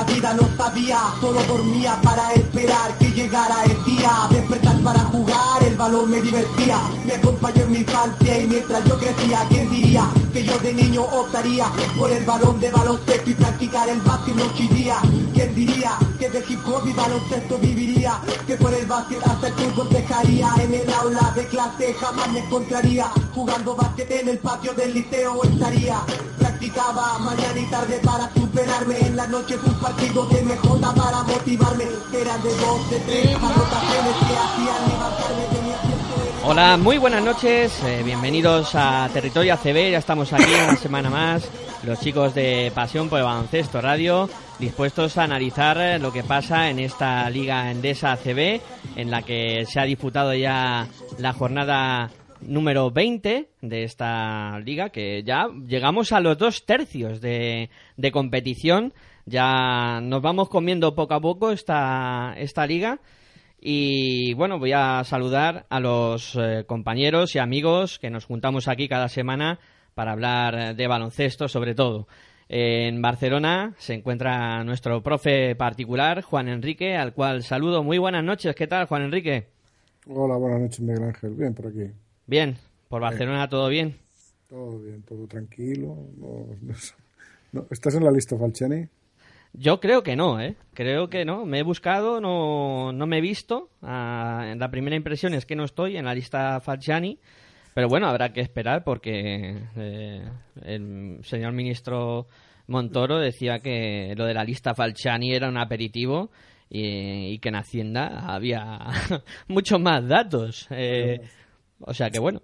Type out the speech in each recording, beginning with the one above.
La vida, no sabía, solo dormía para esperar que llegara el día. Despertar para jugar, el balón me divertía, me acompañó en mi infancia y mientras yo crecía, ¿quién diría que yo de niño optaría por el balón de baloncesto y practicar el básquet noche y día? ¿Quién diría que de hip hop y baloncesto viviría? Que por el básquet hasta el fútbol dejaría. En el aula de clase jamás me encontraría. Jugando básquet en el patio del liceo estaría. Practicaba mañana y tarde para superarme. En la noche un partido de MJ para motivarme. Eran de dos de tres anotaciones que hacían levantarme Hola, muy buenas noches, eh, bienvenidos a Territorio ACB, ya estamos aquí una semana más, los chicos de Pasión por Baloncesto Radio, dispuestos a analizar eh, lo que pasa en esta Liga Endesa ACB, en la que se ha disputado ya la jornada número 20 de esta liga, que ya llegamos a los dos tercios de, de competición, ya nos vamos comiendo poco a poco esta, esta liga. Y bueno, voy a saludar a los eh, compañeros y amigos que nos juntamos aquí cada semana para hablar de baloncesto sobre todo. En Barcelona se encuentra nuestro profe particular, Juan Enrique, al cual saludo. Muy buenas noches, ¿qué tal, Juan Enrique? Hola, buenas noches, Miguel Ángel. Bien, por aquí. Bien, por Barcelona todo bien. Todo bien, todo tranquilo. No, no- no- ¿Estás en la lista, Falciani? Yo creo que no, ¿eh? Creo que no. Me he buscado, no, no me he visto. Ah, la primera impresión es que no estoy en la lista Falciani. Pero bueno, habrá que esperar porque eh, el señor ministro Montoro decía que lo de la lista Falciani era un aperitivo y, y que en Hacienda había muchos más datos. Eh, o sea que bueno,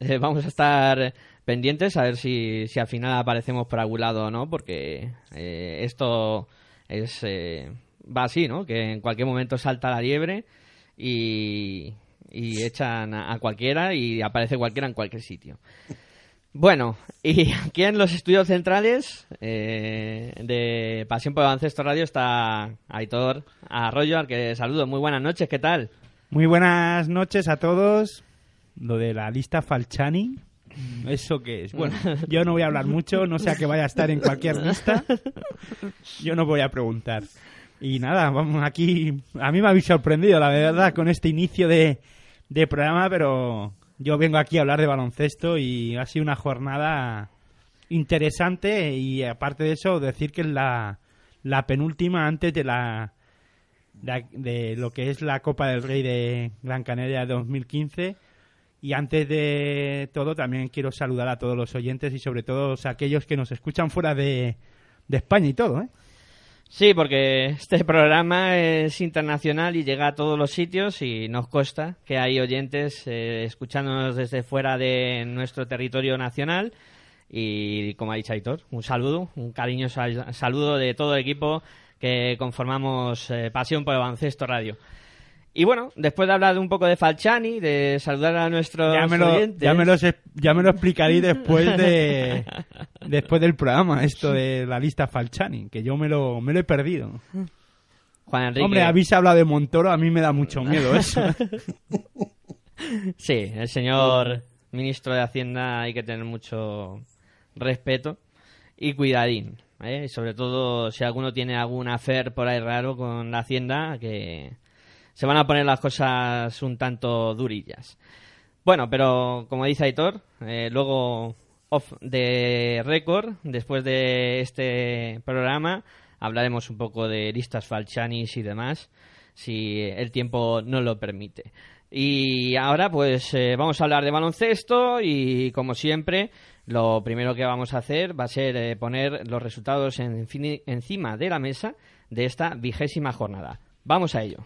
eh, vamos a estar pendientes a ver si, si al final aparecemos por algún lado o no, porque eh, esto es eh, va así, ¿no? Que en cualquier momento salta la liebre y, y echan a, cualquiera y aparece cualquiera en cualquier sitio. Bueno, y aquí en los estudios centrales eh, de Pasión por el Radio está Aitor Arroyo, al que saludo. Muy buenas noches, ¿qué tal? Muy buenas noches a todos. Lo de la lista Falciani, ¿eso qué es? Bueno, yo no voy a hablar mucho, no sea que vaya a estar en cualquier lista. Yo no voy a preguntar. Y nada, vamos aquí. A mí me habéis sorprendido, la verdad, con este inicio de, de programa, pero yo vengo aquí a hablar de baloncesto y ha sido una jornada interesante y aparte de eso, decir que es la, la penúltima antes de la de, de lo que es la Copa del Rey de Gran Canaria 2015. Y antes de todo, también quiero saludar a todos los oyentes y sobre todo a aquellos que nos escuchan fuera de, de España y todo, ¿eh? Sí, porque este programa es internacional y llega a todos los sitios y nos consta que hay oyentes eh, escuchándonos desde fuera de nuestro territorio nacional. Y como ha dicho Aitor, un saludo, un cariñoso al- saludo de todo el equipo que conformamos eh, Pasión por el Baloncesto Radio. Y bueno, después de hablar un poco de Falciani, de saludar a nuestros Ya me, lo, oyentes... ya, me lo, se- ya me lo explicaré después de después del programa, esto de la lista Falciani, que yo me lo, me lo he perdido. Juan Enrique. Hombre, habéis hablado de Montoro, a mí me da mucho miedo eso. Sí, el señor ministro de Hacienda hay que tener mucho respeto y cuidadín. ¿eh? Sobre todo si alguno tiene algún afer por ahí raro con la Hacienda, que se van a poner las cosas un tanto durillas. Bueno, pero como dice Aitor, eh, luego off de récord, después de este programa, hablaremos un poco de listas falchanis y demás, si el tiempo no lo permite. Y ahora pues eh, vamos a hablar de baloncesto y como siempre lo primero que vamos a hacer va a ser eh, poner los resultados en- encima de la mesa de esta vigésima jornada. Vamos a ello.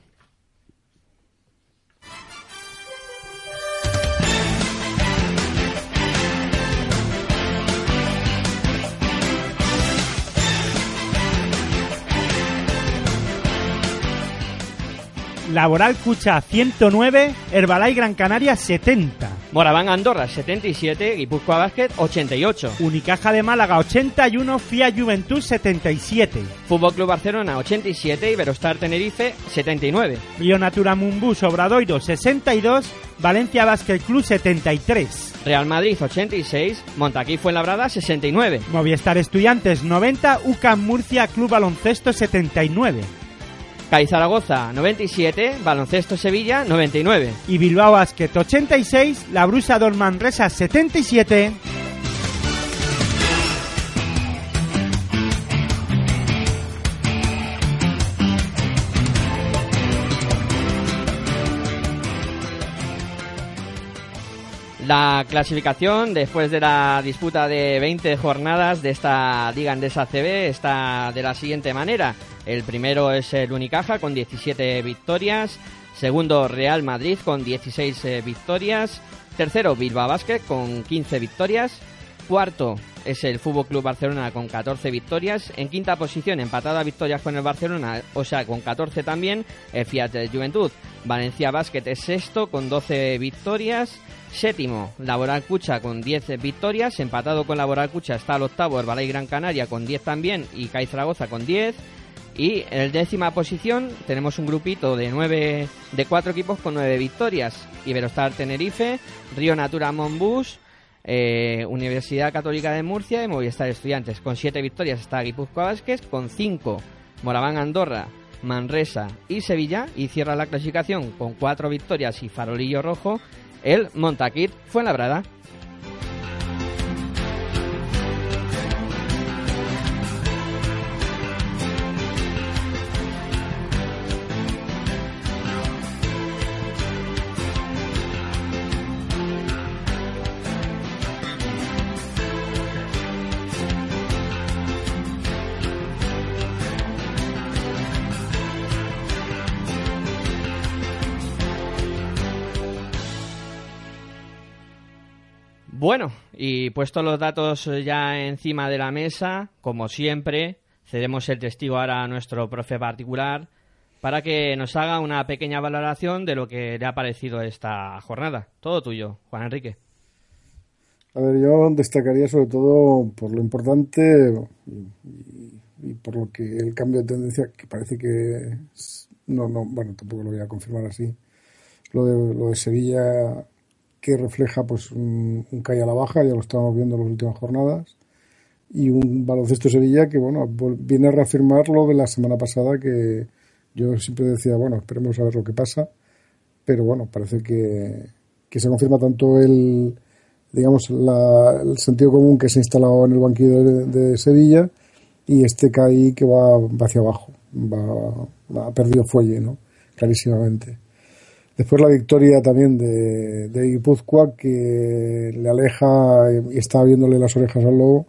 Laboral Cucha 109, Herbalay Gran Canaria 70. Moraván Andorra 77, Guipúzcoa Basket 88. Unicaja de Málaga 81, FIA Juventud 77. Fútbol Club Barcelona 87, Iberostar Tenerife 79. Río Natura Mumbus Obradoiro 62, Valencia Basket Club 73. Real Madrid 86, Montaquí Fuenlabrada 69. Movistar Estudiantes 90, UCAM Murcia Club Baloncesto 79. CAI Zaragoza 97, Baloncesto Sevilla 99. Y Bilbao Basket 86, La Brusa Manresa 77. La clasificación después de la disputa de 20 jornadas de esta Liga Andesa CB está de la siguiente manera. El primero es el Unicaja con 17 victorias. Segundo, Real Madrid con 16 eh, victorias. Tercero, Bilbao Basket con 15 victorias. Cuarto es el Fútbol Club Barcelona con 14 victorias. En quinta posición, empatada victorias con el Barcelona, o sea, con 14 también, el Fiat Juventud. Valencia Basket es sexto con 12 victorias. Séptimo, Laboral Cucha con 10 victorias. Empatado con Laboral Cucha está el octavo, el Balay Gran Canaria con 10 también y CAI Zaragoza con 10. Y en décima posición tenemos un grupito de nueve, de cuatro equipos con nueve victorias. Iberostar Tenerife, Río Natura Monbus, eh, Universidad Católica de Murcia y Movistar Estudiantes. Con siete victorias está Guipúzcoa Vázquez, con cinco Moraván Andorra, Manresa y Sevilla. Y cierra la clasificación con cuatro victorias y farolillo rojo el Montaquit Fuenlabrada. Bueno, y puesto los datos ya encima de la mesa, como siempre, cedemos el testigo ahora a nuestro profe particular para que nos haga una pequeña valoración de lo que le ha parecido esta jornada. Todo tuyo, Juan Enrique. A ver, yo destacaría sobre todo por lo importante y, por lo que el cambio de tendencia, que parece que no, no, bueno, tampoco lo voy a confirmar así. Lo de, lo de Sevilla que refleja pues un, un a la baja, ya lo estamos viendo en las últimas jornadas, y un baloncesto Sevilla que bueno viene a reafirmar lo de la semana pasada que yo siempre decía, bueno, esperemos a ver lo que pasa, pero bueno, parece que, que se confirma tanto el digamos el sentido común que se ha instalado en el banquillo de, Sevilla y este CAI que va, hacia abajo, va, ha perdido fuelle, ¿no? Clarísimamente. Después la victoria también de, de Guipúzcoa, que le aleja y está viéndole las orejas al lobo.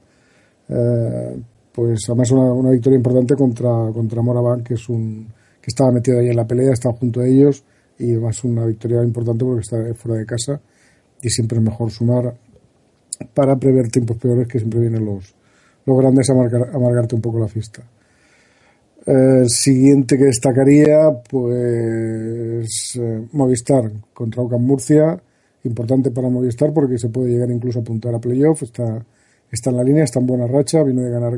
Eh, pues además una, una victoria importante contra, contra Moraván, que es un que estaba metido ahí en la pelea, estaba junto a ellos, y además una victoria importante porque está fuera de casa, y siempre es mejor sumar para prever tiempos peores que siempre vienen los, los grandes a, a amargarte un poco la fiesta. El siguiente que destacaría, pues eh, Movistar contra Ocam Murcia. Importante para Movistar porque se puede llegar incluso a apuntar a playoff. Está, está en la línea, está en buena racha. Viene de ganar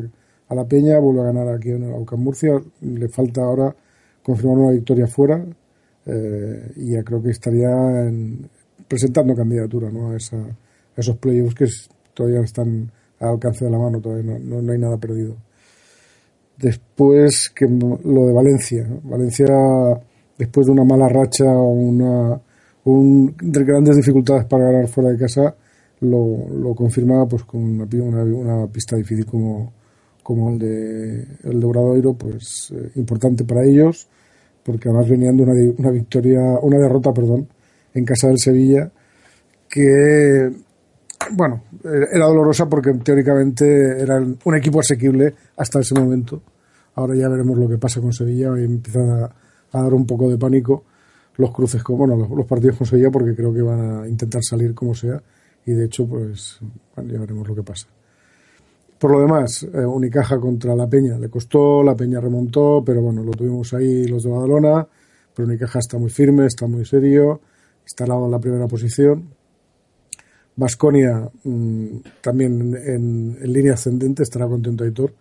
a la Peña, vuelve a ganar aquí en Ocam Murcia. Le falta ahora confirmar una victoria fuera. Eh, y ya creo que estaría presentando candidatura ¿no? a, esa, esos playoffs que todavía están al alcance de la mano, todavía no hay nada perdido. Después que lo de Valencia. Valencia, después de una mala racha o una, un, de grandes dificultades para ganar fuera de casa, lo, lo confirmaba pues con una, una, pista difícil como, como el de el de Obradoiro, pues eh, importante para ellos, porque además venían de una, una victoria, una derrota, perdón, en casa del Sevilla, que bueno, era dolorosa porque teóricamente era un equipo asequible hasta ese momento. Ahora ya veremos lo que pasa con Sevilla y empiezan a, dar un poco de pánico los cruces con, bueno, los, partidos con Sevilla porque creo que van a intentar salir como sea y de hecho pues ya veremos lo que pasa. Por lo demás, eh, Unicaja contra la Peña le costó, la Peña remontó, pero bueno, lo tuvimos ahí los de Badalona, pero Unicaja está muy firme, está muy serio, instalado en la primera posición. Vasconia mm, también en, línea ascendente, estará contento Aitor,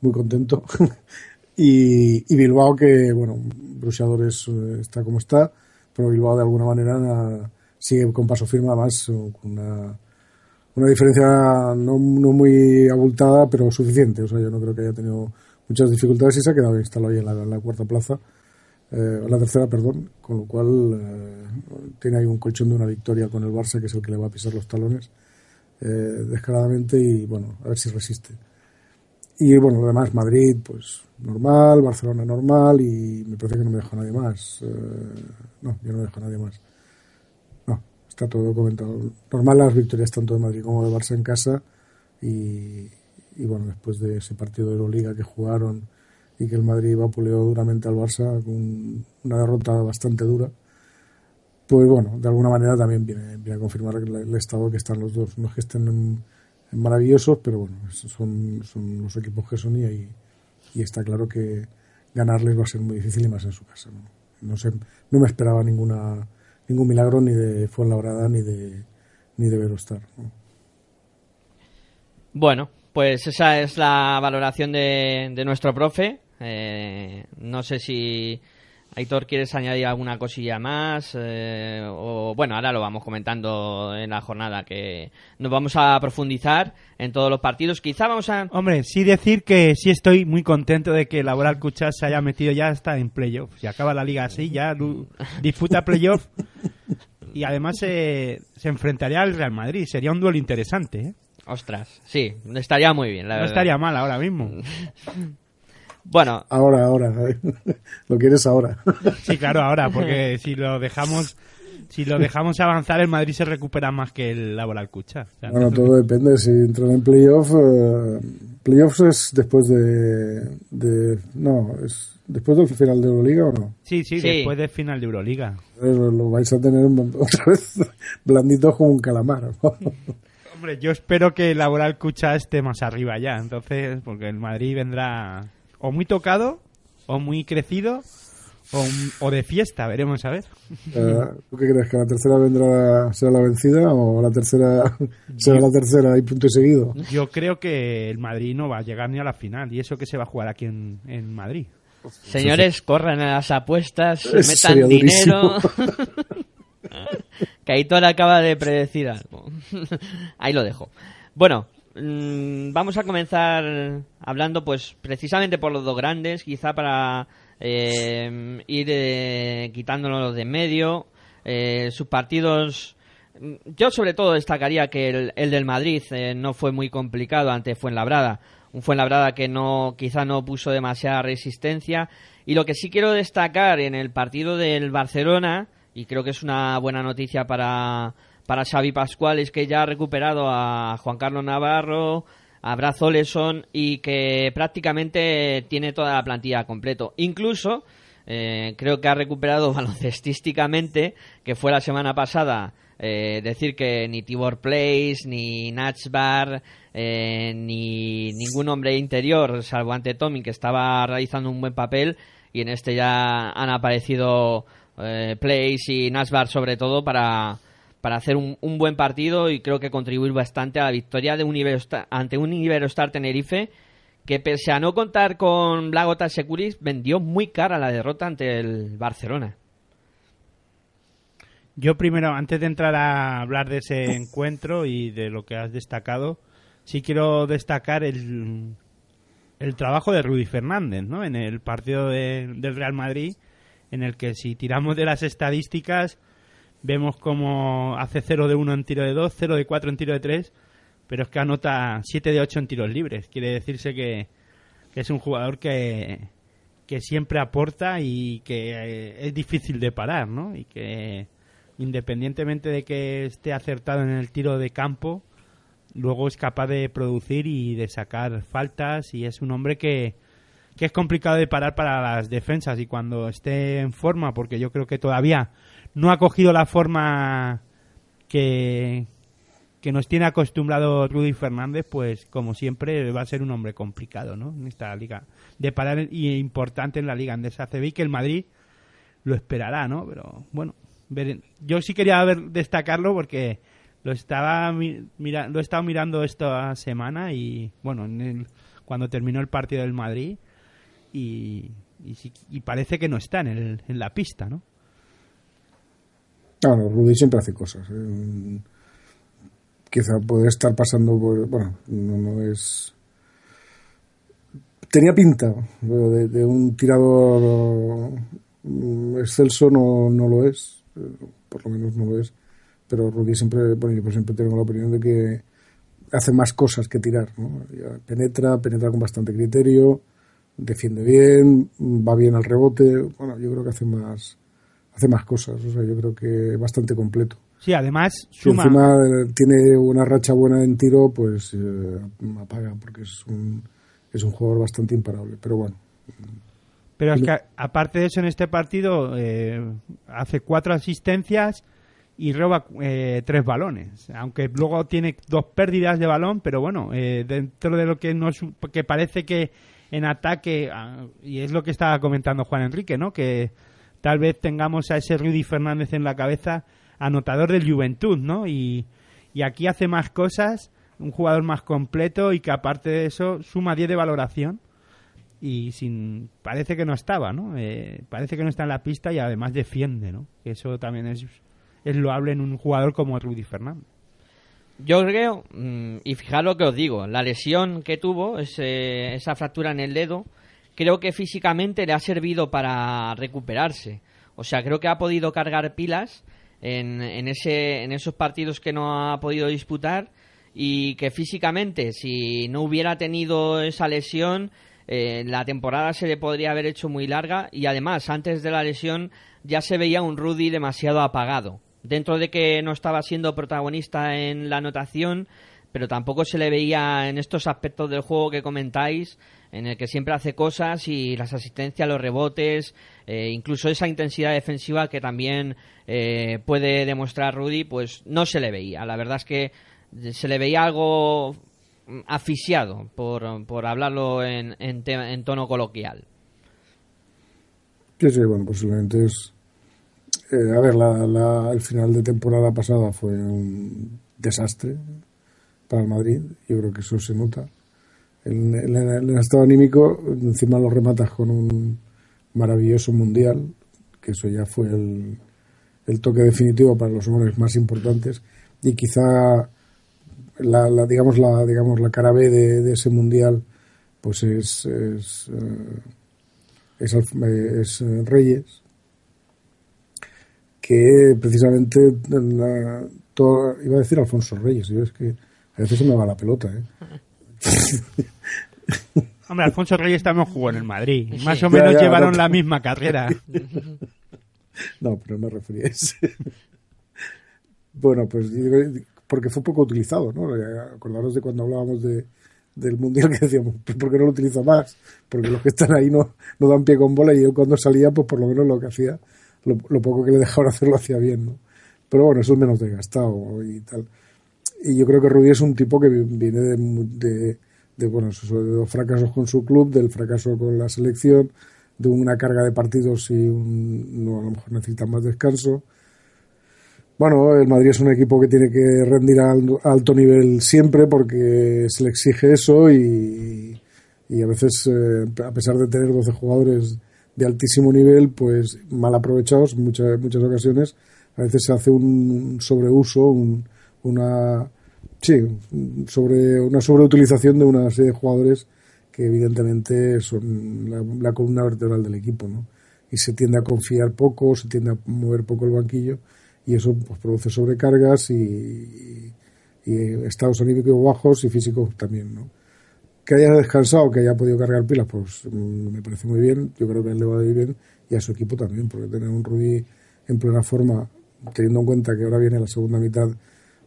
muy contento. y, Bilbao, que bueno, Bruxadores eh, está como está, pero Bilbao de alguna manera sigue con paso firme, además con una, una diferencia no, no, muy abultada, pero suficiente. O sea, yo no creo que haya tenido muchas dificultades y se ha quedado instalado ahí en la cuarta plaza, eh, la tercera, perdón, con lo cual eh, tiene ahí un colchón de una victoria con el Barça, que es el que le va a pisar los talones eh, descaradamente y bueno, a ver si resiste. Y bueno, lo demás, Madrid, pues normal, Barcelona normal y me parece que no me dejo nadie más. Eh, no, yo no me dejo nadie más. No, está todo comentado. Normal las victorias tanto de Madrid como de Barça en casa y, y bueno, después de ese partido de Euroliga que jugaron y que el Madrid vapuleó duramente al Barça con una derrota bastante dura, pues bueno, de alguna manera también viene, viene a confirmar el, estado que están los dos. No es que estén maravillosos, pero bueno, son, son los equipos que son y, y está claro que ganarles va a ser muy difícil y más en su casa. No, no, sé, no me esperaba ninguna ningún milagro ni de Fuenlabrada ni de ni de Verostar. ¿no? Bueno, pues esa es la valoración de, de nuestro profe. Eh, no sé si Aitor, ¿quieres añadir alguna cosilla más? Eh, o bueno, ahora lo vamos comentando en la jornada que nos vamos a profundizar en todos los partidos. Quizá vamos a. Hombre, sí decir que sí estoy muy contento de que Laboral Cuchas se haya metido ya hasta en playoff. Si acaba la liga así, ya disputa playoff. y además eh, se enfrentaría al Real Madrid. Sería un duelo interesante, ¿eh? Ostras, sí, estaría muy bien, la no verdad. estaría mal ahora mismo. Bueno, Ahora, ahora. Lo quieres ahora. Sí, claro, ahora, porque si lo dejamos si lo dejamos avanzar, el Madrid se recupera más que el Laboral Cucha. O sea, Bueno, todo depende. Si entran en playoff, eh, playoffs es después de, de. No, es después del final de Euroliga o no. Sí, sí, Sí. después del final de Euroliga. Lo, lo vais a tener un- otra vez blanditos como un calamar. ¿no? Hombre, yo espero que el Laboral Cucha esté más arriba ya, entonces, porque el Madrid vendrá o muy tocado, o muy crecido, o, o de fiesta, veremos a ver. Eh, ¿Tú qué crees? ¿Que la tercera vendrá, será la vencida o la tercera será la tercera y punto y seguido? Yo creo que el Madrid no va a llegar ni a la final, y eso que se va a jugar aquí en, en Madrid. señores, corran a las apuestas, Eso metan dinero. Aitor acaba de predecir algo. Ahí lo dejo. Bueno, mm, vamos a comenzar hablando, pues, precisamente por los dos grandes, quizá para eh, ir eh, quitándonos de en medio. Eh, sus partidos. mm, Yo, sobre todo, destacaría que el, el del Madrid eh, no fue muy complicado ante Fuenlabrada. Un Fuenlabrada que no, quizá no puso demasiada resistencia. Y lo que sí quiero destacar en el partido del Barcelona, y creo que es una buena noticia para, para Xavi Pascual, es que ya ha recuperado a Juan Carlos Navarro, a Braz Oleson y que prácticamente tiene toda la plantilla completo. Incluso eh, creo que ha recuperado baloncestísticamente, que fue la semana pasada eh, decir que ni Tibor Place, ni Nachbar, eh, ni ningún hombre interior, salvo ante Tommy, que estaba realizando un buen papel, y en este ya han aparecido eh, Place y Nachbar sobre todo para, para hacer un, un buen partido y creo que contribuir bastante a la victoria de un Iberostar- ante un Iberostar Tenerife que pese a no contar con Blagota Securis vendió muy cara la derrota ante el Barcelona. Yo primero, antes de entrar a hablar de ese encuentro y de lo que has destacado, sí quiero destacar el, el trabajo de Rudy Fernández, ¿no? En el partido de- del Real Madrid, en el que si tiramos de las estadísticas, vemos como hace 0 de 1 en tiro de 2, 0 de 4 en tiro de 3, pero es que anota 7 de 8 en tiros libres. Quiere decirse que, que es un jugador que, que siempre aporta y que eh, es difícil de parar, ¿no? Y que independientemente de que esté acertado en el tiro de campo, luego es capaz de producir y de sacar faltas y es un hombre que, que es complicado de parar para las defensas y cuando esté en forma, porque yo creo que todavía no ha cogido la forma que, que nos tiene acostumbrado Rudy Fernández, pues como siempre va a ser un hombre complicado, ¿no? En esta liga de parar y importante en la liga andesa. Ve que el Madrid lo esperará, ¿no? Pero bueno, ver- yo sí quería ver, destacarlo porque lo estaba mi- mira, lo he estado mirando esta semana y bueno, en el- cuando terminó el partido del Madrid y, y, y parece que no está en, el- en la pista, ¿no? Claro, Rudy siempre hace cosas. ¿eh? Quizá puede estar pasando por. Bueno, no, no es. Tenía pinta de, de un tirador mm, excelso, no, no lo es. Por lo menos no lo es. Pero Rudy siempre. Bueno, yo pues siempre tengo la opinión de que hace más cosas que tirar. ¿no? Penetra, penetra con bastante criterio, defiende bien, va bien al rebote. Bueno, yo creo que hace más hace más cosas. O sea, yo creo que bastante completo. Sí, además Si suma... encima eh, tiene una racha buena en tiro, pues eh, apaga, porque es un, es un jugador bastante imparable. Pero bueno, Pero es que a- aparte de eso en este partido eh, hace cuatro asistencias y roba eh, tres balones. Aunque luego tiene dos pérdidas de balón, pero bueno, eh, dentro de lo que nos que parece que en ataque ah, y es lo que estaba comentando Juan Enrique, ¿no? Que tal vez tengamos a ese Rudy Fernández en la cabeza anotador del Juventud, ¿no? Y, y aquí hace más cosas, un jugador más completo y que aparte de eso suma 10 de valoración y sin parece que no estaba, ¿no? Eh, parece que no está en la pista y además defiende, ¿no? Eso también es, es loable en un jugador como Rudy Fernández. Yo creo, mm, y fijaros lo que os digo, la lesión que tuvo, esa fractura en el dedo, creo que físicamente le ha servido para recuperarse. O sea, creo que ha podido cargar pilas en, en, ese, en esos partidos que no ha podido disputar y que físicamente, si no hubiera tenido esa lesión, eh, la temporada se le podría haber hecho muy larga y además, antes de la lesión, ya se veía un Rudy demasiado apagado. Dentro de que no estaba siendo protagonista en la anotación, pero tampoco se le veía en estos aspectos del juego que comentáis, en el que siempre hace cosas y las asistencias, los rebotes, eh, incluso esa intensidad defensiva que también eh, puede demostrar Rudy, pues no se le veía. La verdad es que se le veía algo mm, asfixiado, por, por hablarlo en, en, en tono coloquial. sí, sí, bueno, posiblemente es. eh, a ver, la, la- el final de temporada pasada fue un desastre para el Madrid. Yo creo que eso se nota. El, estado anímico, encima lo rematas con un maravilloso mundial, que eso ya fue el, el toque definitivo para los hombres más importantes y quizá la, digamos la digamos la cara B de, ese mundial pues es es, eh, eh, eh, Reyes que precisamente la- iba a decir Alfonso Reyes yo es que a veces se me va la pelota ¿eh? Hombre, Alfonso Reyes también jugó en el Madrid. Más o menos ya, llevaron no. la misma carrera. No, pero no me refería a ese. bueno, pues porque fue poco utilizado, ¿no? Eh, Acordaros de cuando hablábamos de, del Mundial que decíamos, pues ¿por qué no lo utiliza más? Porque los que están ahí no, no dan pie con bola y yo cuando salía, pues por lo menos lo que hacía, lo, lo poco que le dejaban hacer lo hacía bien, ¿no? Pero bueno, eso es menos desgastado y tal. Y yo creo que Rudy es un tipo que vi- viene de, de, de, bueno, de los fracasos con su club, del fracaso con la selección, de una carga de partidos y un, no, a lo mejor necesita más descanso. Bueno, el Madrid es un equipo que tiene que rendir a alto nivel siempre porque se le exige eso y, y a veces, eh, a pesar de tener 12 jugadores de altísimo nivel, pues mal aprovechados en muchas, muchas ocasiones, a veces se hace un sobreuso, un- una, sí, sobre, una sobreutilización de una serie de jugadores que evidentemente son la, columna vertebral del equipo, ¿no? Y se tiende a confiar poco, se tiende a mover poco el banquillo y eso pues, produce sobrecargas y, y- estados anímicos bajos y físicos también, ¿no? Que haya descansado, que haya podido cargar pilas, pues mm, me parece muy bien. Yo creo que él le va a ir bien y a su equipo también, porque tener un Rudy en plena forma, teniendo en cuenta que ahora viene la segunda mitad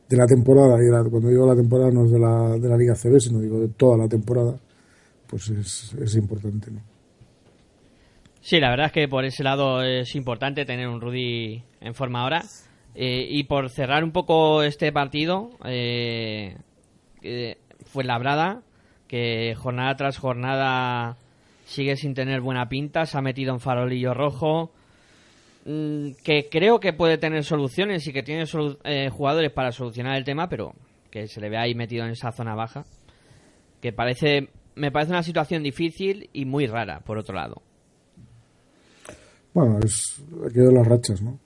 de la temporada, y la- cuando digo la temporada no es de la, de la Liga CB, sino digo de toda la temporada, pues es, es importante, ¿no? Sí, la verdad es que por ese lado es importante tener un Rudy en forma ahora. Eh, y por cerrar un poco este partido, eh, eh, fue Labrada, que jornada tras jornada sigue sin tener buena pinta, se ha metido en farolillo rojo. Mm, que creo que puede tener soluciones y que tiene eh, jugadores para solucionar el tema, pero que se le ve ahí metido en esa zona baja, que parece me parece una situación difícil y muy rara, por otro lado. Bueno, es aquello de las rachas, ¿no?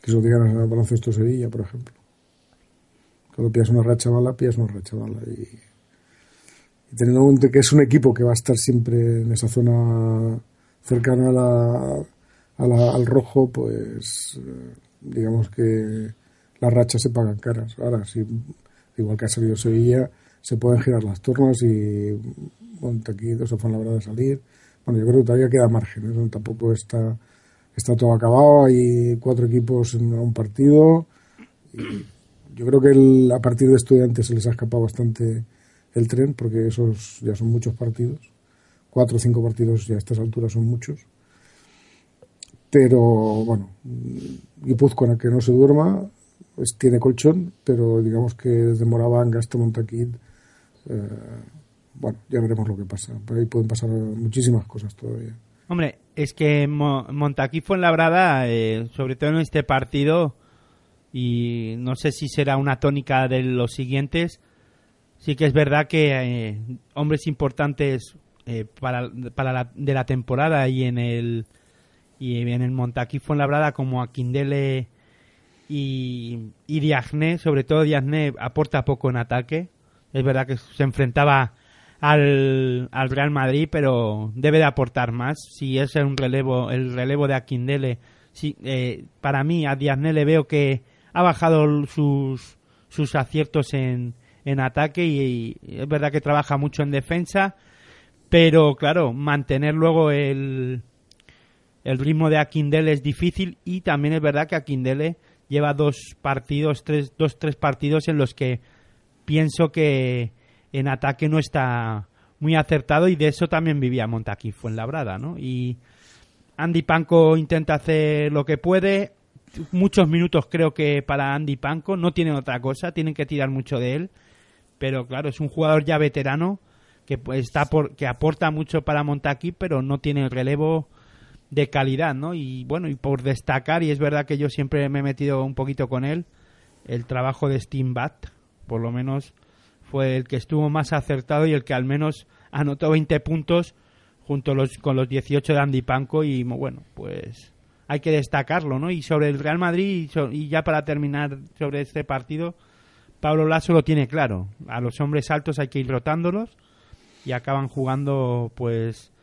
Que eso digan al baloncesto Sevilla, por ejemplo. Cuando pillas una racha mala, pillas una racha mala. Y, y teniendo en cuenta que es un equipo que va a estar siempre en esa zona cercana a la, la- al rojo, pues eh, digamos que las rachas se pagan caras. Ahora, si igual que ha salido Sevilla, se pueden girar las tornas y Montaquitos o Fuenlabrada salir. Bueno, yo creo que todavía queda margen, ¿eh? tampoco está, está todo acabado, hay cuatro equipos en un partido. Y yo creo que el- a partir de estudiantes se les ha escapado bastante el tren, porque esos ya son muchos partidos. Cuatro o cinco partidos ya a estas alturas son muchos. Pero bueno, Guipúzcoa, que no se duerma, pues tiene colchón, pero digamos que desde Moraván hasta Montaquid, eh, bueno, ya veremos lo que pasa. Por ahí pueden pasar muchísimas cosas todavía. Hombre, es que Mo- Montaquí fue en Labrada, sobre todo en este partido, y no sé si será una tónica de los siguientes. Sí que es verdad que eh, hombres importantes eh, para, para la, de la temporada y en el y en el Montaquí fue en Labrada como Aquindele y, y Diagne, sobre todo Diagne aporta poco en ataque. Es verdad que se enfrentaba al, al Real Madrid, pero debe de aportar más. Si es un relevo, el relevo de Aquindele, sí, eh, para mí a Diagne le veo que ha bajado sus, sus aciertos en, en ataque y es verdad que trabaja mucho en defensa, pero claro, mantener luego el, el ritmo de Aquindele es difícil y también es verdad que Aquindele lleva dos partidos, tres, dos, tres partidos en los que pienso que en ataque no está muy acertado y de eso también vivía Montaquí Fuenlabrada, ¿no? Y Andy Panco intenta hacer lo que puede, muchos minutos creo que para Andy Panco, no tienen otra cosa, tienen que tirar mucho de él, pero claro, es un jugador ya veterano que pues, está por, que aporta mucho para Montaquí, pero no tiene el relevo de calidad, ¿no? Y bueno, y por destacar, y es verdad que yo siempre me he metido un poquito con él, el trabajo de Steam Bat, por lo menos fue el que estuvo más acertado y el que al menos anotó 20 puntos junto los, con los 18 de Andy Panco y bueno, pues hay que destacarlo, ¿no? Y sobre el Real Madrid y, y ya para terminar sobre este partido, Pablo Lasso lo tiene claro, a los hombres altos hay que ir rotándolos y acaban jugando pues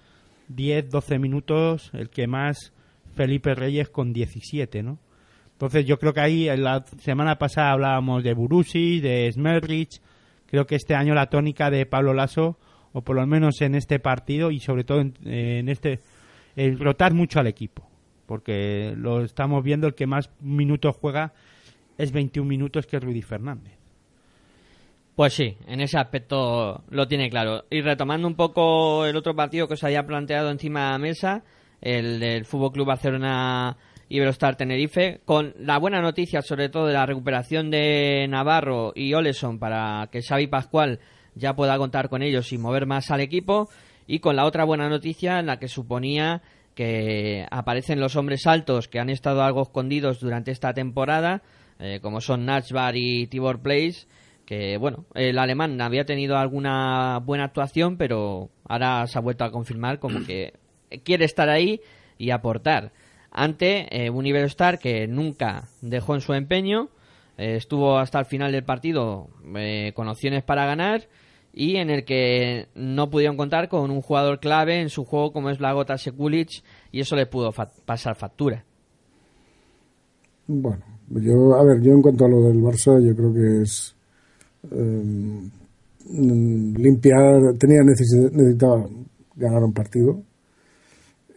10, 12 minutos, el que más Felipe Reyes con 17, ¿no? Entonces yo creo que ahí la semana pasada hablábamos de Burusi, de Smerrich, creo que este año la tónica de Pablo Lasso, o por lo menos en este partido y sobre todo en, este, el rotar mucho al equipo, porque lo estamos viendo, el que más minutos juega es 21 minutos que es Rudy Fernández. Pues sí, en ese aspecto lo tiene claro. Y retomando un poco el otro partido que os había planteado encima de la mesa, el del Fútbol Club Barcelona Iberostar Tenerife, con la buena noticia sobre todo de la recuperación de Navarro y Oleson para que Xavi Pascual ya pueda contar con ellos y mover más al equipo, y con la otra buena noticia en la que suponía que aparecen los hombres altos que han estado algo escondidos durante esta temporada, eh, como son Nachbar y Tibor Place, que bueno, el alemán había tenido alguna buena actuación, pero ahora se ha vuelto a confirmar como que quiere estar ahí y aportar ante eh, un Iberostar que nunca dejó en su empeño, eh, estuvo hasta el final del partido eh, con opciones para ganar y en el que no pudieron contar con un jugador clave en su juego como es Lagota Sekulic y eso le pudo pasar factura. Bueno, yo, a ver, yo en cuanto a lo del Barça, yo creo que es mm, limpiar, tenía necesidad, necesitaba ganar un partido.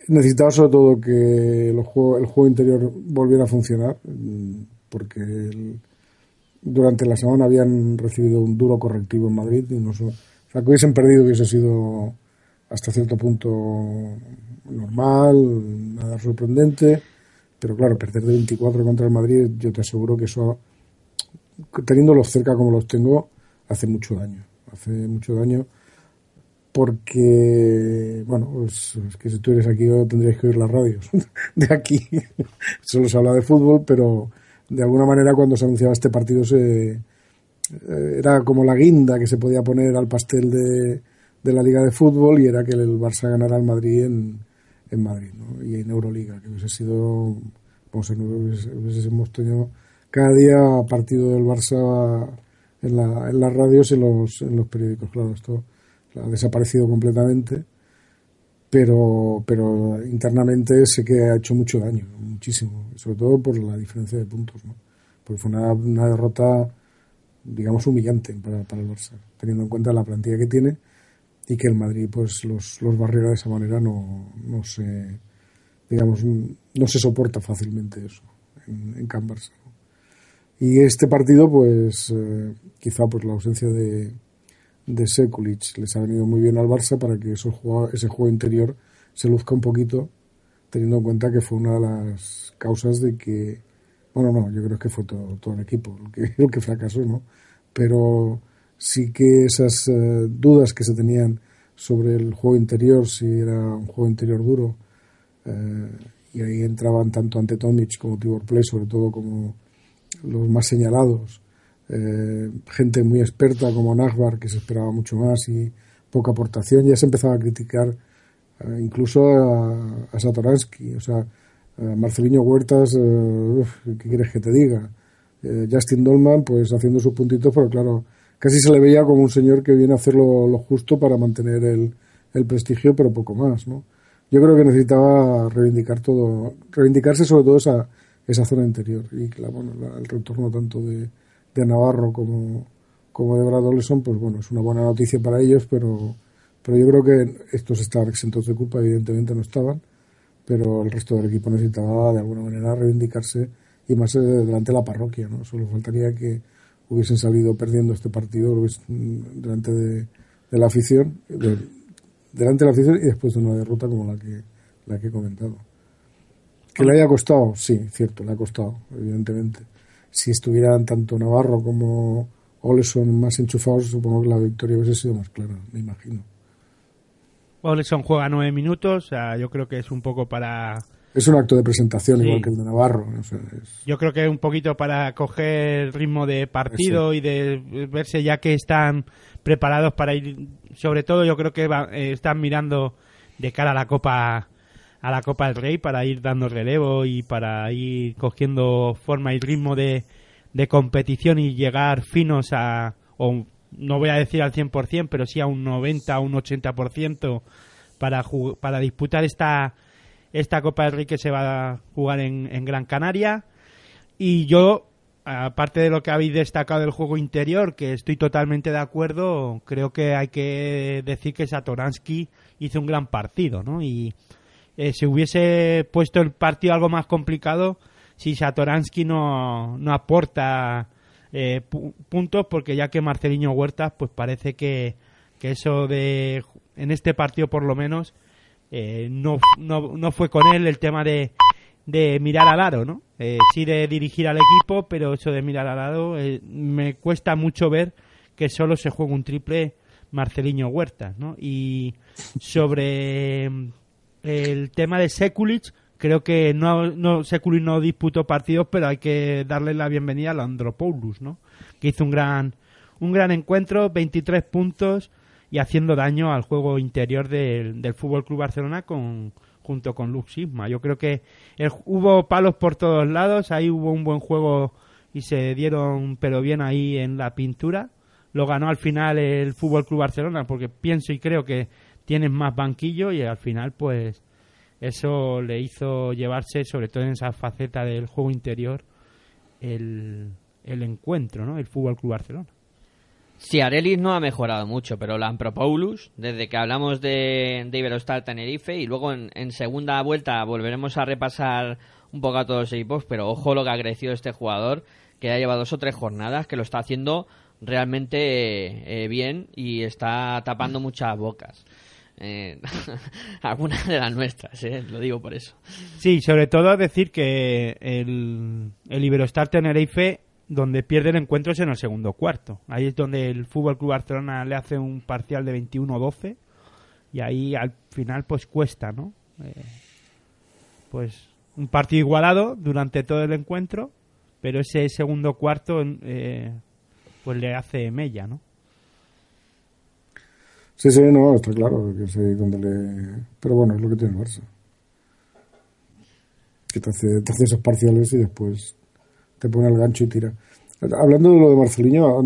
Necesitaba sobre todo que el juego, interior volviera a funcionar, mm, porque el- durante la semana habían recibido un duro correctivo en Madrid y no o sea, que hubiesen perdido hubiese sido hasta cierto punto normal, nada sorprendente, pero claro, perder de 24 contra el Madrid, yo te aseguro que eso, teniéndolos cerca como los tengo, hace mucho daño, hace mucho daño. porque, bueno, pues, es que si tú eres aquí tendrías que oír las radios de aquí. Solo se habla de fútbol, pero de alguna manera cuando se anunciaba este partido se, eh, era como la guinda que se podía poner al pastel de, de la Liga de Fútbol y era que el Barça ganara al Madrid en, en Madrid ¿no? y en Euroliga, que hubiese sido, a hubiésemos tenido cada día partido del Barça en, la, en las radios y los, en los periódicos. Claro, esto ha desaparecido completamente, pero, pero internamente sé que ha hecho mucho daño, muchísimo, sobre todo por la diferencia de puntos, ¿no? porque fue una, una derrota, digamos, humillante para, para, el Barça, teniendo en cuenta la plantilla que tiene y que el Madrid pues los, los barriera de esa manera no, no se, digamos, no se soporta fácilmente eso en, en Can Barça. Y este partido, pues, eh, quizá pues la ausencia de, de Sekulic les ha venido muy bien al Barça para que ese juego interior se luzca un poquito, teniendo en cuenta que fue una de las causas de que, bueno, no, yo creo que fue todo, todo el equipo el que, el que fracasó, ¿no? Pero sí que esas uh, dudas que se tenían sobre el juego interior, si era un juego interior duro, uh, y ahí entraban tanto ante Tomic como Tibor Play, sobre todo como los más señalados, eh, gente muy experta como Nagbar, que se esperaba mucho más y poca aportación, ya se empezaba a criticar eh, incluso a, Satoransky, o sea, Marcelino Huertas, eh, ¿qué quieres que te diga? Eh, Justin Dolman, pues haciendo sus puntitos, pero claro, casi se le veía como un señor que viene a hacer lo, lo justo para mantener el, el, prestigio, pero poco más, ¿no? Yo creo que necesitaba reivindicar todo, reivindicarse sobre todo esa, esa zona interior y la, bueno, la, el retorno tanto de, de Navarro como, como de Brad Olson, pues bueno, es una buena noticia para ellos, pero, pero yo creo que estos estaban exentos de culpa, evidentemente no estaban, pero el resto del equipo necesitaba de alguna manera reivindicarse y más delante de la parroquia, ¿no? Solo faltaría que hubiesen salido perdiendo este partido delante de, la afición, de, delante de la afición y después de una derrota como la que, la que he comentado. ¿Que le haya costado? Sí, cierto, le ha costado, evidentemente. Si estuvieran tanto Navarro como Oleson más enchufados, supongo que la victoria hubiese sido más clara, me imagino. Oleson juega nueve minutos, o sea, yo creo que es un poco para... Es un acto de presentación, sí. igual que el de Navarro. Es... Yo creo que es un poquito para coger ritmo de partido Eso. y de verse ya que están preparados para ir. Sobre todo, yo creo que va, eh, están mirando de cara a la Copa a la Copa del Rey para ir dando relevo y para ir cogiendo forma y ritmo de, de competición y llegar finos a, o no voy a decir al 100%, pero sí a un 90, un 80% para, para disputar esta, esta Copa del Rey que se va a jugar en, en Gran Canaria. Y yo, aparte de lo que habéis destacado del juego interior, que estoy totalmente de acuerdo, creo que hay que decir que Satoransky hizo un gran partido, ¿no? Y eh, se hubiese puesto el partido algo más complicado si Satoransky no, no aporta eh, puntos, porque ya que Marcelinho Huertas, pues parece que, que eso de, en este partido por lo menos, eh, no, no, no fue con él el tema de, de mirar al aro, ¿no? Eh, sí de dirigir al equipo, pero eso de mirar al aro eh, me cuesta mucho ver que solo se juega un triple Marceliño Huertas, ¿no? Y sobre el tema de Sekulic, creo que no, no Sekulic no disputó partidos, pero hay que darle la bienvenida a Andropoulos, ¿no? Que hizo un gran un gran encuentro, 23 puntos y haciendo daño al juego interior del, del Fútbol Club Barcelona con junto con Lux Sigma. Yo creo que hubo palos por todos lados, ahí hubo un buen juego y se dieron pero bien ahí en la pintura. Lo ganó al final el Fútbol Club Barcelona porque pienso y creo que tienen más banquillo y al final pues eso le hizo llevarse sobre todo en esa faceta del juego interior el, el encuentro, ¿no? El Fútbol Club Barcelona. Sí, Arelis no ha mejorado mucho, pero Lampropoulos, desde que hablamos de, de Iberostar Tenerife y luego en, en, segunda vuelta volveremos a repasar un poco a todos los equipos, pero ojo lo que ha crecido este jugador, que ya lleva dos o tres jornadas, que lo está haciendo realmente eh, bien y está tapando muchas bocas. Eh, algunas de las nuestras, eh, lo digo por eso. Sí, sobre todo decir que el, el Iberostar Tenerife donde pierde el encuentro es en el segundo cuarto. Ahí es donde el Fútbol Club Barcelona le hace un parcial de 21-12 y ahí al final pues cuesta, ¿no? Eh, pues un partido igualado durante todo el encuentro, pero ese segundo cuarto eh, pues le hace mella, ¿no? Sí, sí, no, está claro que sé donde le... Pero bueno, es lo que tiene el Barça. Que te hace, te hace esos parciales y después te pone el gancho y tira. Hablando de lo de Marceliño, a,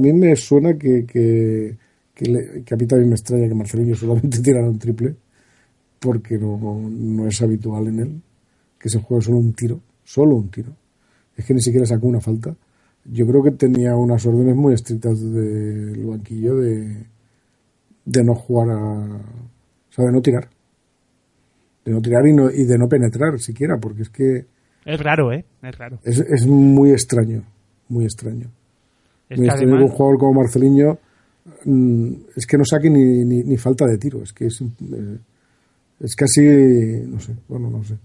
mí me suena que, que, que, a mí también me extraña que Marceliño solamente tirara un triple, porque no, no es habitual en él que se juegue solo un tiro, solo un tiro. Es que ni siquiera sacó una falta. Yo creo que tenía unas órdenes muy estrictas del banquillo de, de no jugar a. O sea, de no tirar. De no tirar y, no, y de no penetrar siquiera, porque es que. Es raro, ¿eh? Es raro. Es, es muy extraño, muy extraño. Es muy extraño que un jugador como Marceliño mm, es que no saque ni, ni, falta de tiro. Es que es, eh, es casi. No sé, bueno, no sé.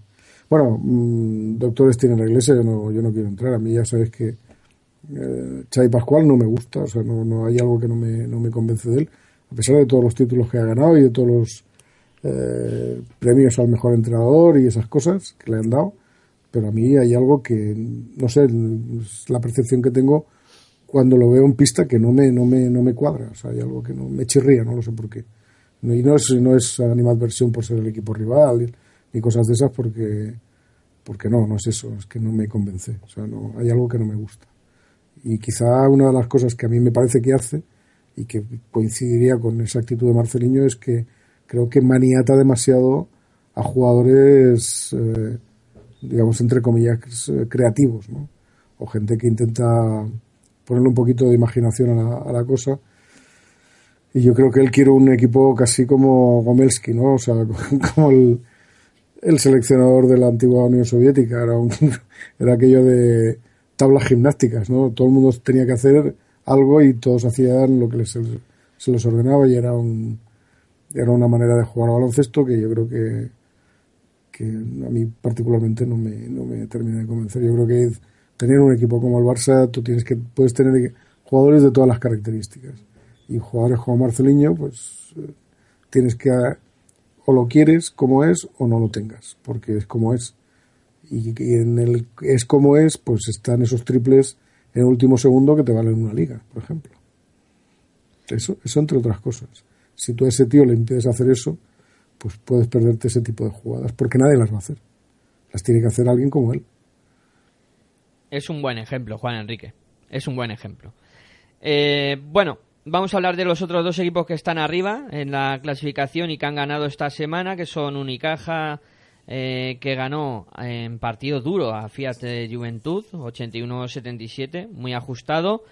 Bueno, mm, doctores tienen la iglesia, yo no, yo no quiero entrar. A mí ya sabes que eh, Chay Pascual no me gusta, o sea, no, no hay algo que no me, no me convence de él, a pesar de todos los títulos que ha ganado y de todos los eh, premios al mejor entrenador y esas cosas que le han dado. Pero a mí hay algo que, no sé, es la percepción que tengo cuando lo veo en pista que no me, no me, no me cuadra. O sea, hay algo que no me chirría, no lo sé por qué. Y no es, no es animadversión por ser el equipo rival y cosas de esas porque porque no, no es eso, es que no me convence, o sea, no, hay algo que no me gusta. Y quizá una de las cosas que a mí me parece que hace y que coincidiría con esa actitud de Marceliño es que creo que maniata demasiado a jugadores, eh, digamos, entre comillas, creativos, ¿no? O gente que intenta ponerle un poquito de imaginación a la, a la cosa. Y yo creo que él quiere un equipo casi como Gomelski, ¿no? O sea, como el, el seleccionador de la antigua Unión Soviética, era, un, era aquello de tablas gimnásticas, ¿no? Todo el mundo tenía que hacer algo y todos hacían lo que les, se les ordenaba y era un era una manera de jugar baloncesto que yo creo que, que a mí particularmente no me, no me termina de convencer. Yo creo que tener un equipo como el Barça, tú tienes que puedes tener jugadores de todas las características y jugadores como Marceliño, pues eh, tienes que o lo quieres como es o no lo tengas, porque es como es. Y, en el es como es, pues están esos triples en el último segundo que te valen una liga, por ejemplo. Eso, eso entre otras cosas. Si tú a ese tío le impides hacer eso, pues puedes perderte ese tipo de jugadas, porque nadie las va a hacer. Las tiene que hacer alguien como él. Es un buen ejemplo, Juan Enrique. Es un buen ejemplo. Eh, bueno, Vamos a hablar de los otros dos equipos que están arriba en la clasificación y que han ganado esta semana, que son Unicaja, eh, que ganó en partido duro a Fiat de Juventud, 81-77, muy ajustado.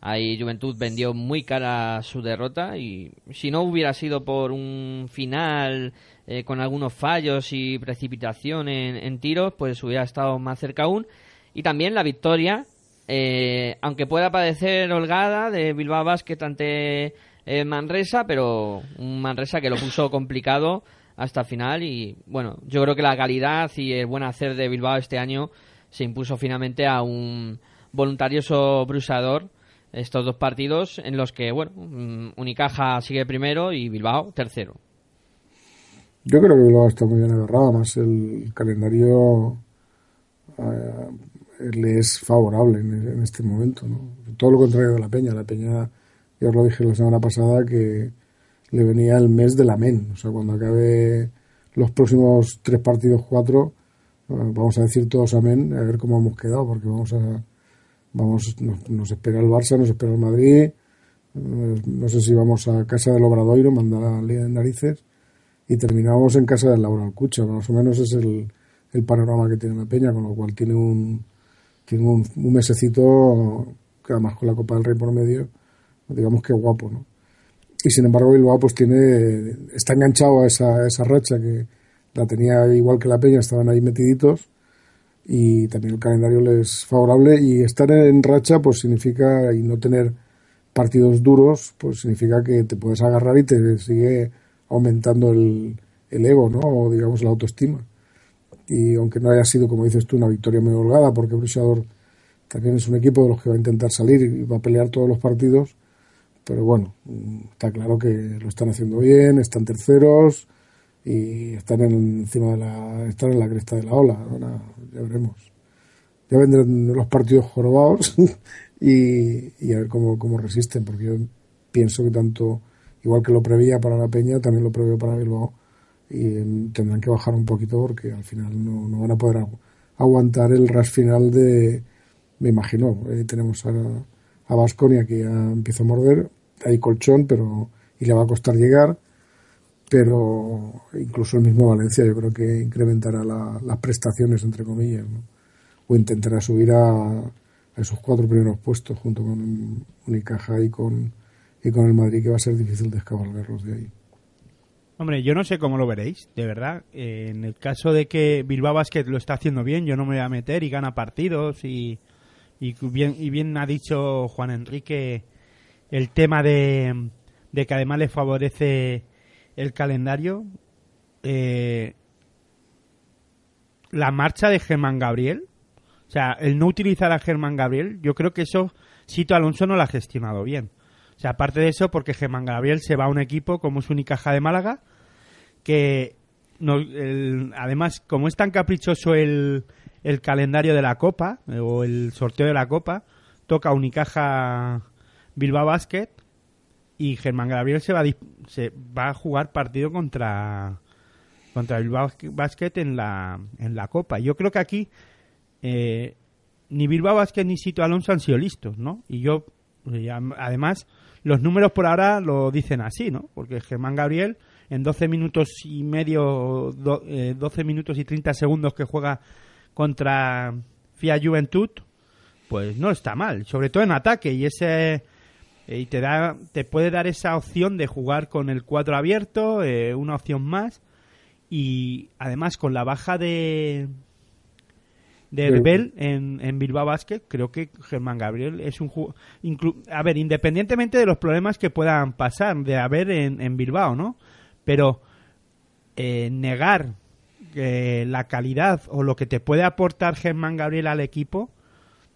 Ahí Juventud vendió muy cara su derrota y si no hubiera sido por un final eh, con algunos fallos y precipitación en, en tiros, pues hubiera estado más cerca aún. Y también la victoria eh, aunque pueda parecer holgada de Bilbao Basket ante eh, Manresa, pero un Manresa que lo puso complicado hasta final y bueno, yo creo que la calidad y el buen hacer de Bilbao este año se impuso finalmente a un voluntarioso brusador estos dos partidos en los que, bueno, mm, Unicaja sigue primero y Bilbao tercero. Yo creo que Bilbao está muy bien agarrado, más el calendario eh, le es favorable en, este momento. ¿no? Todo lo contrario de la Peña. La Peña, ya os lo dije la semana pasada, que le venía el mes de la MEN. O sea, cuando acabe los próximos tres partidos, cuatro, vamos a decir todos amén, a ver cómo hemos quedado, porque vamos a. Vamos, nos, espera el Barça, nos espera el Madrid. Eh, no sé si vamos a casa del Obradoiro, mandar a de narices. Y terminamos en casa del Laura Alcucha. Más o menos es el, el panorama que tiene la Peña, con lo cual tiene un, tiene un, mesecito que además con la Copa del Rey por medio, digamos que guapo, ¿no? Y sin embargo Bilbao pues tiene, está enganchado a esa, esa racha que la tenía igual que la Peña, estaban ahí metiditos y también el calendario les es favorable y estar en racha pues significa y no tener partidos duros pues significa que te puedes agarrar y te sigue aumentando el, el ego, ¿no? O digamos la autoestima y aunque no haya sido, como dices tú, una victoria muy holgada, porque Brusador también es un equipo de los que va a intentar salir y va a pelear todos los partidos, pero bueno, está claro que lo están haciendo bien, están terceros y están en, encima de la, están en la cresta de la ola. Ahora ya veremos. Ya vendrán los partidos jorobados y, y a ver cómo, cómo resisten, porque yo pienso que tanto, igual que lo prevía para la Peña, también lo preveo para Bilbao y em, tendrán que bajar un poquito porque al final no, no van a poder agu- aguantar el ras final de, me imagino, eh, tenemos a, a Baskonia que ya empieza a morder, hay colchón, pero y le va a costar llegar, pero incluso el mismo Valencia yo creo que incrementará la- las prestaciones, entre comillas, ¿no? o intentará subir a, a esos cuatro primeros puestos junto con Unicaja y con, y con el Madrid, que va a ser difícil descabalgarlos de ahí. Hombre, yo no sé cómo lo veréis, de verdad. Eh, en el caso de que Bilbao Basket lo está haciendo bien, yo no me voy a meter y gana partidos y, y bien, y bien ha dicho Juan Enrique el tema de, de que además le favorece el calendario. Eh, la marcha de Germán Gabriel, o sea, el no utilizar a Germán Gabriel, yo creo que eso Sito Alonso no lo ha gestionado bien. O sea, aparte de eso, porque Germán Gabriel se va a un equipo como es Unicaja de Málaga, que no- el- además, como es tan caprichoso el, el calendario de la Copa, eh, o el sorteo de la Copa, toca Unicaja Bilbao Basket y Germán Gabriel se va a, se va a jugar partido contra contra Bilbao Basket en la, en la Copa. Yo creo que aquí eh, ni Bilbao Basket ni Sito Alonso han sido listos, ¿no? Y yo, eh, además, los números por ahora lo dicen así, ¿no? Porque Germán Gabriel, en 12 minutos y medio, do- eh, 12 minutos y 30 segundos que juega contra FIA Juventud, pues no está mal, sobre todo en ataque y ese eh, y te da te puede dar esa opción de jugar con el cuadro abierto, eh, una opción más y además con la baja de de Sí. Herbel en, en Bilbao Basket, creo que Germán Gabriel es un jugador... A ver, independientemente de los problemas que puedan pasar, de haber en, en Bilbao, ¿no? Pero eh, negar eh, la calidad o lo que te puede aportar Germán Gabriel al equipo,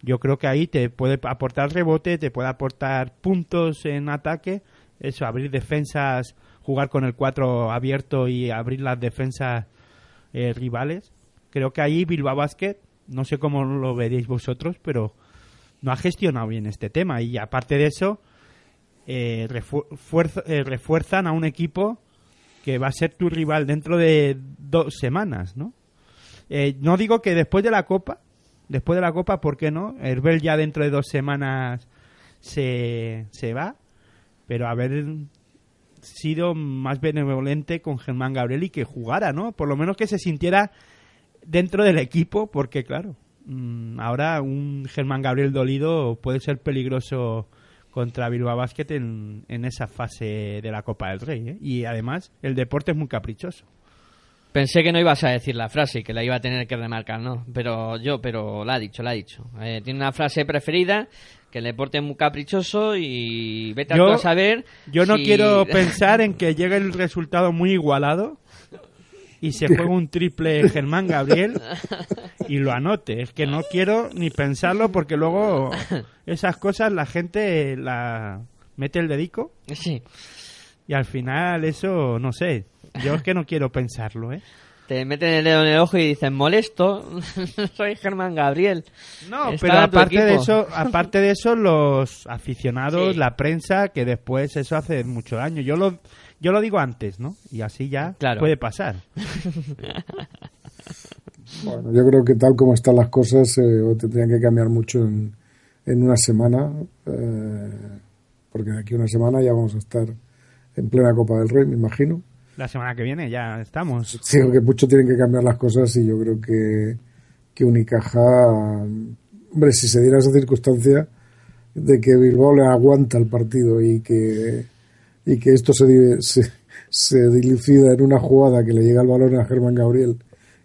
yo creo que ahí te puede aportar rebote, te puede aportar puntos en ataque, eso, abrir defensas, jugar con el 4 abierto y abrir las defensas eh, rivales. Creo que ahí Bilbao Basket, no sé cómo lo veréis vosotros, pero no ha gestionado bien este tema. Y aparte de eso, eh, eh, refuerzan a un equipo que va a ser tu rival dentro de dos semanas, ¿no? Eh, no digo que después de la Copa, después de la Copa, ¿por qué no? Herbel ya dentro de dos semanas se, se va, pero haber sido más benevolente con Germán Gabriel y que jugara, ¿no? Por lo menos que se sintiera dentro del equipo, porque claro, mm, ahora un Germán Gabriel dolido puede ser peligroso contra Bilbao Basket en, en esa fase de la Copa del Rey. ¿eh? Y además, el deporte es muy caprichoso. Pensé que no ibas a decir la frase y que la iba a tener que remarcar, ¿no? Pero yo, pero la ha dicho, la ha dicho. Eh, tiene una frase preferida, que el deporte es muy caprichoso y vete Yo- a saber. Yo no si- quiero pensar en que llegue el resultado muy igualado y se juegue un triple Germán Gabriel y lo anote. Es que no quiero ni pensarlo porque luego esas cosas la gente la mete el dedico Sí, y al final eso, no sé. Yo es que no quiero pensarlo, ¿eh? te meten el dedo en el ojo y dicen, molesto, soy Germán Gabriel. No, Está pero aparte de eso, aparte de eso, los aficionados, Sí. la prensa, que después eso hace mucho daño. Yo lo, yo lo digo antes, ¿no? Y así ya Claro. puede pasar. Bueno, yo creo que tal como están las cosas, eh, tendrían que cambiar mucho en, en una semana, eh, porque de aquí a una semana ya vamos a estar en plena Copa del Rey, me imagino. La semana que viene ya estamos. Digo que mucho tienen que cambiar las cosas y yo creo que, que Unicaja, hombre, si se diera esa circunstancia de que Bilbao le aguanta el partido y que, y que esto se, se, se dilucida en una jugada que le llega el balón a Germán Gabriel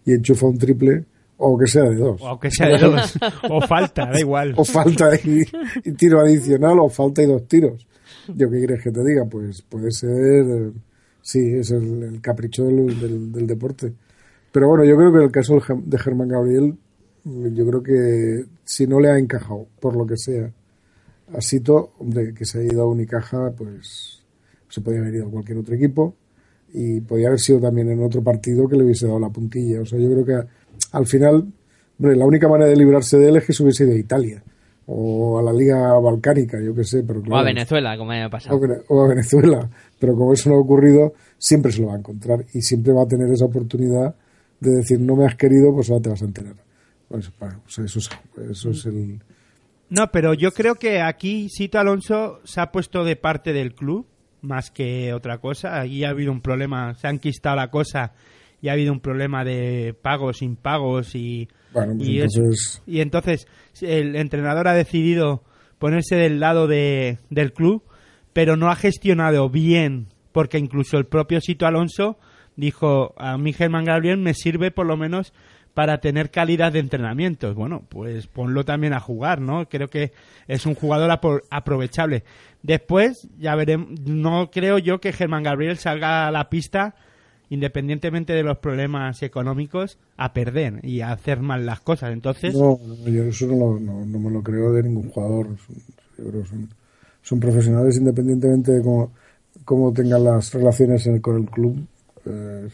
y enchufa un triple, o que sea de dos. O aunque sea de dos. o falta, da igual. o falta y, y tiro adicional o falta y dos tiros. Yo qué quieres que te diga, pues puede ser, sí, es el, capricho del, del- deporte. Pero bueno, yo creo que en el caso de Germán Gabriel, yo creo que si no le ha encajado, por lo que sea, a Sito, hombre, que se ha ido a Unicaja, pues se podía haber ido a cualquier otro equipo y podía haber sido también en otro partido que le hubiese dado la puntilla. O sea, yo creo que al final, la única manera de librarse de él es que se hubiese ido a Italia o a la Liga Balcánica, yo qué sé. Pero o a Venezuela, como haya pasado. O a Venezuela, pero como eso no ha ocurrido, siempre se lo va a encontrar y siempre va a tener esa oportunidad de decir, no me has querido, pues ahora te vas a enterar. Pues, eso, es, eso es el... No, pero yo creo que aquí Sito Alonso se ha puesto de parte del club más que otra cosa. Aquí ha habido un problema, se ha enquistado la cosa y ha habido un problema de pagos, impagos y, pues y, entonces... y entonces el entrenador ha decidido ponerse del lado de, del club, pero no ha gestionado bien, porque incluso el propio Sito Alonso dijo a mi Germán Gabriel me sirve por lo menos para tener calidad de entrenamientos. Bueno, pues ponlo también a jugar, ¿no? Creo que es un jugador aprovechable. Después, ya veremos, no creo yo que Germán Gabriel salga a la pista, independientemente de los problemas económicos, a perder y a hacer mal las cosas. Entonces... No, yo eso no, me lo creo de ningún jugador. Son, profesionales independientemente de cómo, tengan las relaciones con el club. Pues,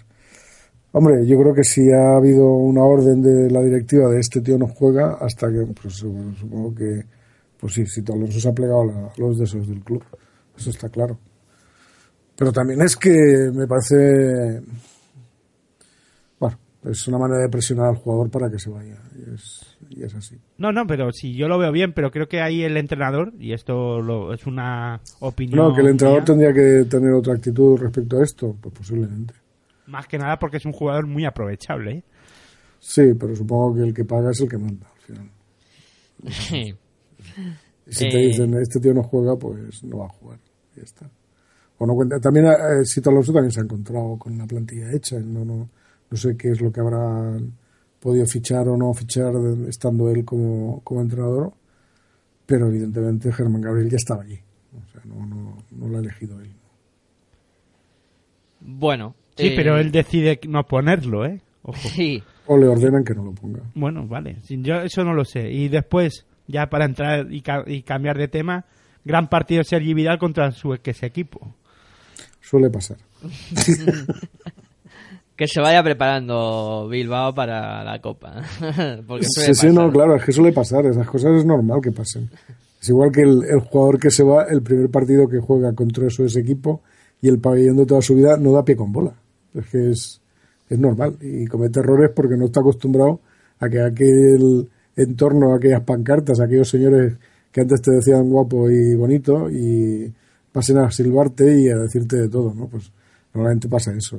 Hombre, yo creo que si ha habido una orden de la directiva de este tío no juega, hasta que, pues supongo que, pues sí, si todos los ha plegado a los deseos del club. Eso está claro. Pero también es que me parece, bueno, es una manera de presionar al jugador para que se vaya. Y es, y es así. No, no, pero si yo lo veo bien, pero creo que ahí el entrenador, y esto lo, es una opinión. No, que el entrenador tendría que tener otra actitud respecto a esto, pues posiblemente. Más que nada porque es un jugador muy aprovechable. ¿eh? Sí, pero supongo que el que paga es el que manda al final. si te dicen, este tío no juega, pues no va a jugar. Ya está. O no cuenta. También, eh, Sito Alonso también se ha encontrado con una plantilla hecha. No, no, no sé qué es lo que habrá podido fichar o no fichar estando él como, como entrenador. Pero evidentemente Germán Gabriel ya estaba allí. O sea, no, no, no lo ha elegido él. Bueno, Sí, eh, pero él decide no ponerlo, ¿eh? Sí. O le ordenan que no lo ponga. Bueno, vale. Yo eso no lo sé. Y después, ya para entrar y, cambiar de tema, gran partido Sergi Vidal contra su ex equipo. Suele pasar. que se vaya preparando Bilbao para la Copa. sí, sí, no, claro, es que suele pasar. Esas cosas es normal que pasen. Es igual que el, el jugador que se va, el primer partido que juega contra su ese equipo y el pabellón de toda su vida no da pie con bola. Es que es, es normal y comete errores porque no está acostumbrado a que aquel entorno, aquellas pancartas, aquellos señores que antes te decían guapo y bonito y pasen a silbarte y a decirte de todo, ¿no? Pues normalmente pasa eso.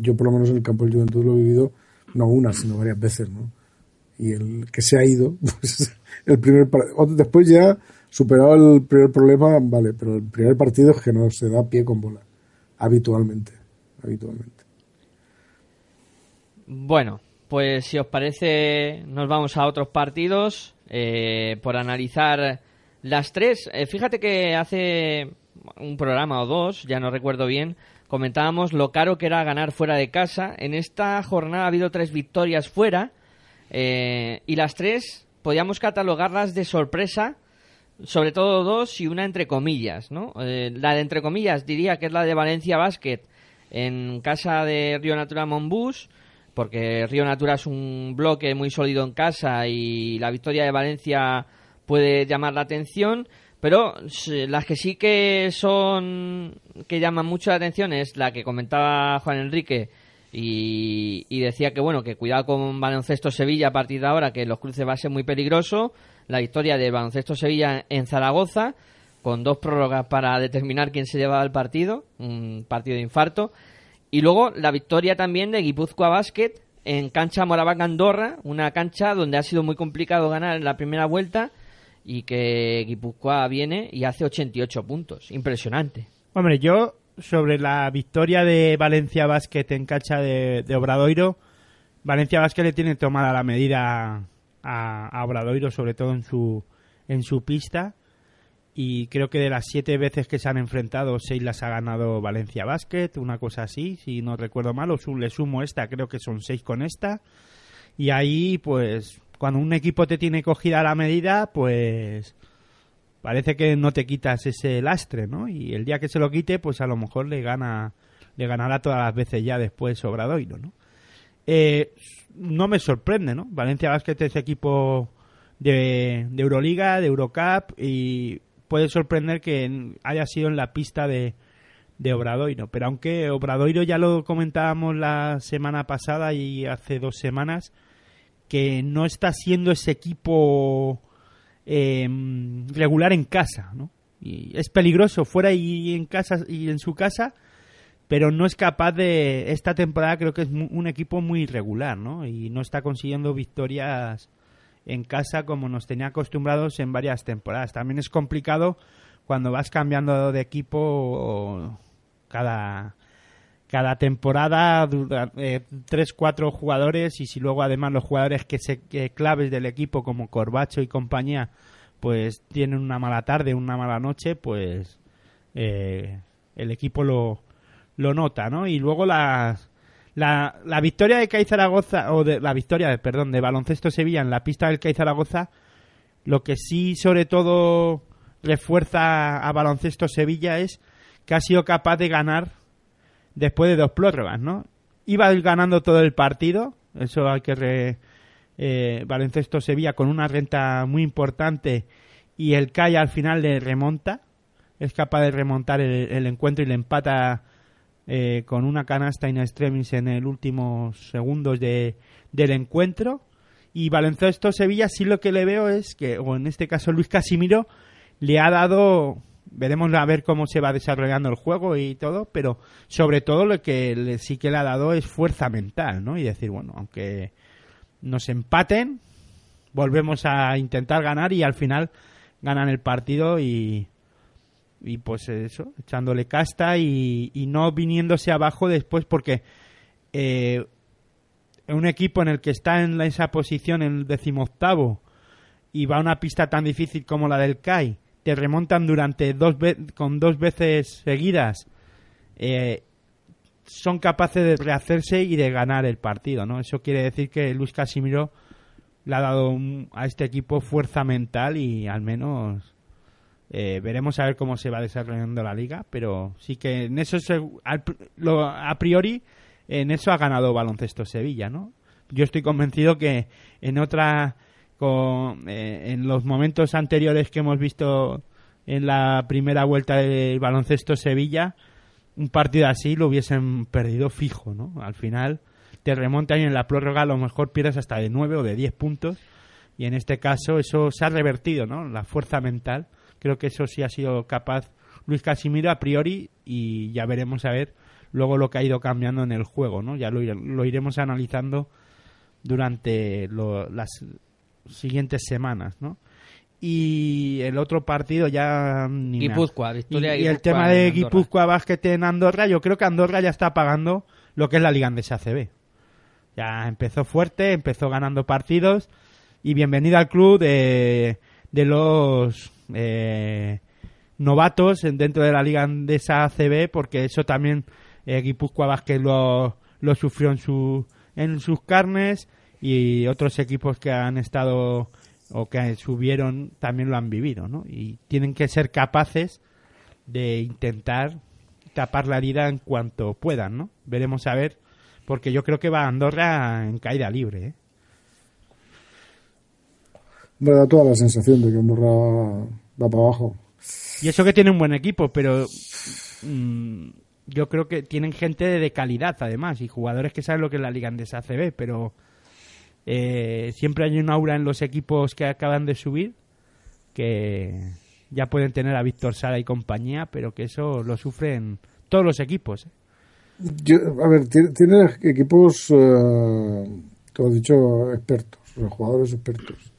Yo, por lo menos en el campo del juventud lo he vivido no una, sino varias veces, ¿no? Y el que se ha ido, pues el primer después ya superado el primer problema, vale, pero el primer partido es que no se da pie con bola habitualmente habitualmente. Bueno, pues si os parece, nos vamos a otros partidos eh, por analizar las tres. Eh, fíjate que hace un programa o dos, ya no recuerdo bien, comentábamos lo caro que era ganar fuera de casa. En esta jornada ha habido tres victorias fuera eh, y las tres podíamos catalogarlas de sorpresa, sobre todo dos y una entre comillas, ¿no? la de entre comillas diría que es la de Valencia Basket en casa de Río Natura Monbus, porque Río Natura es un bloque muy sólido en casa y la victoria de Valencia puede llamar la atención, pero las que sí que son que llaman mucho la atención es la que comentaba Juan Enrique y, y, decía que bueno que cuidado con baloncesto Sevilla a partir de ahora que los cruces va a ser muy peligroso la victoria de baloncesto Sevilla en Zaragoza con dos prórrogas para determinar quién se llevaba el partido, un partido de infarto. Y luego la victoria también de Guipúzcoa Basket en cancha Moraván Andorra, una cancha donde ha sido muy complicado ganar en la primera vuelta y que Guipúzcoa viene y hace 88 puntos. Impresionante. Hombre, yo sobre la victoria de Valencia Basket en cancha de, Obradoiro, Valencia Basket le tiene tomada la medida a, a Obradoiro, sobre todo en su, en su pista y creo que de las siete veces que se han enfrentado, seis las ha ganado Valencia Basket, una cosa así, si no recuerdo mal, o le sumo esta, creo que son seis con esta. Y ahí, pues, cuando un equipo te tiene cogida la medida, pues parece que no te quitas ese lastre, ¿no? Y el día que se lo quite, pues a lo mejor le gana le ganará todas las veces ya después Obradoiro, ¿no? Eh, no me sorprende, ¿no? Valencia Basket es equipo de, Euroliga, de Eurocup y puede sorprender que haya sido en la pista de, de Obradoiro. Pero aunque Obradoiro ya lo comentábamos la semana pasada y hace dos semanas, que no está siendo ese equipo eh, regular en casa, ¿no? Y es peligroso fuera y en casa y en su casa, pero no es capaz de esta temporada creo que es un equipo muy irregular, ¿no? Y no está consiguiendo victorias en casa como nos tenía acostumbrados en varias temporadas. También es complicado cuando vas cambiando de equipo cada cada temporada eh, tres cuatro jugadores y si luego además los jugadores que se claves del equipo como Corbacho y compañía pues tienen una mala tarde una mala noche pues eh, el equipo lo lo nota no y luego la, la, la victoria de CAI Zaragoza o de la victoria perdón de baloncesto Sevilla en la pista del CAI Zaragoza lo que sí sobre todo refuerza a baloncesto Sevilla es que ha sido capaz de ganar después de dos prórrogas, ¿no? Iba ganando todo el partido, eso hay que re, eh, baloncesto Sevilla con una renta muy importante y el CAI al final le remonta, es capaz de remontar el, encuentro y le empata eh, con una canasta in extremis en el último segundos de, del encuentro. Y baloncesto Sevilla sí lo que le veo es que, o en este caso Luis Casimiro, le ha dado veremos a ver cómo se va desarrollando el juego y todo, pero sobre todo lo que le, sí que le ha dado es fuerza mental, ¿no? Y decir, bueno, aunque nos empaten, volvemos a intentar ganar y al final ganan el partido y, y pues eso, echándole casta y, no viniéndose abajo después porque eh, un equipo en el que está en esa posición en el decimoctavo y va a una pista tan difícil como la del CAI te remontan durante dos con dos veces seguidas, eh, son capaces de rehacerse y de ganar el partido, ¿no? Eso quiere decir que Luis Casimiro le ha dado a este equipo fuerza mental y al menos eh, veremos a ver cómo se va desarrollando la liga, pero sí que en eso a priori en eso ha ganado baloncesto Sevilla, ¿no? Yo estoy convencido que en otra eh, en los momentos anteriores que hemos visto en la primera vuelta del baloncesto Sevilla, un partido así lo hubiesen perdido fijo, ¿no? Al final te remontan y en la prórroga a lo mejor pierdes hasta de 9 o de 10 puntos y en este caso eso se ha revertido, ¿no? La fuerza mental, creo que eso sí ha sido capaz Luis Casimiro a priori y ya veremos a ver luego lo que ha ido cambiando en el juego, ¿no? Ya lo, lo iremos analizando durante las, siguientes semanas, ¿no? Y el otro partido ya... Ni Guipúzcoa, y, el tema de Guipúzcoa Basket en Andorra, yo creo que Andorra ya está pagando lo que es la Liga Andesa ACB. Ya empezó fuerte, empezó ganando partidos y bienvenido al club de, de los eh, novatos dentro de la Liga Andesa ACB porque eso también eh, Guipúzcoa Basket lo, lo sufrió en, su, en sus carnes y otros equipos que han estado o que subieron también lo han vivido, ¿no? Y tienen que ser capaces de intentar tapar la herida en cuanto puedan, ¿no? Veremos a ver, porque yo creo que va a Andorra en caída libre, ¿eh? Me da toda la sensación de que Andorra va para abajo. Y eso que tiene un buen equipo, pero mm, yo creo que tienen gente de calidad además y jugadores que saben lo que es la Liga Andesa ACB, pero eh, siempre hay un aura en los equipos que acaban de subir que ya pueden tener a Víctor Sara y compañía, pero que eso lo sufren todos los equipos. ¿eh? a ver, tiene, equipos, eh, como he dicho, expertos, jugadores expertos,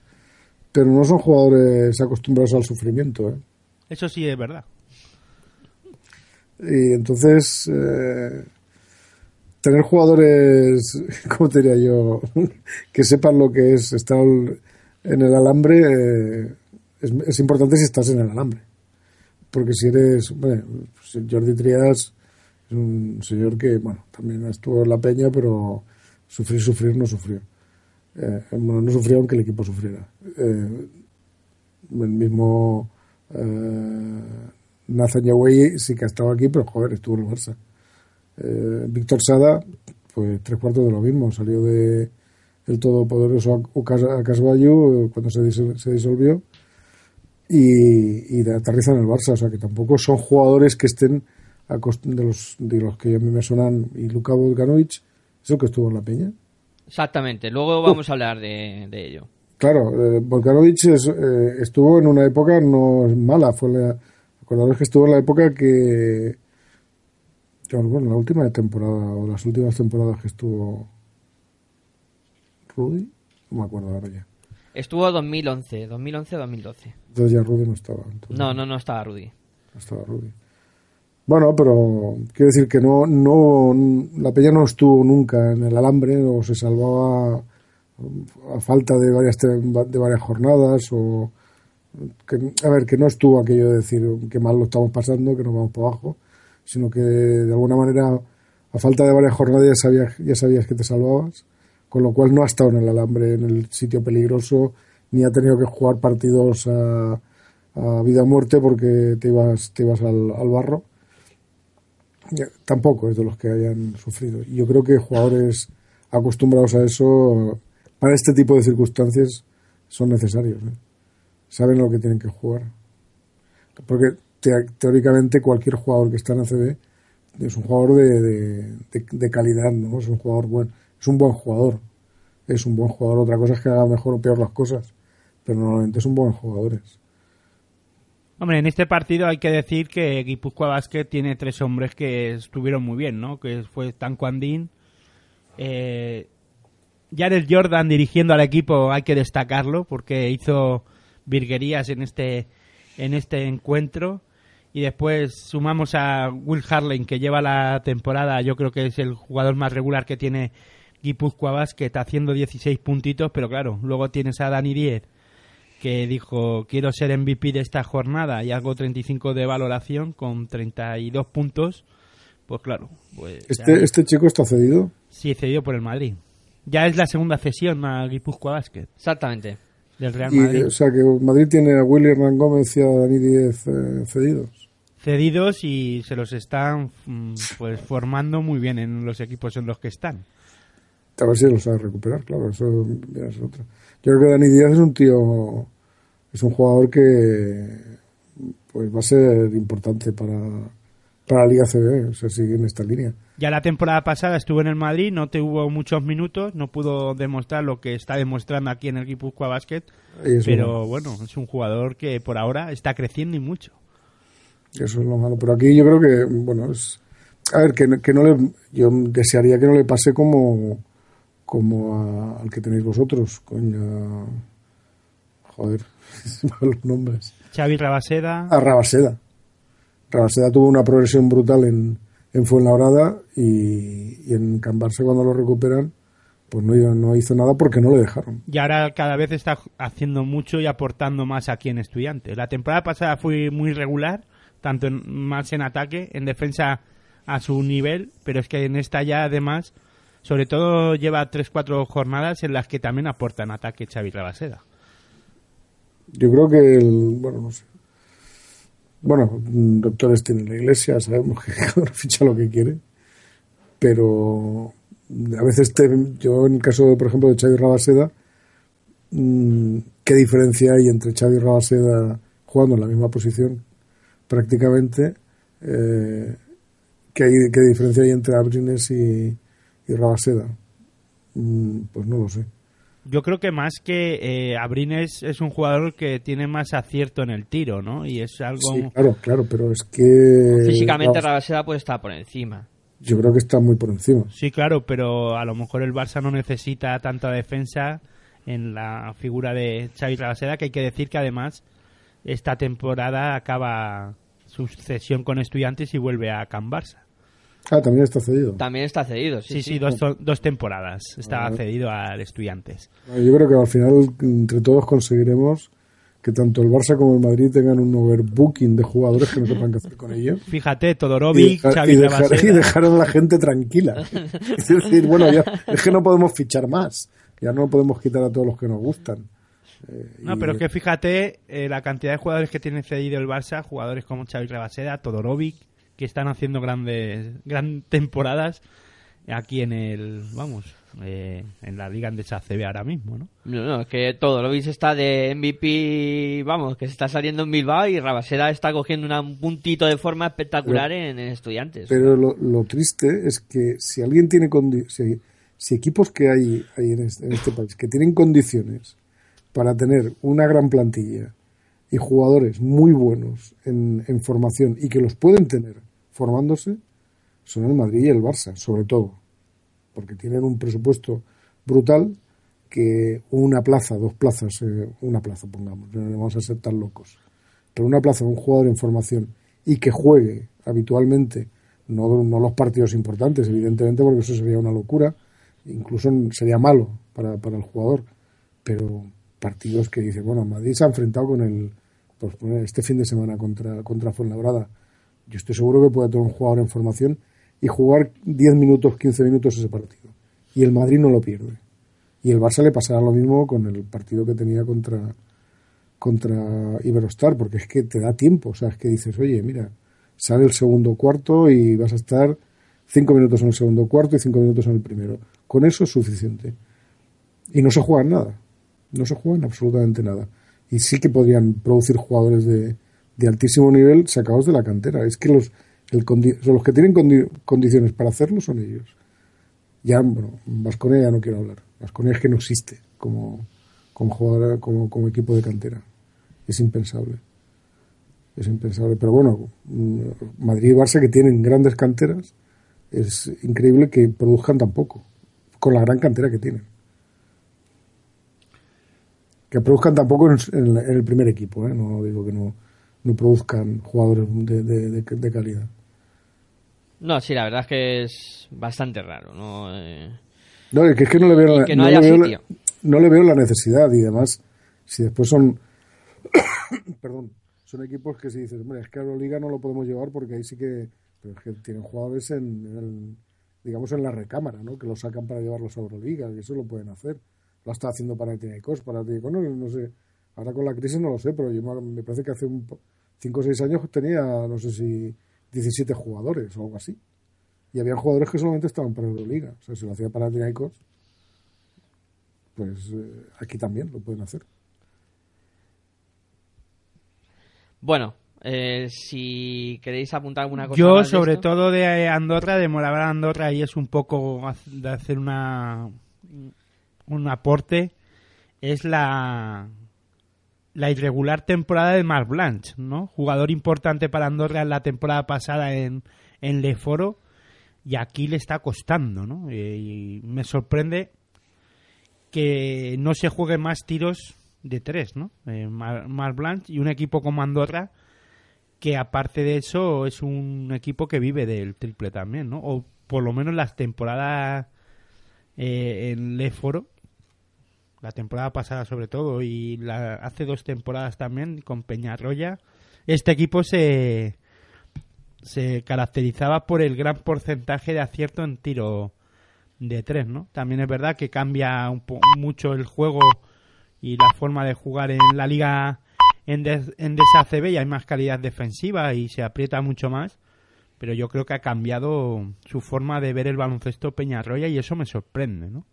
pero no son jugadores acostumbrados al sufrimiento. ¿eh? Eso sí es verdad. Y entonces, tener jugadores, ¿cómo te diría yo? que sepan lo que es estar en el alambre eh, es, importante si estás en el alambre. Porque si eres, bueno, pues Jordi Trias es un señor que, bueno, también estuvo en la peña, pero sufrir, sufrir no sufrió. Eh, bueno, no sufrió aunque el equipo sufriera. Eh, el mismo Eh, Nathan Yawey sí que ha estado aquí, pero joder, estuvo en el Barça. Eh, Víctor Sada, pues tres cuartos de lo mismo, salió de el todopoderoso Acasbayu cuando se, se disolvió. Y, y de aterriza en el Barça, o sea que tampoco son jugadores que estén acost- de los de los que a mí me sonan y Luka Volkanovic, eso que estuvo en la Peña. Exactamente, luego vamos a hablar de, de ello. Claro, eh, Volkanovich es, eh, estuvo en una época no mala, fue la, acordaros que estuvo en la época que bueno, la última temporada o las últimas temporadas que estuvo Rudy, no me acuerdo ahora ya. Estuvo 2011, 2011-2012. Entonces ya Rudy no estaba. entonces No, no, no estaba Rudy. no estaba Rudy. Bueno, pero quiero decir que no, no, la Peña no estuvo nunca en el alambre o se salvaba a falta de varias de varias jornadas o que, a ver que no estuvo aquello de decir que mal lo estamos pasando que nos vamos para abajo sino que de alguna manera a falta de varias jornadas ya sabías ya sabías que te salvabas con lo cual no ha estado en el alambre en el sitio peligroso ni ha tenido que jugar partidos a, a vida o muerte porque te ibas te ibas al, al barro tampoco es de los que hayan sufrido yo creo que jugadores acostumbrados a eso para este tipo de circunstancias son necesarios. ¿eh? Saben lo que tienen que jugar. Porque te- teóricamente cualquier jugador que está en ACB es un jugador de, de, calidad, ¿no? Es un jugador buen, es un buen jugador. Es un buen jugador. Otra cosa es que haga mejor o peor las cosas. Pero normalmente son buenos jugadores. Hombre, en este partido hay que decir que Guipúzcoa Basket tiene tres hombres que estuvieron muy bien, ¿no? Que fue Tanco Andín, eh, Jared Jordan dirigiendo al equipo, hay que destacarlo porque hizo virguerías en este en este encuentro y después sumamos a Will Harlem que lleva la temporada, yo creo que es el jugador más regular que tiene Guipúzcoa Basket haciendo 16 puntitos, pero claro, luego tienes a Dani 10 que dijo quiero ser MVP de esta jornada y algo 35 de valoración con 32 puntos, pues claro, pues Este, ya- este chico está cedido. sí cedido por el Madrid. Ya es la segunda cesión a Guipúzcoa Basket Exactamente. del Real Y, Madrid. o sea que Madrid tiene a Willy Hernán Gómez y a Dani Díez eh, cedidos. Cedidos y se los están mm, pues formando muy bien en los equipos en los que están. A ver si lo sabe recuperar, claro, eso ya es otra. Yo creo que Dani Díaz es un tío, es un jugador que pues va a ser importante para, para la Liga CB, o sea, sigue en esta línea. Ya la temporada pasada estuvo en el Madrid, no tuvo muchos minutos, no pudo demostrar lo que está demostrando aquí en el Guipúzcoa Basket, pero bueno, es un jugador que por ahora está creciendo y mucho. Eso es lo malo. Pero aquí yo creo que, bueno, es, a ver, que, no- que no le, yo desearía que no le pase como, como a- al que tenéis vosotros, coño, joder, los nombres. Xavi Rabaseda, a Rabaseda. Rabaseda tuvo una progresión brutal en, en Fuenlabrada y, y en Cambarse cuando lo recuperan, pues no, no hizo nada porque no le dejaron. y ahora cada vez está haciendo mucho y aportando más aquí en Estudiantes. La temporada pasada fue muy regular, tanto en, más en ataque, en defensa a su nivel, pero es que en esta ya además, sobre todo lleva 3-4 jornadas en las que también aporta en ataque Xavi Rabaseda. Yo creo que, el, bueno, no sé. Bueno, doctores tienen la iglesia, sabemos que cada ficha lo que quiere, pero a veces te- yo en el caso, por ejemplo, de Xavi Rabaseda, mm, ¿qué diferencia hay entre Xavi Rabaseda jugando en la misma posición prácticamente? Eh, ¿qué, hay- ¿Qué diferencia hay entre Abrines y, y Rabaseda? Mm, pues no lo sé. Yo creo que más que eh, Abrines es un jugador que tiene más acierto en el tiro, ¿no? Y es algo... Sí, claro, claro, pero es que... Físicamente Rabas- Rabaseda puede estar por encima. Yo creo que está muy por encima. Sí, claro, pero a lo mejor el Barça no necesita tanta defensa en la figura de Xavi Rabaseda, que hay que decir que además esta temporada acaba su cesión con estudiantes y vuelve a Can Barça. Ah, también está cedido. También está cedido, sí, Sí, sí, dos, dos temporadas estaba cedido al estudiantes. Yo creo que al final, entre todos, conseguiremos que tanto el Barça como el Madrid tengan un overbooking de jugadores que no sepan qué hacer con ellos. Fíjate, Y Todorovic, dejar, Xavi y dejar- y dejar a la gente tranquila. Es decir, bueno, ya, es que no podemos fichar más. Ya no podemos quitar a todos los que nos gustan. Eh, No, y- pero es que fíjate eh, la cantidad de jugadores que tiene cedido el Barça, jugadores como Xavi Rabaseda, Todorovic, que están haciendo grandes gran temporadas aquí en el, vamos, eh, en la Liga Andesa CB ahora mismo, ¿no? No, no, es que todo lo veis está de MVP, vamos, que se está saliendo en Bilbao y Rabaseda está cogiendo una- un puntito de forma espectacular en, en Estudiantes. Pero lo, lo triste es que si alguien tiene si, si equipos que hay, hay en, este, en este país que tienen condiciones para tener una gran plantilla y jugadores muy buenos en, formación y que los pueden tener formándose, son el Madrid y el Barça, sobre todo, porque tienen un presupuesto brutal que una plaza, dos plazas, eh, una plaza pongamos, no vamos a ser tan locos, pero una plaza de un jugador en formación y que juegue habitualmente, no, no los partidos importantes, evidentemente, porque eso sería una locura, incluso sería malo para, para el jugador, pero partidos que dice, bueno, Madrid se ha enfrentado con el, pues este fin de semana contra, contra Fuenlabrada, yo estoy seguro que puede tener un jugador en formación y jugar 10 minutos, 15 minutos ese partido. Y el Madrid no lo pierde. Y el Barça le pasará lo mismo con el partido que tenía contra, contra Iberostar, porque es que te da tiempo. O sea, es que dices, oye, mira, sale el segundo cuarto y vas a estar 5 minutos en el segundo cuarto y 5 minutos en el primero. Con eso es suficiente. Y no se juega nada. No se juega en absolutamente nada. Y sí que podrían producir jugadores de, de altísimo nivel sacados de la cantera. Es que los, el condi- los que tienen condi- condiciones para hacerlo son ellos. Ya, bueno, Vasconia ya no quiero hablar. Vasconia es que no existe como, como jugador, como, como equipo de cantera. Es impensable. Es impensable. Pero bueno, Madrid y Barça que tienen grandes canteras, es increíble que produzcan tan poco, con la gran cantera que tienen. Que produzcan tampoco en, en la- en el primer equipo, ¿eh? no digo que no, no produzcan jugadores de, de- de- de calidad. No, sí, la verdad es que es bastante raro, ¿no? Eh, No, es que, es que no le veo, Y la, que no no haya le veo la- no le veo la necesidad y además, si después son, perdón, son equipos que si dices, hombre, es que a Euroliga no lo podemos llevar porque ahí sí que, pero es que tienen jugadores en, en el- digamos, en la recámara, ¿no? Que los sacan para llevarlos a Euroliga, que eso lo pueden hacer. Lo está haciendo para Tinecos, para Tinecos, no, no sé. Ahora con la crisis no lo sé, pero yo me- parece que hace un 5 o 6 años tenía, no sé si 17 jugadores o algo así. Y había jugadores que solamente estaban para Euroliga. O sea, si lo hacía para Tinecos, pues eh, aquí también lo pueden hacer. Bueno, eh, si queréis apuntar alguna cosa Yo, más de sobre esto. todo de Andorra, de Moraván Andorra, y es un poco de hacer una un aporte, es la la irregular temporada de Marc Blanche, ¿no? Jugador importante para Andorra en la temporada pasada en, en Leforo y aquí le está costando, ¿no? Eh, y me sorprende que no se juegue más tiros de tres, ¿no? Eh, Blanche y un equipo como Andorra que aparte de eso es un equipo que vive del triple también, ¿no? O por lo menos las temporadas eh, en Leforo, la temporada pasada sobre todo y la, hace dos temporadas también con Peñarroya, este equipo se se caracterizaba por el gran porcentaje de acierto en tiro de tres, ¿no? También es verdad que cambia un po- mucho el juego y la forma de jugar en la liga en, des- en y hay más calidad defensiva y se aprieta mucho más. Pero yo creo que ha cambiado su forma de ver el baloncesto Peñarroya y eso me sorprende, ¿no?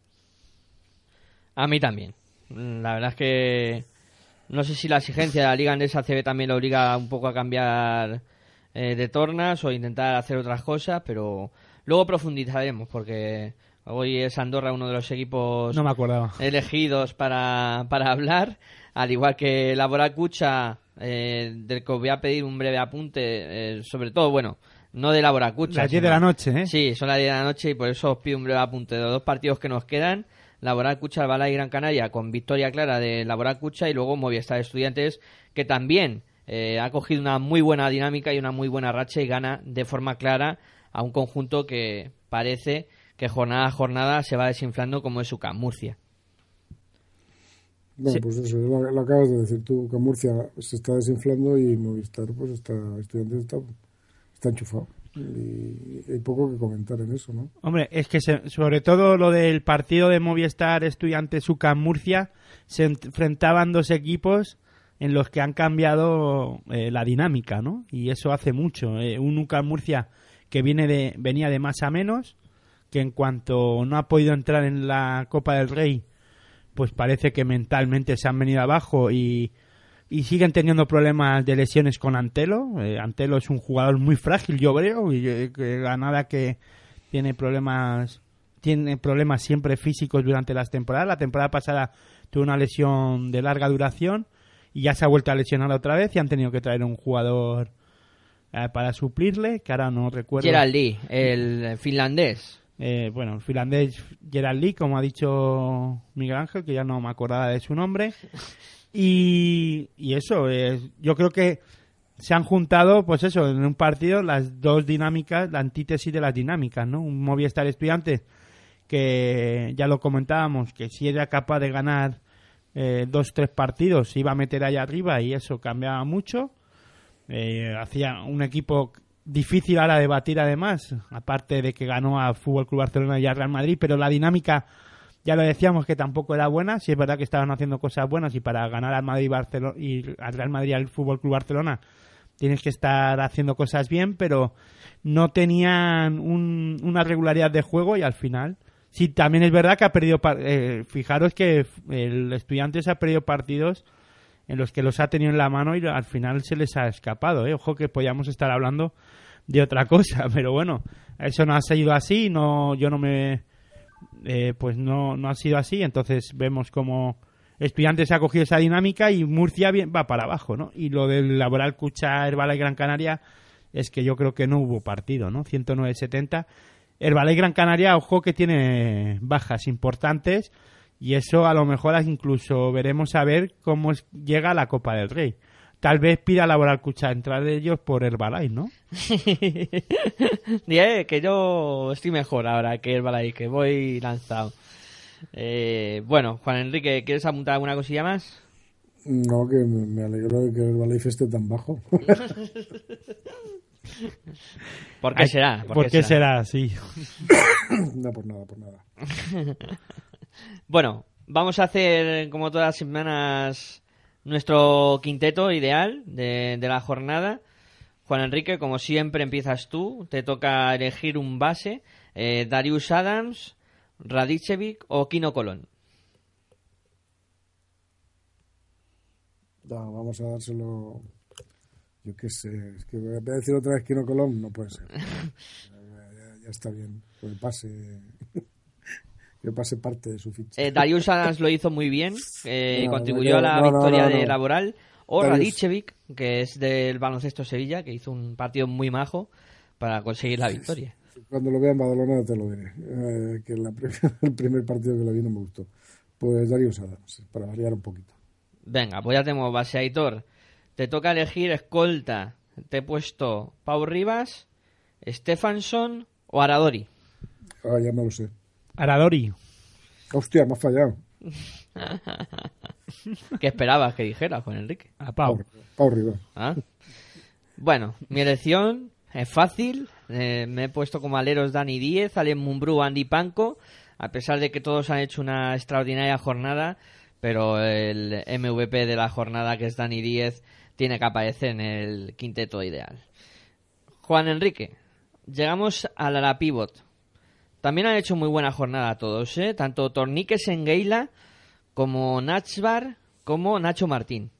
A mí también. Mm, La verdad es que no sé si la exigencia de la Liga Andesa CB también lo obliga un poco a cambiar eh, de tornas o intentar hacer otras cosas, pero luego profundizaremos porque hoy es Andorra uno de los equipos No me acordaba. elegidos para, para hablar, al igual que Laboral Cucha, eh, del que os voy a pedir un breve apunte, eh, sobre todo, bueno, no de Laboral Cucha. Las 10 de la noche, ¿eh? Sí, son las 10 de la noche y por eso os pido un breve apunte de los dos partidos que nos quedan. Laboral Cucha, Albalá y Gran Canaria con victoria clara de Laboral Cucha y luego Movistar Estudiantes que también eh, ha cogido una muy buena dinámica y una muy buena racha y gana de forma clara a un conjunto que parece que jornada a jornada se va desinflando como es UCAM Murcia. Bueno, Sí. pues eso, lo, lo acabas de decir tú, que Murcia se está desinflando y Movistar, pues está, estudiantes está, está enchufado. Y hay poco que comentar en eso, ¿no? Hombre, es que se- sobre todo lo del partido de Movistar Estudiantes UCAM Murcia, se enfrentaban dos equipos en los que han cambiado eh, la dinámica, ¿no? Y eso hace mucho. Eh, un UCAM Murcia que viene de, venía de más a menos, que en cuanto no ha podido entrar en la Copa del Rey, pues parece que mentalmente se han venido abajo y, y siguen teniendo problemas de lesiones con Antelo. Eh, Antelo es un jugador muy frágil, yo creo, y eh, que la nada que tiene problemas tiene problemas siempre físicos durante las temporadas. La temporada pasada tuvo una lesión de larga duración y ya se ha vuelto a lesionar otra vez y han tenido que traer un jugador eh, para suplirle, que ahora no recuerdo. Gerald Lee, el finlandés. Eh, bueno, el finlandés Gerard Lee, como ha dicho Miguel Ángel, que ya no me acordaba de su nombre. Y, eso, eh, yo creo que se han juntado, pues eso, en un partido las dos dinámicas, la antítesis de las dinámicas, ¿no? Un Movistar estudiante que ya lo comentábamos, que si era capaz de ganar eh, dos, tres partidos, se iba a meter ahí arriba y eso cambiaba mucho. Eh, hacía un equipo difícil ahora de batir además, aparte de que ganó a Fútbol Club Barcelona y a Real Madrid, pero la dinámica ya lo decíamos que tampoco era buena, si es verdad que estaban haciendo cosas buenas y para ganar al Madrid Barcelona y al Real Madrid al Fútbol Club Barcelona tienes que estar haciendo cosas bien, pero no tenían un- una regularidad de juego y al final sí también es verdad que ha perdido eh, fijaros que el estudiante se ha perdido partidos en los que los ha tenido en la mano y al final se les ha escapado. ¿eh? Ojo que podíamos estar hablando de otra cosa, pero bueno, eso no ha sido así, no, yo no me, eh, pues no, no ha sido así, entonces vemos como Estudiantes ha cogido esa dinámica y Murcia bien, va para abajo, ¿no? Y lo del Laboral Cucha, Herbala y Gran Canaria es que yo creo que no hubo partido, ¿no? 109-70. Herbala y Gran Canaria, ojo que tiene bajas importantes y eso a lo mejor incluso veremos a ver cómo llega a la Copa del Rey. Tal vez pida Laboral Cucha entrar de ellos por Herbalife, ¿no? Diré que yo estoy mejor ahora que el Balay, que voy lanzado. Eh, bueno, Juan Enrique, ¿quieres apuntar alguna cosilla más? No, que me alegro de que el Balaife esté tan bajo. ¿Por qué Ay, será? ¿Por, qué será así? no, por nada, por nada. Bueno, vamos a hacer, como todas las semanas, nuestro quinteto ideal de, de la jornada. Juan Enrique, como siempre, empiezas tú. Te toca elegir un base. Eh, Darius Adams, Radicevic o Kino Colón. No, vamos a dárselo. Yo qué sé, es que voy a decir otra vez Kino Colón, no puede ser. Ya, ya- ya está bien, que pase, que pase parte de su ficha. Eh, Darius Adams lo hizo muy bien, eh, No, contribuyó no, a la victoria de. Laboral. O Radicevic, que es del baloncesto Sevilla, que hizo un partido muy majo para conseguir la victoria. Cuando lo vea en Badalona te lo diré, eh, que la el primer partido que lo vi no me gustó. Pues Darius Adams, para variar un poquito. Venga, pues ya tenemos base Aitor. Te toca elegir escolta. Te he puesto Pau Rivas, Stefansson o Aradori. Ah, ya me lo sé. Aradori. Hostia, me ha fallado. ¿Qué esperabas que dijera, Juan Enrique? A Pau. Pau. ¿Ah? Bueno, mi elección es fácil. Eh, me he puesto como aleros Dani Díez, Alem Mumbrú, Andy Panco. A pesar de que todos han hecho una extraordinaria jornada, pero el MVP de la jornada, que es Dani Díez, tiene que aparecer en el quinteto ideal. Juan Enrique, llegamos a la, la pivot. También han hecho muy buena jornada todos, ¿eh? Tanto Torniques en Geila como Nachbar como Nacho Martín.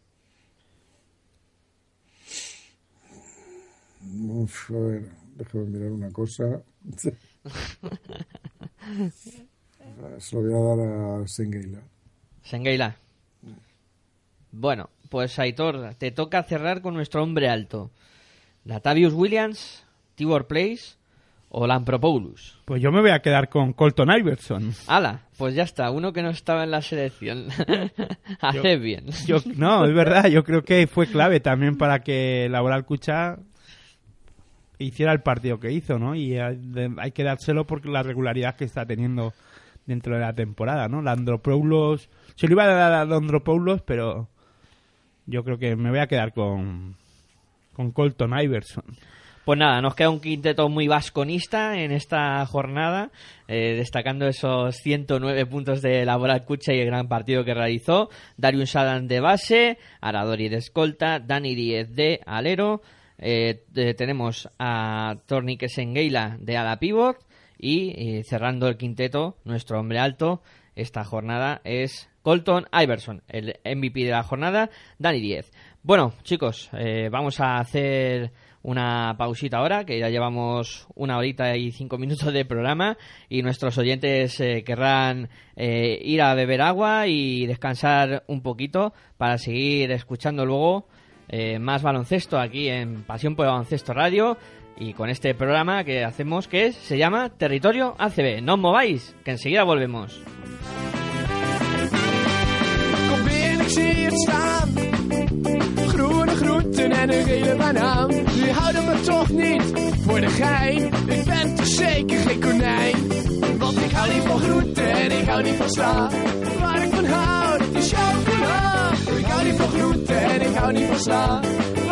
Uf, a ver, déjame mirar una cosa. Se lo voy a dar a Sengeila. Sengeila. Bueno, pues Aitor, te toca cerrar con nuestro hombre alto. Latavius Williams, Tibor Place o Lampropoulos. Pues yo me voy a quedar con Colton Iverson. Ala, pues ya está, uno que no estaba en la selección. Haces bien. Yo, no, es verdad, yo creo que fue clave también para que Laboral Cucha hiciera el partido que hizo, ¿no? Y hay que dárselo por la regularidad que está teniendo dentro de la temporada, ¿no? Landropoulos, se lo iba a dar a Landropoulos, pero yo creo que me voy a quedar con con Colton Iverson. Pues nada, nos queda un quinteto muy vasconista en esta jornada, eh, destacando esos 109 puntos de Laboral Cucha y el gran partido que realizó. Darius Sadan de base, Aradori de escolta, Dani Díez de alero, eh, eh, tenemos a Tornique Sengeila de ala pivot y cerrando el quinteto, nuestro hombre alto, esta jornada es Colton Iverson, el MVP de la jornada, Dani Díez. Bueno, chicos, vamos a hacer una pausita ahora, que ya llevamos una horita y cinco minutos de programa y nuestros oyentes eh, querrán eh, ir a beber agua y descansar un poquito para seguir escuchando luego eh, más baloncesto aquí en Pasión por Baloncesto Radio y con este programa que hacemos que se llama Territorio ACB. No os mováis, que enseguida volvemos. Een gele banaan. Die houden me toch niet voor de gein. Ik ben toch zeker geen konijn. Want ik hou niet van groenten en ik hou niet van sla. Waar ik van hou, dat is chocola. Ik hou niet van groenten en ik hou niet van sla.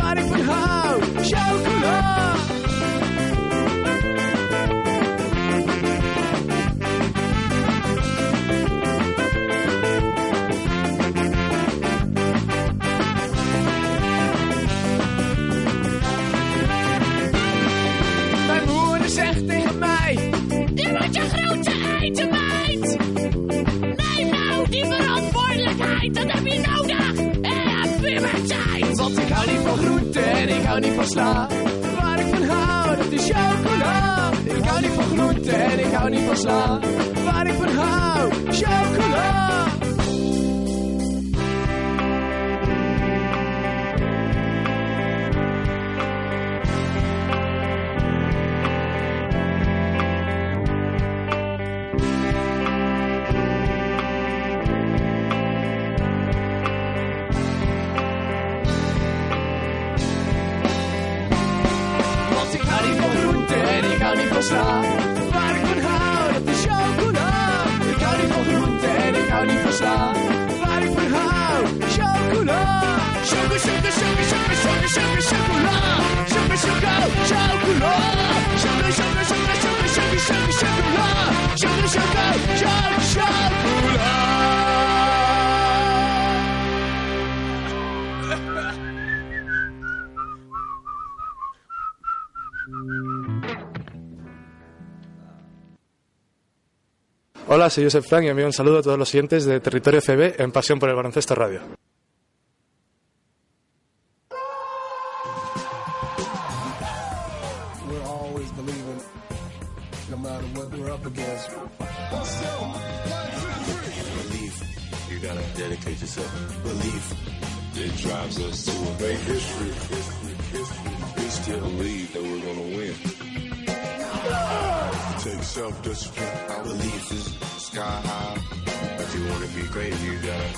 Waar ik van hou, chocola. Hou niet van sla. Waar ik van hou, dat is chocola. Ik hou niet van groenten en ik hou niet van sla. Waar ik van hou, chocola. Hola, soy Josep Frank y envío un saludo a todos los siguientes de Territorio CB en Pasión por el Baloncesto Radio. Self-discipline. Our belief is sky high. If you want to be great, you gotta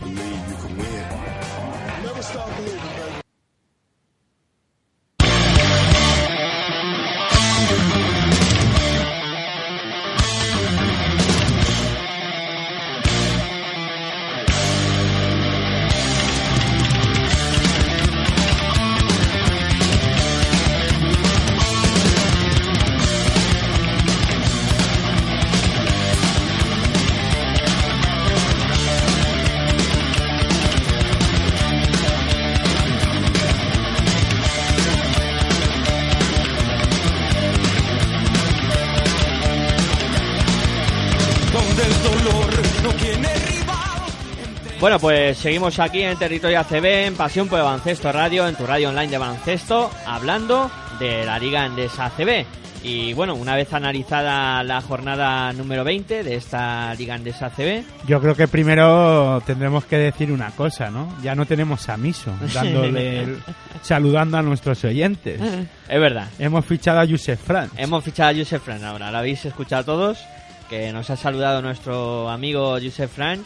believe you can win. Never stop believing, baby. Bueno, pues seguimos aquí en Territorio ACB, en Pasión por el Baloncesto Radio, en tu radio online de baloncesto, hablando de la Liga Endesa ACB. Y bueno, una vez analizada la jornada número 20 de esta Liga Endesa ACB... Yo creo que primero tendremos que decir una cosa, ¿no? Ya no tenemos a Miso dándole saludando a nuestros oyentes. Es verdad. Hemos fichado a Josef Franz. Hemos fichado a Josef Franz ahora, lo habéis escuchado todos, que nos ha saludado nuestro amigo Josef Franz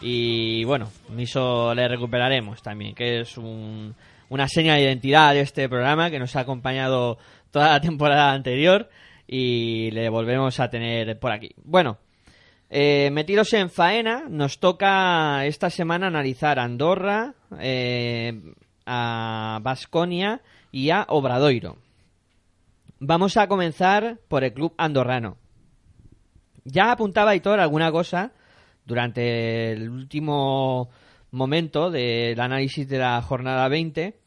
y bueno, Miso le recuperaremos también, que es una seña de identidad de este programa que nos ha acompañado toda la temporada anterior y le volvemos a tener por aquí. Bueno, eh, metidos en faena, nos toca esta semana analizar Andorra, eh, a Basconia y a Obradoiro. Vamos a comenzar por el club andorrano. Ya apuntaba Hitor alguna cosa durante el último momento del análisis de la jornada 20.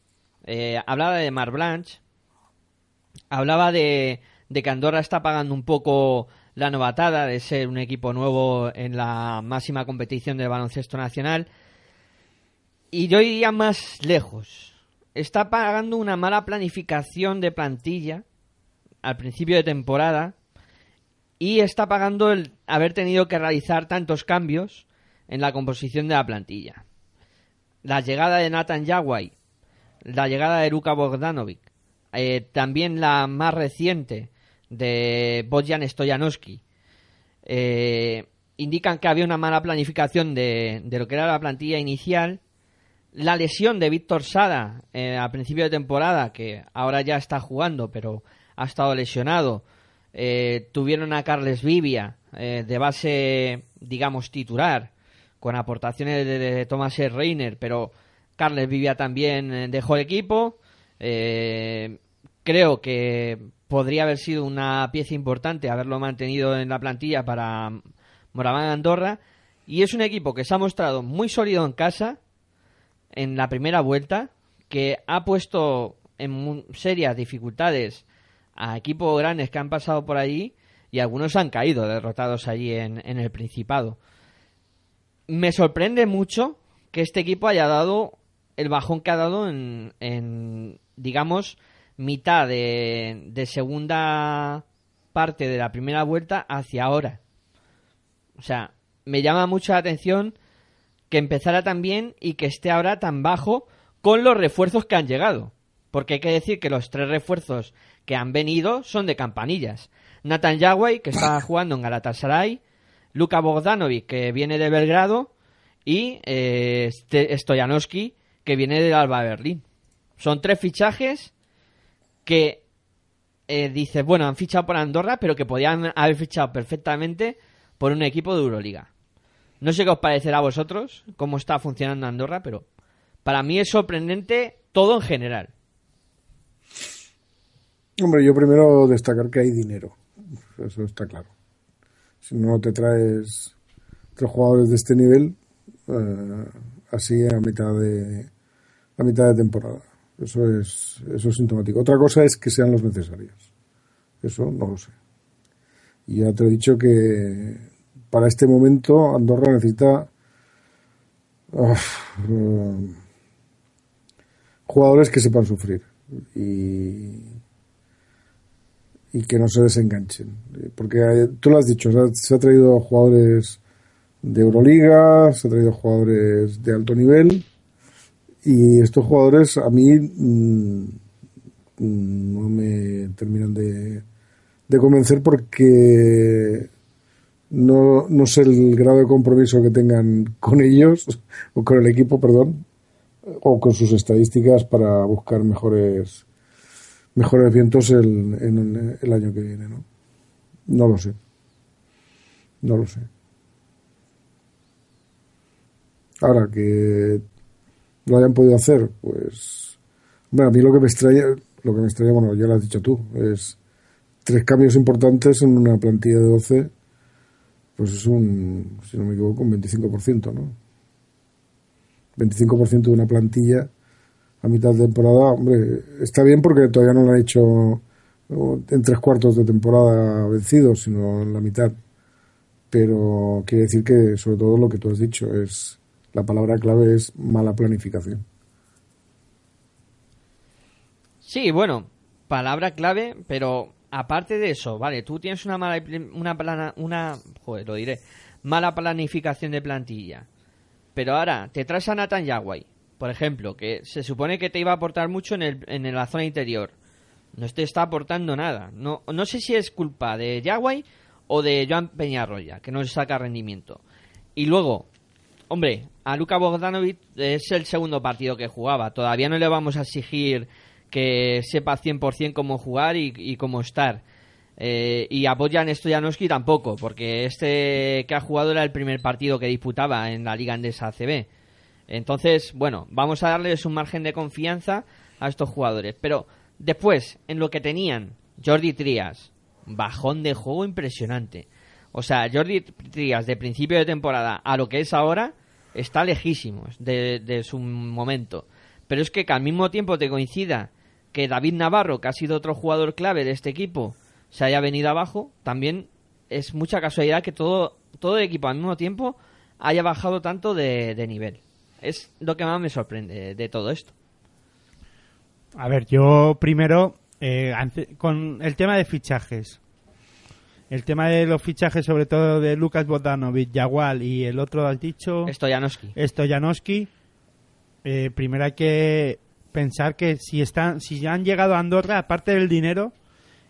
Eh, hablaba de Mar Blanche, hablaba de, de que Andorra está pagando un poco la novatada de ser un equipo nuevo en la máxima competición del baloncesto nacional. Y yo iría más lejos. Está pagando una mala planificación de plantilla al principio de temporada y está pagando el haber tenido que realizar tantos cambios en la composición de la plantilla. La llegada de Nathan Yawai, la llegada de Luka Bogdanovic, eh, también la más reciente de Bojan Stojanowski, eh, indican que había una mala planificación de, de, lo que era la plantilla inicial. La lesión de Víctor Sada eh, a principio de temporada, que ahora ya está jugando, pero ha estado lesionado. Eh, tuvieron a Carles Vivia eh, de base, digamos, titular, con aportaciones de, de Thomas e. Reiner, pero Carles Vivia también eh, dejó el equipo. Eh, creo que podría haber sido una pieza importante haberlo mantenido en la plantilla para Moraván Andorra. Y es un equipo que se ha mostrado muy sólido en casa en la primera vuelta, que ha puesto en serias dificultades a equipos grandes que han pasado por allí y algunos han caído derrotados allí en, en el Principado. Me sorprende mucho que este equipo haya dado el bajón que ha dado en, en digamos, mitad de, de, segunda parte de la primera vuelta hacia ahora. O sea, me llama mucho la atención que empezara tan bien y que esté ahora tan bajo con los refuerzos que han llegado. Porque hay que decir que los tres refuerzos que han venido son de campanillas. Nathan Yawai, que está jugando en Galatasaray, Luka Bogdanovic, que viene de Belgrado, y eh, que viene del Alba Berlín. Son tres fichajes que eh, dices, bueno, han fichado por Andorra, pero que podían haber fichado perfectamente por un equipo de Euroliga. No sé qué os parecerá a vosotros, cómo está funcionando Andorra, pero para mí es sorprendente todo en general. Hombre, yo primero destacar que hay dinero. Eso está claro. Si no te traes tres jugadores de este nivel, eh, así a mitad de a mitad de temporada. Eso es, eso es sintomático. Otra cosa es que sean los necesarios. Eso no lo sé. Y ya te he dicho que para este momento Andorra necesita uh, jugadores que sepan sufrir. Y y que no se desenganchen. Porque tú lo has dicho, se ha traído jugadores de Euroliga, se ha traído jugadores de alto nivel y estos jugadores a mí mmm, no me terminan de, de convencer porque no, no sé el grado de compromiso que tengan con ellos, o con el equipo, perdón, o con sus estadísticas para buscar mejores mejores vientos el, en el, año que viene, ¿no? No lo sé. No lo sé. Ahora que lo hayan podido hacer, pues. Bueno, a mí lo que me extraña, lo que me extraña, bueno, ya lo has dicho tú, es tres cambios importantes en una plantilla de 12, pues es un, si no me equivoco, un 25%, ¿no? 25% de una plantilla a mitad de temporada, hombre, está bien porque todavía no lo han hecho en tres cuartos de temporada vencido, sino en la mitad. Pero quiere decir que, sobre todo, lo que tú has dicho es la palabra clave es mala planificación. Sí, bueno, palabra clave, pero aparte de eso, vale, tú tienes una mala una plana, una, joder, lo diré, mala planificación de plantilla. Pero ahora te traes a Nathan Yawai, por ejemplo, que se supone que te iba a aportar mucho en, el, en la zona interior. No te está aportando nada. No, no sé si es culpa de Yagüey o de Joan Peñarroya, que no saca rendimiento. Y luego, hombre, a Luka Bogdanovic es el segundo partido que jugaba. Todavía no le vamos a exigir que sepa 100% cómo jugar y, cómo estar. Eh, y a Bojan Stojanowski tampoco, porque este que ha jugado era el primer partido que disputaba en la Liga Andesa ACB. Entonces, bueno, vamos a darles un margen de confianza a estos jugadores. Pero después, en lo que tenían, Jordi Trías, bajón de juego impresionante. O sea, Jordi Trías de principio de temporada a lo que es ahora está lejísimo de, de su momento. Pero es que, que al mismo tiempo te coincida que David Navarro, que ha sido otro jugador clave de este equipo, se haya venido abajo, también es mucha casualidad que todo, todo el equipo al mismo tiempo haya bajado tanto de, de nivel. Es lo que más me sorprende de todo esto. A ver, yo primero, eh, con el tema de fichajes. El tema de los fichajes, sobre todo de Lucas Bogdanovic, Yagual y el otro, has dicho, Stojanowski. Stojanowski. Eh, primero hay que pensar que si están, si ya han llegado a Andorra, aparte del dinero,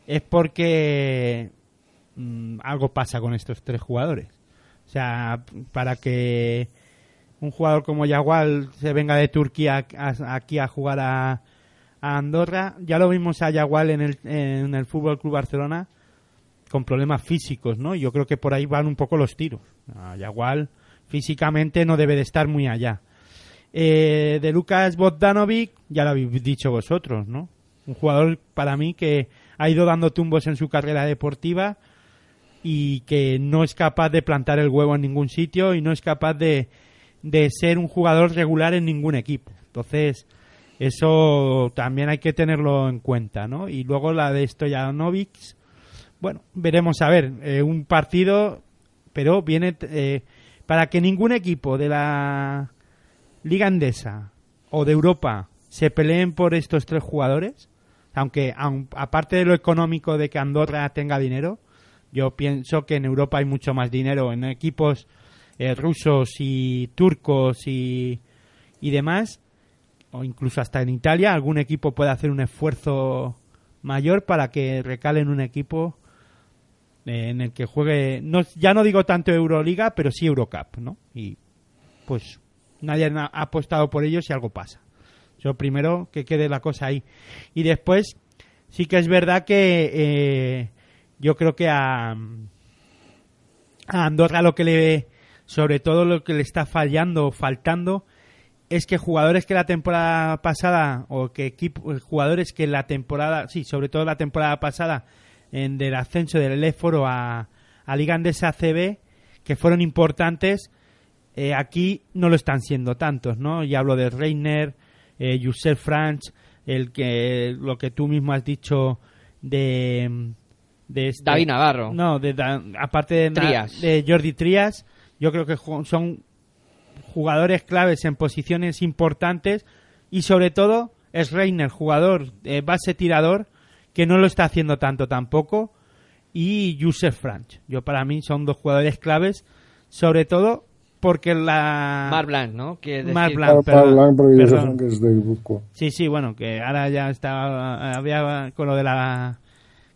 es porque mm, algo pasa con estos tres jugadores. O sea, para que un jugador como Yagual se venga de Turquía aquí a jugar a, a Andorra, ya lo vimos a Yagual en el, en el Fútbol Club Barcelona con problemas físicos, ¿no? Yo creo que por ahí van un poco los tiros. A Yagual físicamente no debe de estar muy allá. Eh, de Lucas Bogdanovic, ya lo habéis dicho vosotros, ¿no? Un jugador para mí que ha ido dando tumbos en su carrera deportiva y que no es capaz de plantar el huevo en ningún sitio y no es capaz de, de ser un jugador regular en ningún equipo. Entonces, eso también hay que tenerlo en cuenta, ¿no? Y luego la de Stojanovic, bueno, veremos a ver, eh, un partido, pero viene eh, para que ningún equipo de la Liga Andesa o de Europa se peleen por estos tres jugadores, aunque aun- aparte de lo económico de que Andorra tenga dinero, yo pienso que en Europa hay mucho más dinero en equipos eh, rusos y turcos y, y demás, o incluso hasta en Italia, algún equipo puede hacer un esfuerzo mayor para que recale en un equipo eh, en el que juegue, no, ya no digo tanto Euroliga, pero sí Eurocup, ¿no? Y pues nadie ha ha apostado por ello si algo pasa. Yo primero que quede la cosa ahí. Y después, sí que es verdad que eh, yo creo que a, a Andorra lo que le, sobre todo lo que le está fallando o faltando, es que jugadores que la temporada pasada, o que equipo, jugadores que la temporada, sí, sobre todo la temporada pasada, en del ascenso del Éforo a, a Liga Andesa CB, que fueron importantes, eh, aquí no lo están siendo tantos, ¿no? Y hablo de Reiner, eh, Franch, el que lo que tú mismo has dicho de de este- David Navarro. No, de, aparte de, Trías. de Jordi Trías, yo creo que son jugadores claves en posiciones importantes y sobre todo es Reiner, jugador eh, base tirador que no lo está haciendo tanto tampoco y Youssef Franch. Yo para mí son dos jugadores claves, sobre todo porque la Mar Blanc, ¿no? Mar Blanc, perdón, Blanc, porque yo sé perdón. que es de. Sí, sí, bueno, que ahora ya estaba había con lo de la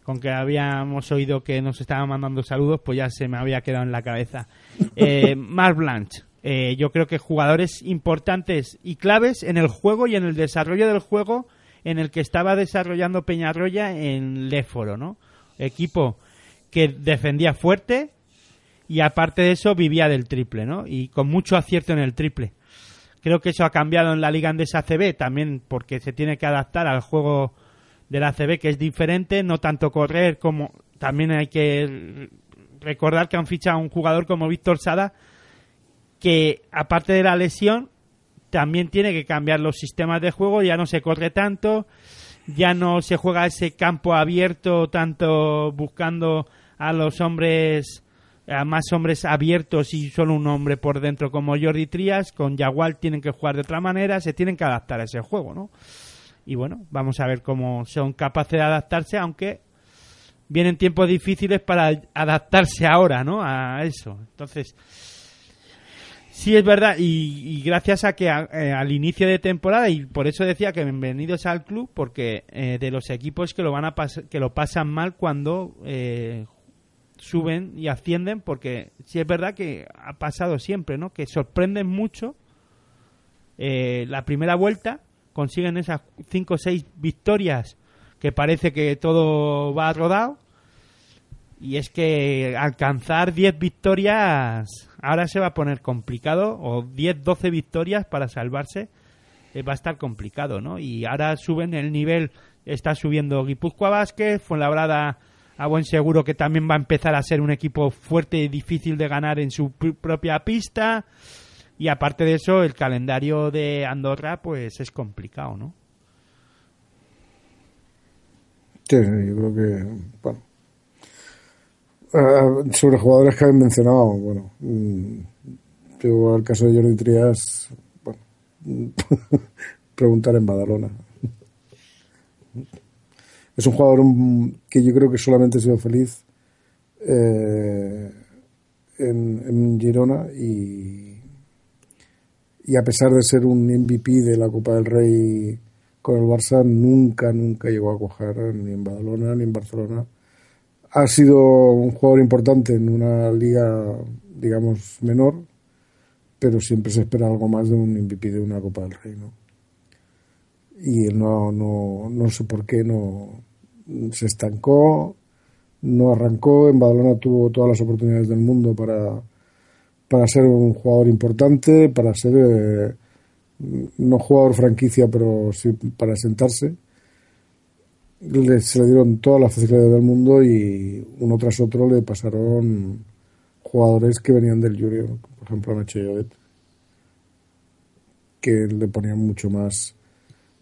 con que habíamos oído que nos estaban mandando saludos, pues ya se me había quedado en la cabeza. Eh, Marc Blanche, eh, yo creo que jugadores importantes y claves en el juego y en el desarrollo del juego en el que estaba desarrollando Peñarroya en Léforo, ¿no? Equipo que defendía fuerte y aparte de eso vivía del triple, ¿no? Y con mucho acierto en el triple. Creo que eso ha cambiado en la Liga Andesa ACB también porque se tiene que adaptar al juego de la ACB que es diferente, no tanto correr como también hay que recordar que han fichado un jugador como Víctor Sada que aparte de la lesión también tiene que cambiar los sistemas de juego, ya no se corre tanto, ya no se juega ese campo abierto tanto buscando a los hombres a más hombres abiertos y solo un hombre por dentro como Jordi Trías, con Yagual tienen que jugar de otra manera, se tienen que adaptar a ese juego, ¿no? Y bueno, vamos a ver cómo son capaces de adaptarse, aunque vienen tiempos difíciles para adaptarse ahora, ¿no? A eso. Entonces, sí es verdad, y, y gracias a que a- eh, al inicio de temporada, y por eso decía que bienvenidos al club, porque eh, de los equipos que lo van a que lo pasan mal cuando eh, suben y ascienden, porque sí es verdad que ha pasado siempre, ¿no? Que sorprenden mucho la primera vuelta, consiguen esas 5 o 6 victorias que parece que todo va rodado. Y es que alcanzar 10 victorias ahora se va a poner complicado, o 10, 12 victorias para salvarse eh, va a estar complicado, ¿no? Y ahora suben el nivel, está subiendo Guipúzcoa Vázquez, Fuenlabrada a buen seguro que también va a empezar a ser un equipo fuerte y difícil de ganar en su pr- propia pista. Y aparte de eso, el calendario de Andorra, pues es complicado, ¿no? Sí, yo creo que, bueno. Ah, sobre jugadores que habéis mencionado, bueno, mm, yo al caso de Jordi Trias, bueno, preguntar en Badalona. Es un jugador mm, que yo creo que solamente ha sido feliz eh, en, en Girona y, y a pesar de ser un MVP de la Copa del Rey con el Barça, nunca, nunca llegó a coger ni en Badalona ni en Barcelona. Ha sido un jugador importante en una liga, digamos, menor, pero siempre se espera algo más de un MVP de una Copa del Rey, ¿no? Y él no, no, no sé por qué no se estancó, no arrancó. En Badalona tuvo todas las oportunidades del mundo para, para ser un jugador importante, para ser eh, no jugador franquicia, pero sí para sentarse. Le, se le dieron todas las facilidades del mundo y uno tras otro le pasaron jugadores que venían del Junior, por ejemplo Nacho Llobet, que le ponían mucho más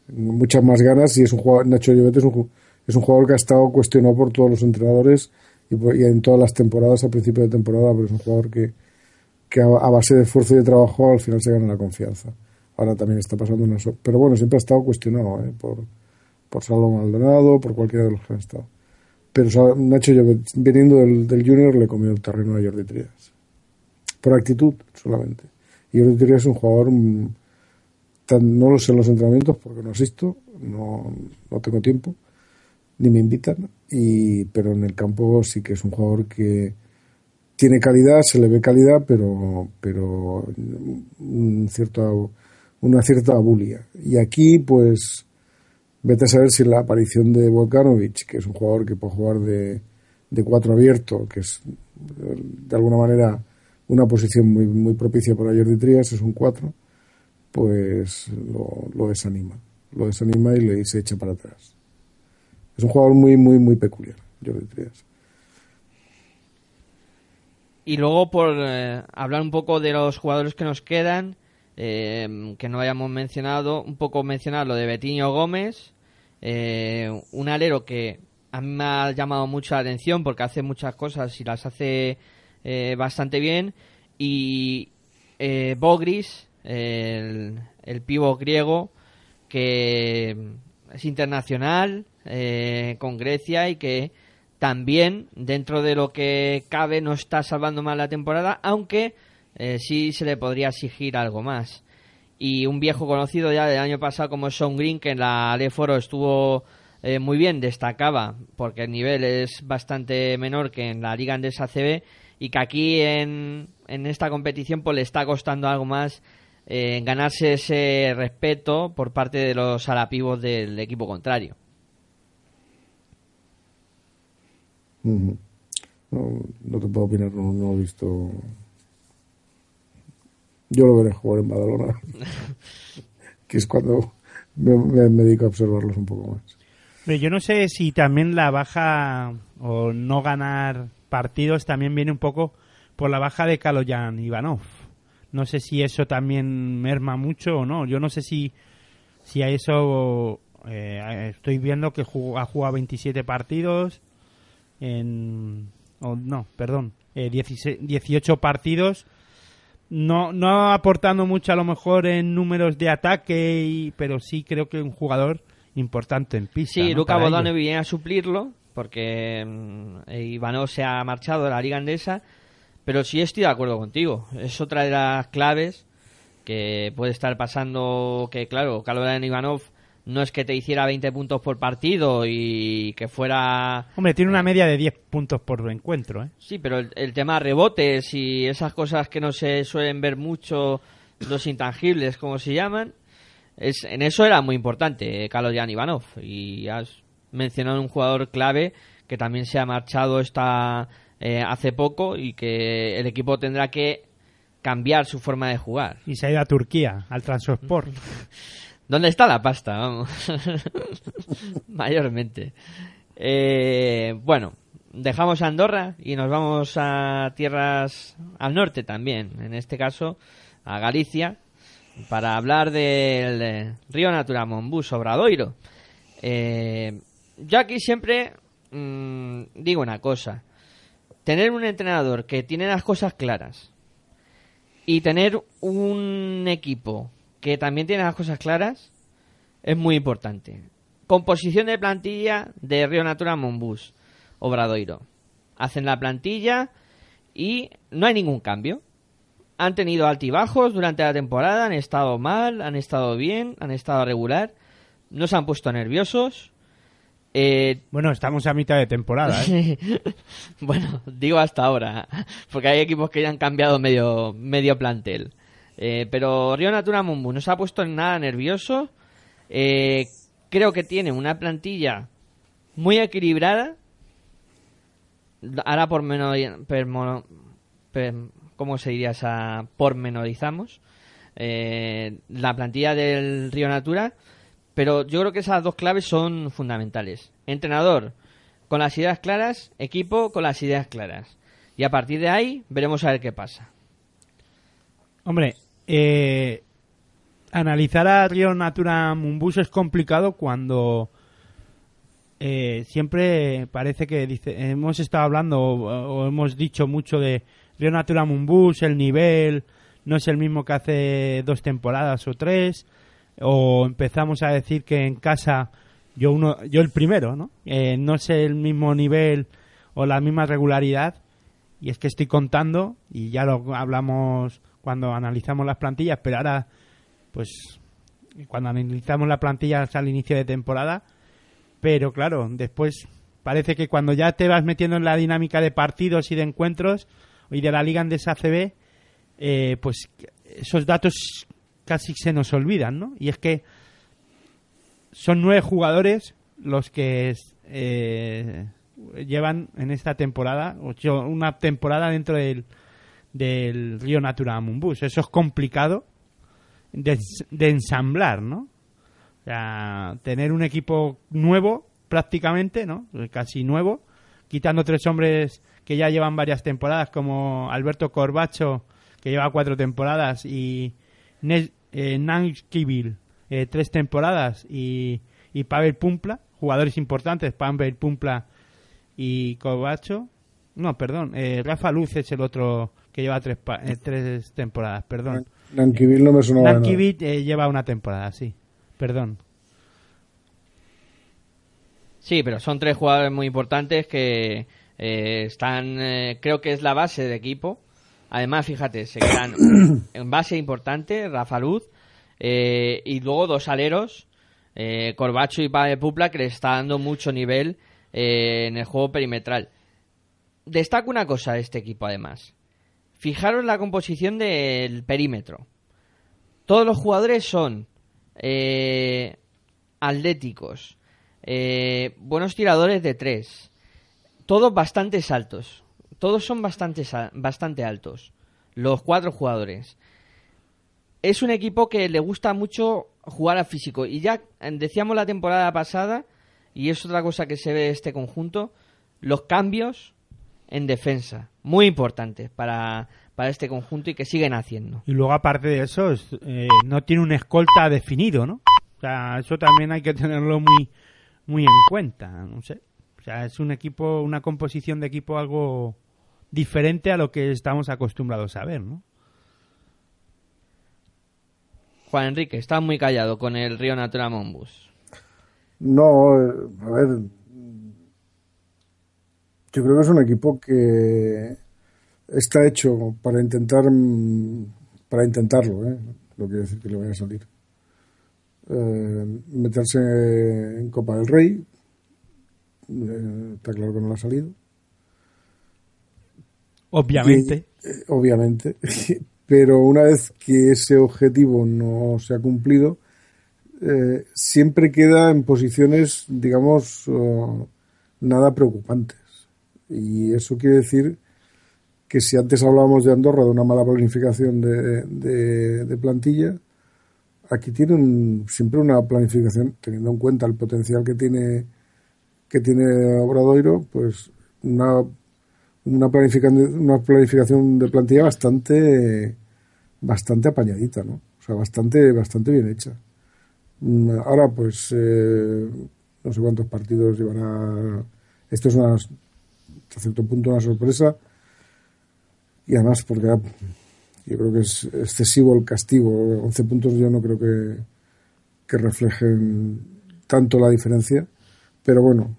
muchas más ganas y es un jugador, Nacho Llobet es un, es un jugador que ha estado cuestionado por todos los entrenadores y, y en todas las temporadas, a principio de temporada, pero es un jugador que, que a, base de esfuerzo y de trabajo al final se gana la confianza. Ahora también está pasando una... so- Pero bueno, siempre ha estado cuestionado ¿eh? por, por Salvo Maldonado, por cualquiera de los que han estado. Pero o sea, Nacho Llobet, viniendo del, del Junior, le comió el terreno a Jordi Trias. Por actitud solamente. Y Jordi Trias es un jugador... mm, tan- no lo sé en los entrenamientos porque no asisto, no, no tengo tiempo, ni me invitan, y, pero en el campo sí que es un jugador que tiene calidad, se le ve calidad, pero, pero un cierto, una cierta bulia. Y aquí, pues, vete a saber si la aparición de Volkanovich, que es un jugador que puede jugar de, de cuatro abierto, que es de alguna manera una posición muy, muy propicia para Jordi Trias, es un cuatro, pues lo, lo desanima. Lo desanima y le se echa para atrás. Es un jugador muy, muy, muy peculiar, Jordi Trias. Y luego, por eh, hablar un poco de los jugadores que nos quedan, eh, que no hayamos mencionado, un poco mencionar lo de Betiño Gómez, eh, un alero que a mí me ha llamado mucho la atención porque hace muchas cosas y las hace eh, bastante bien. Y eh, Bogris, el, el pivo griego, que es internacional con Grecia y que también dentro de lo que cabe no está salvando mal la temporada, aunque eh, sí se le podría exigir algo más. Y un viejo conocido ya del año pasado como Sean Green, que en la Aleforo estuvo eh, muy bien, destacaba, porque el nivel es bastante menor que en la Liga Andesa CB, y que aquí en, en esta competición pues le está costando algo más eh, ganarse ese respeto por parte de los alapivos del equipo contrario. Ujú. no, no te puedo opinar, no, no he visto. Yo lo veré jugar en Badalona, que es cuando me, me- me dedico a observarlos un poco más. Pero yo no sé si también la baja o no ganar partidos también viene un poco por la baja de Kaloyan Ivanov. No sé si eso también merma mucho o no. Yo no sé si, si a eso eh, estoy viendo que jugó- ha jugado 27 partidos en... o no, perdón, eh, 16 18 partidos. No, no aportando mucho a lo mejor en números de ataque, y, pero sí creo que un jugador importante en pista. Sí, ¿no? Luca ellos. viene a suplirlo porque mm, Ivanov se ha marchado de la Liga Andesa, pero sí estoy de acuerdo contigo. Es otra de las claves que puede estar pasando que, claro, Kaloyan Ivanov no es que te hiciera 20 puntos por partido y que fuera... Hombre, tiene una media de 10 puntos por encuentro, ¿eh? Sí, pero el, el tema rebotes y esas cosas que no se suelen ver mucho, los intangibles, como se llaman, es, en eso era muy importante, eh, Kaloyan Ivanov. Y has mencionado un jugador clave que también se ha marchado esta, eh, hace poco y que el equipo tendrá que cambiar su forma de jugar. Y se ha ido a Turquía, al Transport. ¿Dónde está la pasta? Vamos. Mayormente. Eh, bueno, dejamos Andorra y nos vamos a tierras al norte también. En este caso, a Galicia, para hablar del eh, Río Natura Monbus Obradoiro. Eh, yo aquí siempre mm, digo una cosa. Tener un entrenador que tiene las cosas claras y tener un equipo que también tiene las cosas claras es muy importante. Composición de plantilla de Río Natura Monbus Obradoiro. Hacen la plantilla y no hay ningún cambio. Han tenido altibajos durante la temporada, han estado mal, han estado bien, han estado regular, no se han puesto nerviosos. Eh, Bueno, estamos a mitad de temporada, ¿eh? bueno, digo hasta ahora, porque hay equipos que ya han cambiado medio, medio plantel. Eh, pero Río Natura Mumbu no se ha puesto en nada nervioso. Eh, creo que tiene una plantilla muy equilibrada. Ahora por ¿Cómo se diría esa? Pormenorizamos. Eh, la plantilla del Río Natura. Pero yo creo que esas dos claves son fundamentales. Entrenador con las ideas claras, equipo con las ideas claras. Y a partir de ahí veremos a ver qué pasa. Hombre, eh, analizar a Río Natura Mumbus es complicado cuando eh, siempre parece que dice, hemos estado hablando o, hemos dicho mucho de Río Natura Mumbus, el nivel no es el mismo que hace dos temporadas o tres, o empezamos a decir que en casa yo uno, yo el primero, ¿no? Eh, no es el mismo nivel o la misma regularidad y es que estoy contando y ya lo hablamos cuando analizamos las plantillas, pero ahora, pues, cuando analizamos las plantillas al inicio de temporada, pero claro, después parece que cuando ya te vas metiendo en la dinámica de partidos y de encuentros y de la Liga Andesa ACB, eh, pues esos datos casi se nos olvidan, ¿no? Y es que son nueve jugadores los que eh, llevan en esta temporada, una temporada dentro del, del Río Natura Mumbus. Eso es complicado de, ensamblar, ¿no? O sea, tener un equipo nuevo, prácticamente, ¿no? Casi nuevo, quitando tres hombres que ya llevan varias temporadas, como Alberto Corbacho, que lleva cuatro temporadas, y eh, eh, tres temporadas, y, y Pavel Pumpla, jugadores importantes, Pavel Pumpla y Corbacho. No, perdón, eh, Rafa Luz es el otro que lleva tres, pa- eh, tres temporadas, perdón. Nanquivil no me sonaba de. Nankivit eh, lleva una temporada, sí. Perdón. Sí, pero son tres jugadores muy importantes que eh, están, eh, creo que es la base del equipo. Además, fíjate, se quedan en base importante, Rafa Luz, eh, y luego dos aleros, eh, Corbacho y Pavel Pupla, que le está dando mucho nivel eh, en el juego perimetral. Destaco una cosa de este equipo, además. Fijaros la composición del perímetro. Todos los jugadores son eh, atléticos, eh, buenos tiradores de tres, todos bastante altos. Todos son bastante, bastante altos. Los cuatro jugadores. Es un equipo que le gusta mucho jugar a físico. Y ya eh, decíamos la temporada pasada, y es otra cosa que se ve de este conjunto, los cambios en defensa. Muy importantes para, para este conjunto y que siguen haciendo. Y luego, aparte de eso, es, eh, no tiene un escolta definido, ¿no? O sea, eso también hay que tenerlo muy, muy en cuenta, no sé. O sea, es un equipo, una composición de equipo algo diferente a lo que estamos acostumbrados a ver, ¿no? Juan Enrique, está muy callado con el Río Natura Monbus. No, a ver. Yo creo que es un equipo que está hecho para intentar para intentarlo, ¿eh? No quiere decir que le vaya a salir. Eh, meterse en Copa del Rey. eh, está claro que no le ha salido. Obviamente. Y, eh, obviamente. Pero una vez que ese objetivo no se ha cumplido, siempre queda en posiciones, digamos, eh, nada preocupantes. Y eso quiere decir que si antes hablábamos de Andorra, de una mala planificación de, de- plantilla, aquí tienen siempre una planificación, teniendo en cuenta el potencial que tiene que tiene Obradoiro, pues una, una planificación una planificación de plantilla bastante bastante apañadita, ¿no? O sea, bastante bastante bien hecha. Mm, Ahora, pues eh, no sé cuántos partidos llevará. Esto es una, hasta cierto punto una sorpresa y además porque yo creo que es excesivo el castigo. 11 puntos yo no creo que, que reflejen tanto la diferencia. Pero bueno.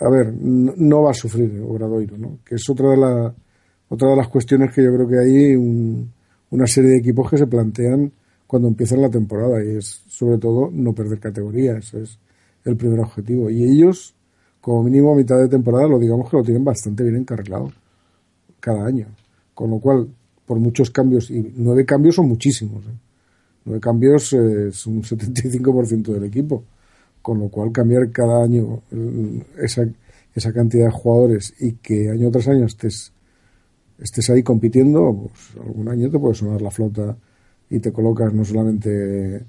A ver, no, no va a sufrir Obradoiro, ¿no? Que es otra de, la, otra de las cuestiones que yo creo que hay un- una serie de equipos que se plantean cuando empiezan la temporada y es sobre todo no perder categoría. Ese es el primer objetivo. Y ellos, como mínimo a mitad de temporada, lo digamos que lo tienen bastante bien encarrilado cada año. Con lo cual, por muchos cambios, y nueve cambios son muchísimos. ¿eh? Nueve cambios eh, es un 75% del equipo. Con lo cual, cambiar cada año eh, esa, esa cantidad de jugadores y que año tras año estés, estés ahí compitiendo, pues algún año te puede sonar la flauta y te colocas no solamente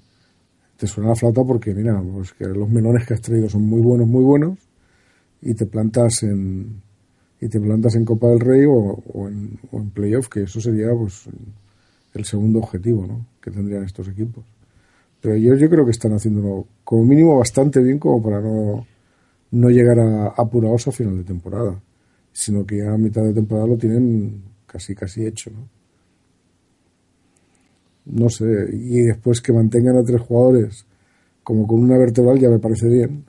te suena la flauta porque mira pues que los melones que has traído son muy buenos muy buenos y te plantas en y te plantas en Copa del Rey o, o en, o en playoff que eso sería pues el segundo objetivo ¿no? que tendrían estos equipos pero ellos yo creo que están haciéndolo como mínimo bastante bien como para no no llegar a apurados a final de temporada sino que ya a mitad de temporada lo tienen casi casi hecho ¿no? No sé, y después que mantengan a tres jugadores como con una vertebral ya me parece bien.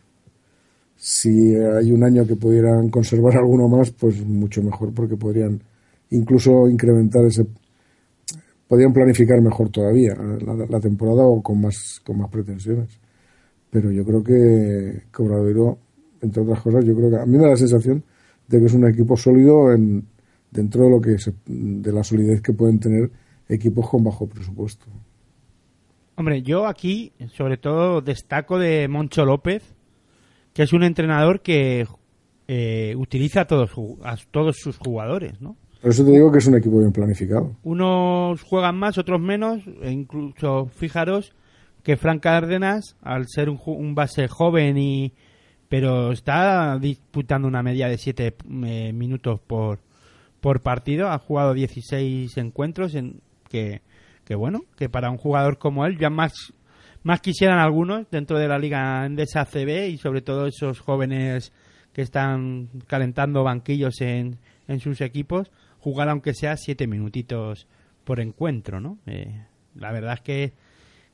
Si hay un año que pudieran conservar alguno más, pues mucho mejor porque podrían incluso incrementar ese podrían planificar mejor todavía la, temporada o con más con más pretensiones. Pero yo creo que que Obradoiro, entre otras cosas, yo creo que a mí me da la sensación de que es un equipo sólido en dentro de lo que se- de la solidez que pueden tener equipos con bajo presupuesto. Hombre, yo aquí sobre todo destaco de Moncho López, que es un entrenador que eh, utiliza a todos, a todos sus jugadores, ¿no? Por eso te digo que es un equipo bien planificado. Unos juegan más, otros menos, e incluso fijaros que Frank Cárdenas, al ser un, un base joven y pero está disputando una media de 7 minutos por, por partido, ha jugado 16 encuentros en que, bueno, que para un jugador como él ya más más quisieran algunos dentro de la liga Endesa CB y sobre todo esos jóvenes que están calentando banquillos en, en sus equipos, jugar aunque sea siete minutitos por encuentro, ¿no? Eh, la verdad es que,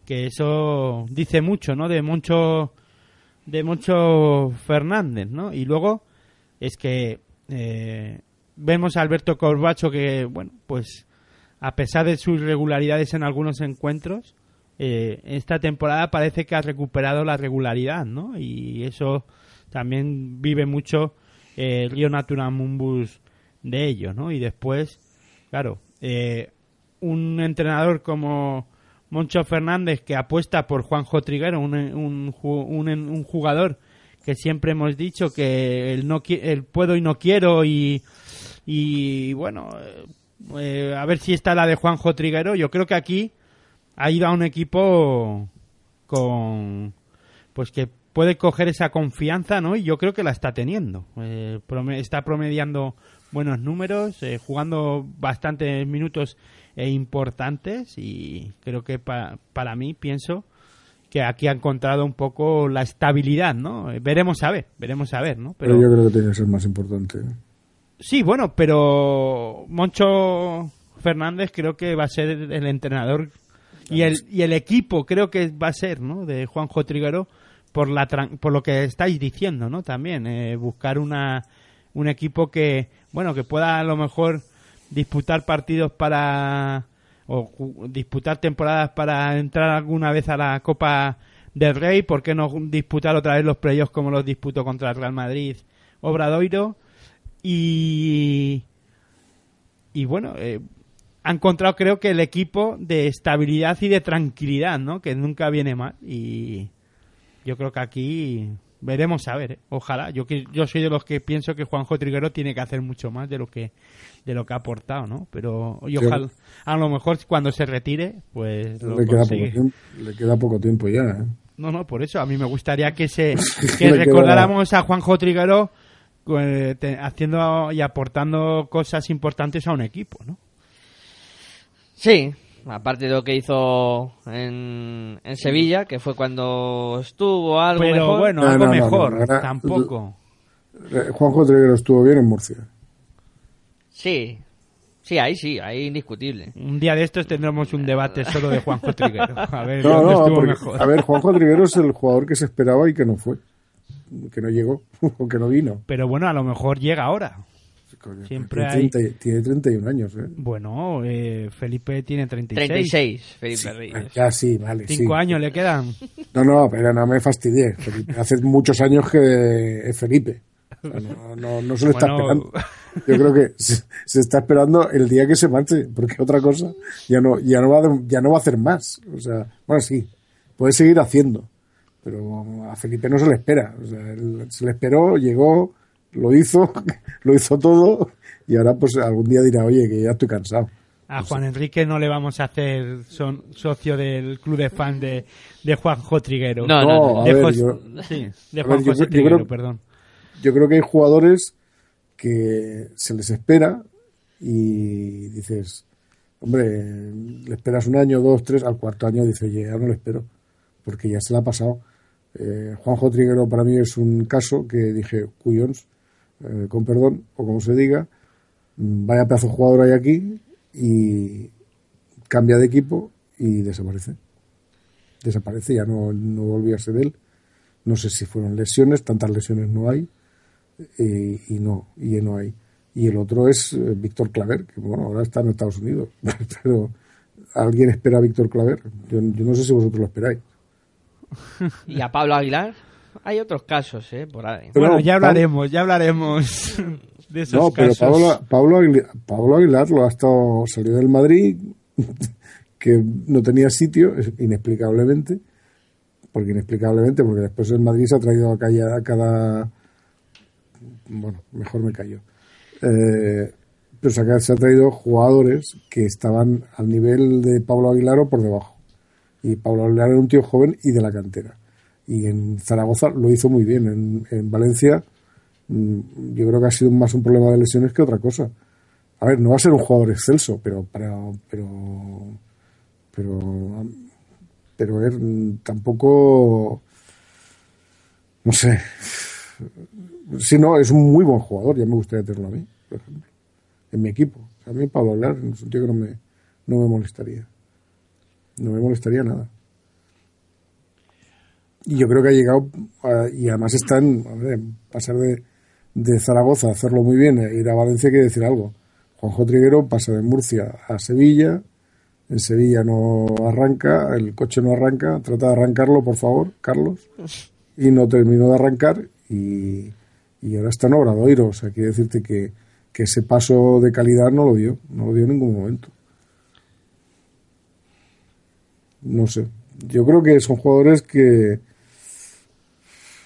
que eso dice mucho, ¿no? De Moncho, de Moncho Fernández, ¿no? Y luego es que eh, vemos a Alberto Corbacho que, bueno, pues a pesar de sus irregularidades en algunos encuentros, eh, esta temporada parece que ha recuperado la regularidad, ¿no? Y eso también vive mucho eh, Río Naturamumbus de ello, ¿no? Y después, claro, eh, un entrenador como Moncho Fernández que apuesta por Juanjo Triguero, un, un, un, un jugador que siempre hemos dicho que el, no, el puedo y no quiero y, y bueno, eh, a ver si está la de Juanjo Triguero. Yo creo que aquí ha ido a un equipo con pues que puede coger esa confianza, ¿no? Y yo creo que la está teniendo. Eh, está promediando buenos números, eh, jugando bastantes minutos e importantes y creo que pa- para mí pienso que aquí ha encontrado un poco la estabilidad, ¿no? Eh, veremos a ver, veremos a ver, ¿no? Pero, yo creo que tiene que ser más importante. Sí, bueno, pero Moncho Fernández creo que va a ser el entrenador y el, y el equipo creo que va a ser, ¿no? De Juanjo Triguero por la por lo que estáis diciendo, ¿no? También eh, buscar una un equipo que bueno que pueda a lo mejor disputar partidos para o disputar temporadas para entrar alguna vez a la Copa del Rey, ¿por qué no disputar otra vez los playoffs como los disputó contra el Real Madrid Obradoiro? Y y bueno, eh, ha encontrado creo que el equipo de estabilidad y de tranquilidad, ¿no? Que nunca viene mal y yo creo que aquí veremos a ver, ¿eh? ojalá. Yo que yo soy de los que pienso que Juanjo Triguero tiene que hacer mucho más de lo que de lo que ha aportado, ¿no? Pero y Sí. ojalá, a lo mejor cuando se retire, pues lo Le queda, poco tiempo, le queda poco tiempo ya. ¿eh? No, no, por eso a mí me gustaría que se queda- recordáramos a Juanjo Triguero eh, te- haciendo y aportando cosas importantes a un equipo, ¿no? Sí, aparte de lo que hizo en, en Sevilla, que fue cuando estuvo algo Pero mejor. bueno, No, algo no, no, mejor, tampoco. Eh, Juanjo Triguero estuvo bien en Murcia. Sí, sí, ahí sí, ahí indiscutible. Un día de estos tendremos un debate solo de Juanjo Triguero. A ver No, dónde no, estuvo porque, mejor. a ver, Juanjo Triguero es el jugador que se esperaba y que no fue. Que no llegó, o que no vino. Pero bueno, a lo mejor llega ahora. Coño, Siempre tiene, hay- 30 tiene 31 años, ¿eh? Bueno, eh, Felipe tiene 36. 36, Felipe Reyes. Ya sí, vale. Cinco sí. años le quedan. No, no, pero no me fastidié. Felipe. Hace muchos años que es Felipe. No, no, no se lo está Bueno. esperando. Yo creo que se, se está esperando el día que se marche, porque otra cosa ya no, ya no va, ya no va a hacer más. O sea, bueno, sí, puede seguir haciendo, pero a Felipe no se le espera. O sea, él se le esperó, llegó, lo hizo, lo hizo todo, y ahora pues algún día dirá, oye, que ya estoy cansado. A Juan Enrique no le vamos a hacer son socio del club de fans de, de Juanjo Triguero. No, no, de ver, yo- sí, de a Juan ver, José yo Triguero, creo- perdón. yo creo que hay jugadores que se les espera y dices, hombre, le esperas un año, dos, tres, al cuarto año dices, oye, ya no le espero, porque ya se le ha pasado. Eh, Juanjo Triguero para mí es un caso que dije, cuyons, eh, con perdón, o como se diga, mm, vaya pedazo de jugador hay aquí y cambia de equipo y desaparece. Desaparece, ya no, no volvió a ser él. No sé si fueron lesiones, tantas lesiones no hay eh, y no, y no hay. Y el otro es eh, Víctor Claver, que bueno, ahora está en Estados Unidos, pero ¿alguien espera a Víctor Claver? Yo, yo no sé si vosotros lo esperáis. Y a Pablo Aguilar, hay otros casos, ¿eh? Por ahí. Pero bueno, ya hablaremos, ya hablaremos de esos No, pero casos. Pablo, Pablo, Aguilar, Pablo Aguilar lo ha estado, salió del Madrid, que no tenía sitio, inexplicablemente, porque inexplicablemente, porque después el Madrid se ha traído a cada, a cada bueno, mejor me callo. Eh, pero se ha traído jugadores que estaban al nivel de Pablo Aguilar o por debajo. Y Pablo Aguilar era un tío joven y de la cantera. Y en Zaragoza lo hizo muy bien. En, en Valencia mm, yo creo que ha sido más un problema de lesiones que otra cosa. A ver, no va a ser un jugador excelso, pero pero pero pero ver, mm, tampoco no sé. Si no, es un muy buen jugador, ya me gustaría tenerlo a mí, por ejemplo, en mi equipo. A mí Pablo Aguilar, en un sentido que no me, no me molestaría. No me molestaría nada. Y yo creo que ha llegado, y además está en, hombre, pasar de, de Zaragoza a hacerlo muy bien, e ir a Valencia quiere decir algo. Juanjo Triguero pasa de Murcia a Sevilla, en Sevilla no arranca, el coche no arranca, trata de arrancarlo, por favor, Carlos, y no terminó de arrancar y, y ahora está en Obradoiro, o sea, quiere decirte que, que ese paso de calidad no lo dio, no lo dio en ningún momento. No sé, yo creo que son jugadores que,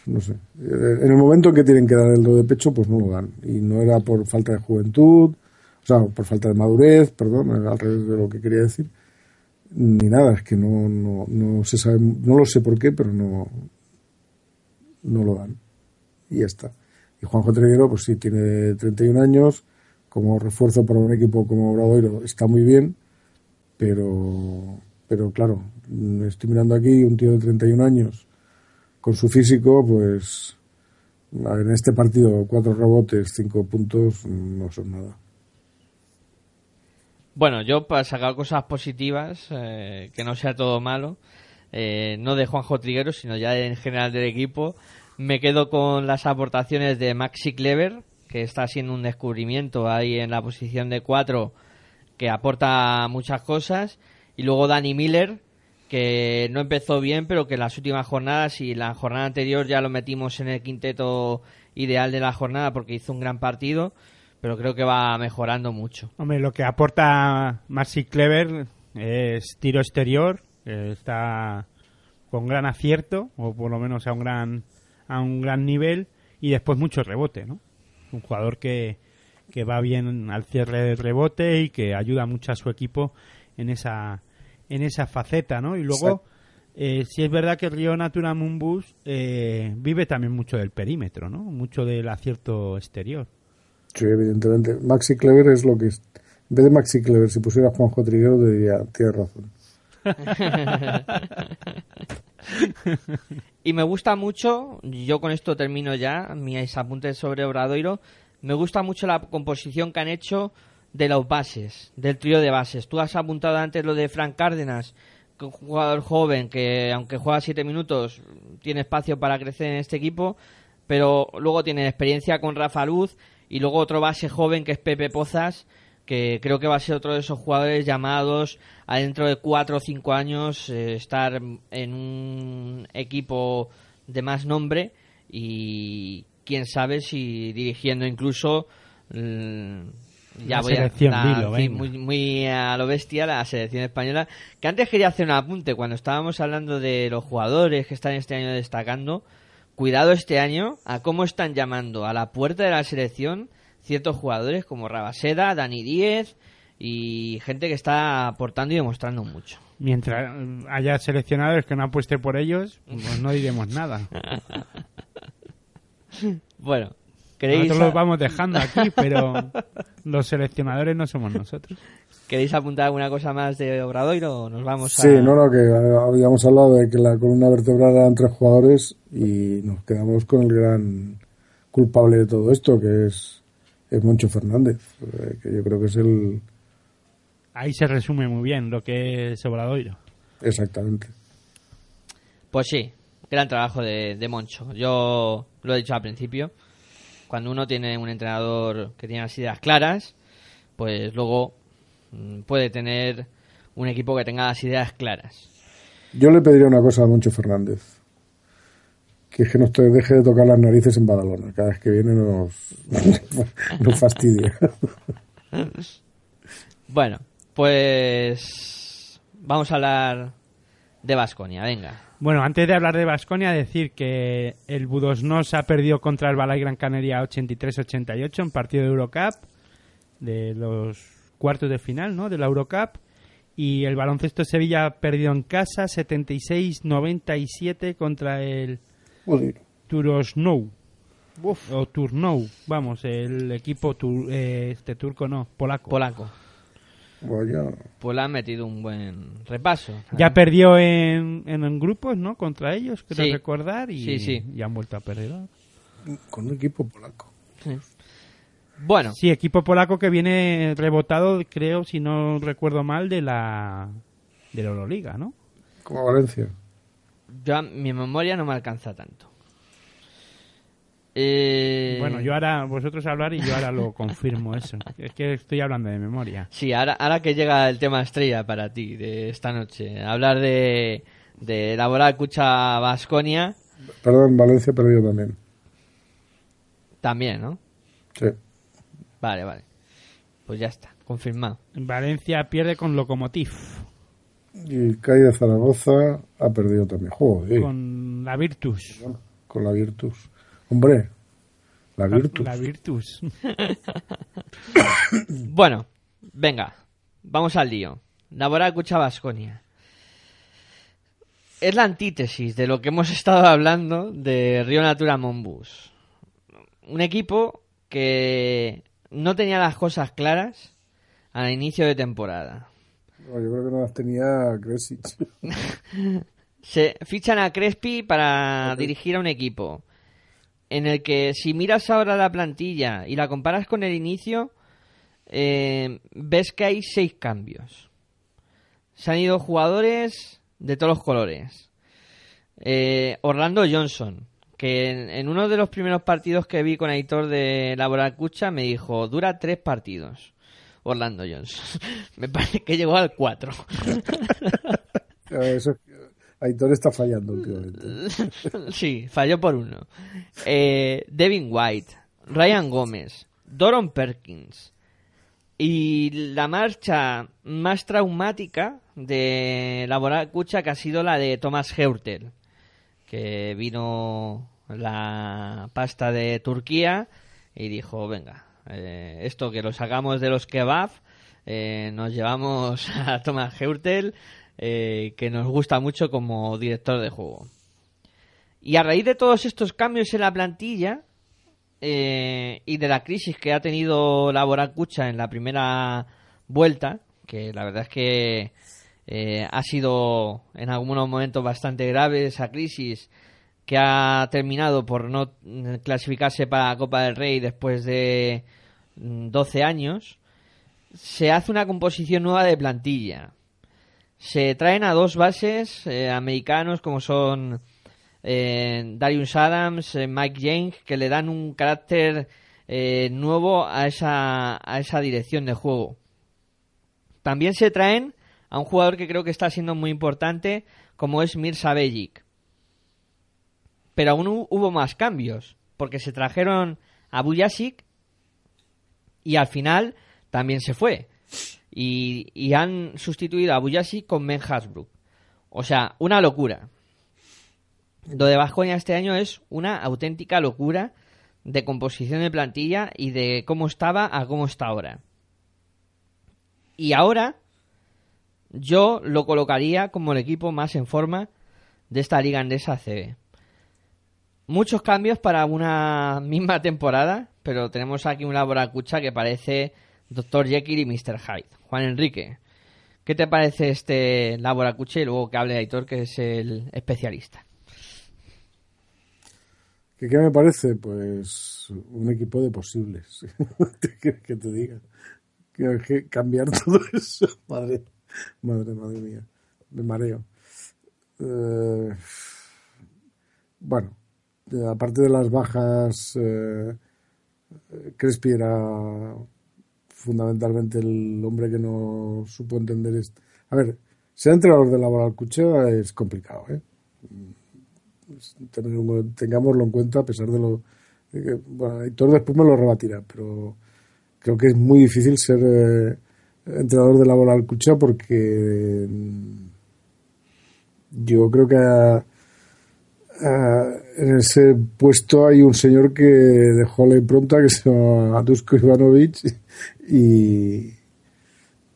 no sé, en el momento en que tienen que dar el do de pecho, pues no lo dan. Y no era por falta de juventud, o sea, por falta de madurez, perdón, al revés de lo que quería decir, ni nada, es que no, no, no se sabe, no lo sé por qué, pero no, no lo dan. Y ya está. Y Juanjo Treguero, pues sí, tiene 31 años, como refuerzo para un equipo como Obradoiro está muy bien, pero, pero claro, mm, estoy mirando aquí un tío de 31 años con su físico, pues en este partido cuatro rebotes, cinco puntos, mm, no son nada. Bueno, yo para sacar cosas positivas, eh, que no sea todo malo, eh, no de Juanjo Triguero, sino ya en general del equipo, me quedo con las aportaciones de Maxi Clever, que está haciendo un descubrimiento ahí en la posición de cuatro, que aporta muchas cosas, y luego Danny Miller, que no empezó bien, pero que en las últimas jornadas y la jornada anterior ya lo metimos en el quinteto ideal de la jornada porque hizo un gran partido, pero creo que va mejorando mucho. Hombre, lo que aporta Marcy Clever es tiro exterior, eh, está con gran acierto, o por lo menos a un gran a un gran nivel y después mucho rebote, ¿no? Un jugador que, que va bien al cierre de rebote y que ayuda mucho a su equipo en esa en esa faceta, ¿no? Y luego eh, sí es verdad que Río Natura Mumbus eh, vive también mucho del perímetro, ¿no? Mucho del acierto exterior. Sí, evidentemente. Maxi Clever es lo que es. En vez de Maxi Clever, si pusiera Juanjo Triguero, te diría, tienes razón. Y me gusta mucho, yo con esto termino ya mis apuntes sobre Obradoiro, me gusta mucho la composición que han hecho de los bases, del trío de bases. Tú has apuntado antes lo de Frank Cárdenas, un jugador joven que aunque juega siete minutos tiene espacio para crecer en este equipo, pero luego tiene experiencia con Rafa Luz y luego otro base joven que es Pepe Pozas, que creo que va a ser otro de esos jugadores llamados a dentro de cuatro o cinco años eh, estar en un equipo de más nombre y quién sabe si dirigiendo incluso mm, ya La voy a la- dilo, sí, muy, muy a lo bestia la selección española que antes quería hacer un apunte cuando estábamos hablando de los jugadores que están este año destacando cuidado este año a cómo están llamando a la puerta de la selección ciertos jugadores como Rabaseda, Dani Díez y gente que está aportando y demostrando mucho. Mientras haya seleccionadores que no apueste por ellos, pues no diremos nada. Bueno, ¿queréis, Nosotros los vamos dejando aquí, pero los seleccionadores no somos nosotros. ¿queréis apuntar alguna cosa más de Obradoiro o nos vamos a... Sí, no, no, que habíamos hablado de que la columna vertebral eran tres jugadores y nos quedamos con el gran culpable de todo esto, que es, es Moncho Fernández, eh, que yo creo que es el... Ahí se resume muy bien lo que es Obradoiro. Exactamente. Pues sí, gran trabajo de, de Moncho. Yo lo he dicho al principio. Cuando uno tiene un entrenador que tiene las ideas claras, pues luego mm, puede tener un equipo que tenga las ideas claras. Yo le pediría una cosa a Moncho Fernández, que es que nos te- deje de tocar las narices en Badalona. Cada vez que viene nos, nos fastidia. Bueno, pues vamos a hablar de Vasconia, venga. Bueno, antes de hablar de Basconia, decir que el Budosnos ha perdido contra el Balay Gran Canaria 83-88 en partido de Eurocup, de los cuartos de final, ¿no? De la Eurocup. Y el baloncesto Sevilla ha perdido en casa 76-97 contra el. Turosnou. O Turnou, vamos, el equipo tur- eh, este turco no, polaco. Polaco. Vaya. Pues le han metido un buen repaso. Ya perdió en, en, grupos, ¿no? Contra ellos, creo Sí. recordar, y, Sí, sí. y han vuelto a perder. Con un equipo polaco. Bueno, Sí, equipo polaco que viene rebotado, creo, si no recuerdo mal, de la de la Euroliga, ¿no? Como Valencia. yo, mi memoria no me alcanza tanto. Eh, Bueno, yo ahora, vosotros hablar y yo ahora lo confirmo eso. Es que estoy hablando de memoria. Sí, ahora, ahora que llega el tema estrella para ti de esta noche, hablar de, de elaborar Cucha Vasconia Perdón, Valencia perdió también. también, ¿no? Sí. Vale, vale. Pues ya está, confirmado. Valencia pierde con Lokomotiv, Y CAI de Zaragoza ha perdido también. Joder. Con, con la Virtus. la Virtus. Hombre, la Virtus. La Virtus. Bueno, venga, vamos al lío. Elaborar Cucha Vasconia. Es la antítesis de lo que hemos estado hablando de Río Natura Monbus. Un equipo que no tenía las cosas claras al inicio de temporada. No, yo creo que no las tenía Kresic. Se fichan a Crespi para dirigir a un equipo en el que si miras ahora la plantilla y la comparas con el inicio, eh, ves que hay seis cambios. Se han ido jugadores de todos los colores. Eh, Orlando Johnson, que en, uno de los primeros partidos que vi con Aitor de Laboral Cucha me dijo, dura tres partidos. Orlando Johnson. me parece que llegó al cuatro. Eso Aitor está fallando sí, falló por uno. Eh, Devin White, Ryan Gómez, Doron Perkins. Y la marcha más traumática de Laboral Cucha que ha sido la de Thomas Heurtel, que vino la pasta de Turquía y dijo, venga, eh, esto que lo sacamos de los kebab, eh, nos llevamos a Thomas Heurtel, eh, que nos gusta mucho como director de juego. Y a raíz de todos estos cambios en la plantilla eh, y de la crisis que ha tenido la Boracucha en la primera vuelta, que la verdad es que eh, ha sido en algunos momentos bastante grave esa crisis que ha terminado por no mm, clasificarse para la Copa del Rey después de mm, 12 años, se hace una composición nueva de plantilla. Se traen a dos bases eh, americanos como son eh, Darius Adams, eh, Mike James, que le dan un carácter eh, nuevo a esa, a esa dirección de juego. También se traen a un jugador que creo que está siendo muy importante, como es Mirza Bellic. Pero aún hu- hubo más cambios, porque se trajeron a Bujasic y al final también se fue. Y, han sustituido a Bujasic con Ben Hasbrook. O sea, una locura. Lo de Vasconia este año es una auténtica locura de composición de plantilla y de cómo estaba a cómo está ahora. Y ahora yo lo colocaría como el equipo más en forma de esta liga andesa ACB. Muchos cambios para una misma temporada, pero tenemos aquí una boracucha que parece Dr. Jekyll y Mr. Hyde. Juan Enrique, ¿qué te parece este Laboracucha? Y luego que hable Aitor, que es el especialista. ¿Qué, qué me parece? Pues un equipo de posibles. ¿Qué que te diga? Que, cambiar todo eso. Madre, madre, madre mía. Me mareo. Eh, bueno, aparte de las bajas, eh, Crespi era fundamentalmente el hombre que no supo entender esto. A ver, ser entrenador de la Baralcucha es complicado, ¿eh? tengámoslo en cuenta a pesar de lo bueno Aitor después me lo rebatirá pero creo que es muy difícil ser eh, entrenador de la bola al cucha porque mm, yo creo que en ese puesto hay un señor que dejó la impronta que se llama Dusko Ivanovic y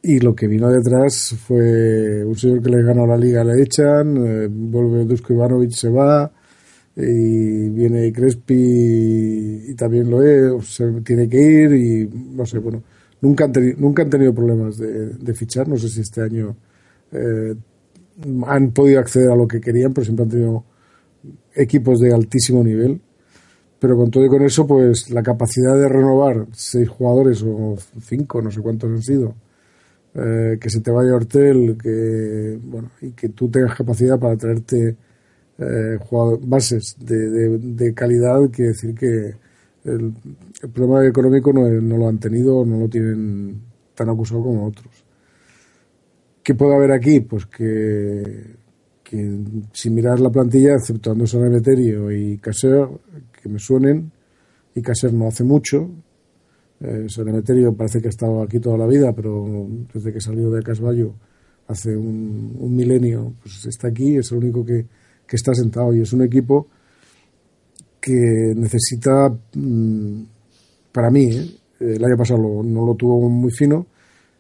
y lo que vino detrás fue un señor que le ganó la liga, le echan, eh, vuelve Dusko Ivanovic, se va, y viene Crespi y también lo es, tiene que ir, y no sé, bueno, nunca han, teni- nunca han tenido problemas de, de fichar, no sé si este año eh, han podido acceder a lo que querían, pero siempre han tenido equipos de altísimo nivel. Pero con todo y con eso, pues la capacidad de renovar seis jugadores o cinco, no sé cuántos han sido, eh, que se te vaya Hortel, que bueno, y que tú tengas capacidad para traerte eh, bases de, de- de calidad, quiere decir que el, el problema económico no, no lo han tenido, no lo tienen tan acusado como otros. ¿Qué puede haber aquí? Pues que, que si la plantilla, exceptuando San Emeterio y Caser, que me suenen, y Caser no hace mucho, eh, San parece que ha estado aquí toda la vida, pero desde que salió de Casballo hace un, un milenio, pues está aquí, es el único que, que está sentado y es un equipo que necesita, mm, para mí, ¿eh? el año pasado lo- no lo tuvo muy fino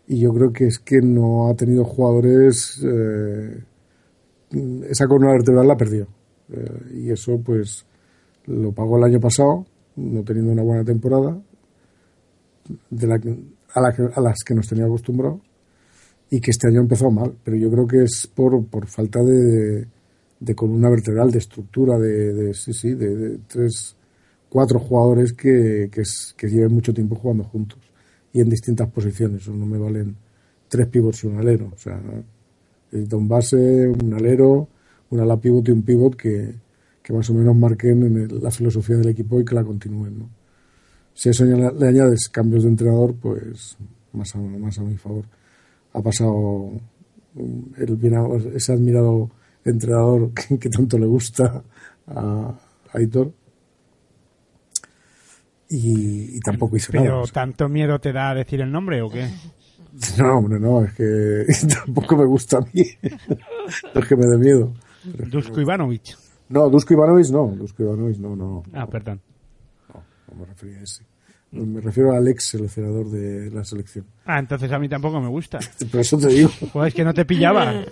y yo creo que es que no ha tenido jugadores, eh, esa columna vertebral la perdió Eh, y eso pues lo pagó el año pasado, no teniendo una buena temporada de la a, la a las que nos tenía acostumbrados y que este año empezó mal, pero yo creo que es por, por falta de, de columna vertebral, de estructura, de, de- sí, sí, de, tres, cuatro jugadores que, que lleven mucho tiempo jugando juntos y en distintas posiciones. No me valen tres pivots y un alero. O sea, necesito un base, un alero, un ala pivot y un pivot que, que más o menos marquen en el- la filosofía del equipo y que la continúen. ¿no? Si a eso le añades cambios de entrenador, pues más a, más a mi favor. Ha pasado um, el bien- ese admirado entrenador que, que tanto le gusta a, a Aitor y, y tampoco hizo Pero nada. ¿tanto miedo te da decir el nombre o qué? No, hombre, no, es que tampoco me gusta a mí. no es que me dé miedo. Dusko Ivanovic. No, Dusko Ivanovic no, Dusko Ivanovic no, no, Ah, perdón. no me refería a ese. No, Me refiero al ex seleccionador de la selección. Ah, entonces a mí tampoco me gusta. Por eso te digo. Joder, es que no te pillaba.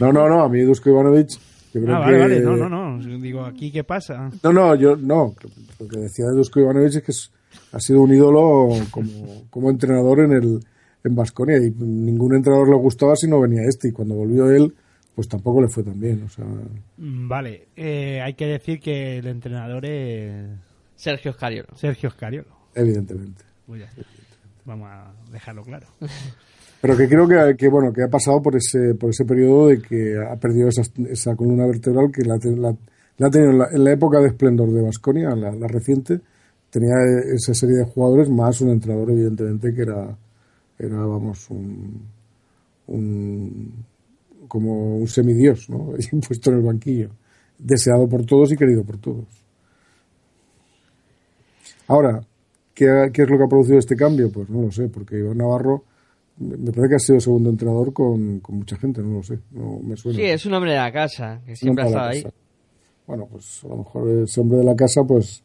No, no, no, a mí Dusko Ivanovic, yo creo Ah, vale, que... vale. No, no, no. Digo, ¿aquí qué pasa? No, no, yo no. Lo que decía de Dusko Ivanovic es que ha sido un ídolo como, como entrenador en el en Baskonia y ningún entrenador le gustaba si no venía este y cuando volvió él pues tampoco le fue tan bien, o sea, Mm, Vale. Eh, hay que decir que el entrenador es Sergio Scariolo. Sergio Scariolo. evidentemente. Pues ya está. Vamos a dejarlo claro. Pero que creo que, que, bueno que ha pasado por ese por ese periodo de que ha perdido esa, esa columna vertebral que la, la- la ha tenido en la, en la época de esplendor de Baskonia, la, la reciente, tenía esa serie de jugadores más un entrenador evidentemente que era era vamos un, un como un semidios, ¿no? Puesto en el banquillo, deseado por todos y querido por todos. Ahora, ¿qué, qué es lo que ha producido este cambio? Pues no lo sé, porque Iván Navarro me parece que ha sido segundo entrenador con, con mucha gente, no lo sé, no me suena. Sí, es un hombre de la casa, que siempre ha estado ahí. casa. Bueno, pues a lo mejor ese hombre de la casa pues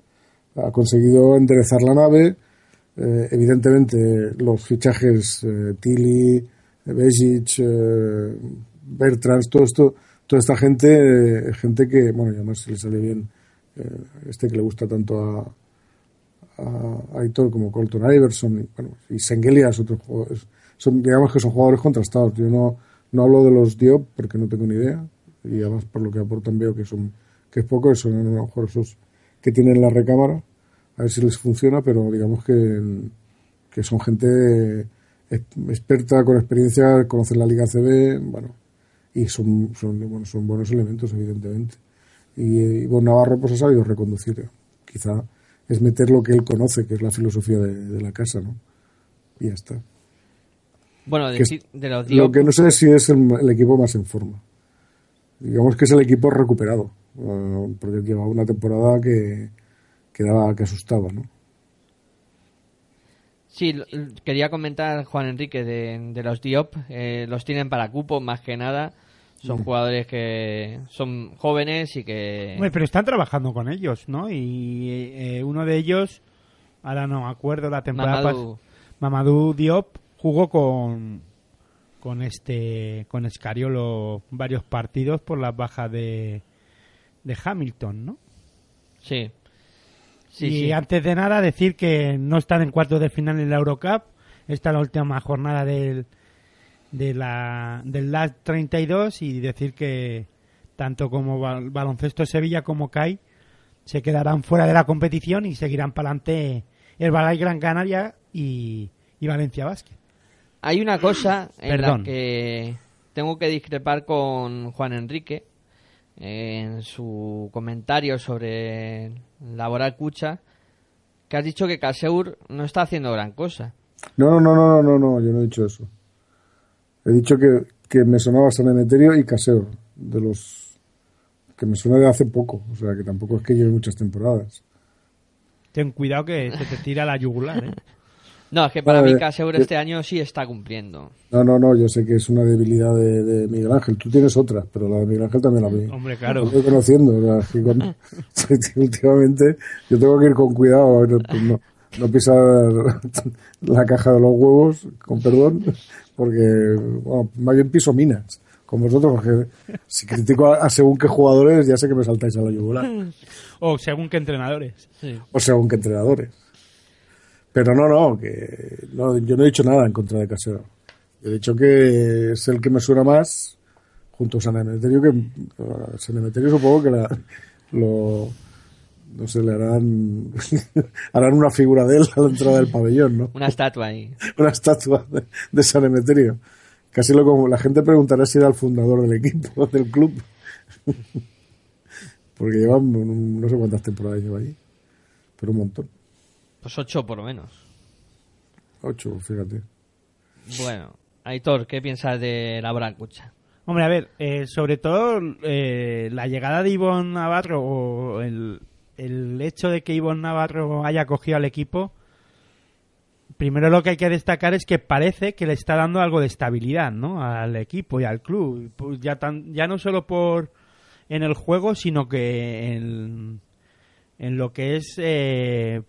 ha conseguido enderezar la nave. Eh, evidentemente los fichajes eh, Tilly, Bejic, eh, Bertrands, todo esto, toda esta gente, eh, gente que, bueno, y además se le sale bien eh, este que le gusta tanto a, a Aitor como Colton Iverson y, bueno, y Sengelias, otros jugadores. Son, digamos que son jugadores contrastados. Yo no, no hablo de los Diop porque no tengo ni idea y además por lo que aportan veo que son que es poco, son a lo mejor esos que tienen la recámara, a ver si les funciona, pero digamos que, que son gente ex- experta, con experiencia, conocen la Liga CB, bueno, y son, son, bueno, son buenos elementos, evidentemente. Y, y Bon Navarro pues ha sabido reconducir, quizá es meter lo que él conoce, que es la filosofía de, de la casa, ¿no? Y ya está. Bueno, Que es- decir de los Lo que no sé si es el, el equipo más en forma. Digamos que es el equipo recuperado, porque llevaba una temporada que, que, daba, que asustaba, ¿no? sí, quería comentar, Juan Enrique, de, de los Diop. eh, los tienen para cupo, más que nada. Son jugadores que son jóvenes y que... Hombre, pero están trabajando con ellos, ¿no? Y eh, uno de ellos, ahora no me acuerdo la temporada Mamadou. pas- Mamadou Diop jugó con con este con Escariolo varios partidos por las bajas de de Hamilton, ¿no? Sí. Sí, y sí. antes de nada decir que no están en cuartos de final en la Eurocup, esta es la última jornada del de la del LAS 32 y decir que tanto como Bal- baloncesto Sevilla como CAI se quedarán fuera de la competición y seguirán para adelante el Balay Gran Canaria y, y Valencia Basket. Hay una cosa en Perdón. la que tengo que discrepar con Juan Enrique en su comentario sobre Laboral Cucha, que has dicho que Caseur no está haciendo gran cosa. No, no, no, no, no, no, yo no he dicho eso. He dicho que, que me sonaba San Emeterio y Caseo, de los que me suena de hace poco, o sea que tampoco es que lleve muchas temporadas. Ten cuidado que se te tira la yugular, ¿eh? No, es que para A mí este año sí está cumpliendo. No, no, no, yo sé que es una debilidad de, de Miguel Ángel. Tú tienes otra, pero la de Miguel Ángel también la vi. Hombre, Lo claro. estoy conociendo. cuando- últimamente yo tengo que ir con cuidado, no, no, no pisar la caja de los huevos, con perdón, porque bueno, más bien piso minas con vosotros, porque si critico a, a según qué jugadores ya sé que me saltáis a la yugular, O según qué entrenadores. o según qué entrenadores. Pero no, no, que no, yo no he dicho nada en contra de Casero. He dicho que es el que me suena más junto a San Emeterio, que San Emeterio supongo que la- lo, no sé, le harán, harán una figura de él a la entrada del pabellón, ¿no? Una estatua ahí. Una estatua de, de San Emeterio. Casi lo como la gente preguntará si era el fundador del equipo, del club. Porque lleva un- no sé cuántas temporadas lleva allí, pero un montón. Pues ocho por lo menos. Ocho, fíjate. Bueno, Aitor, ¿qué piensas de Laboral Cucha? Hombre, a ver, eh, sobre todo eh, la llegada de Ivonne Navarro o el, el hecho de que Ivonne Navarro haya cogido al equipo, primero lo que hay que destacar es que parece que le está dando algo de estabilidad ¿no? al equipo y al club. Pues ya, tan, ya no solo por en el juego, sino que en, en lo que es eh,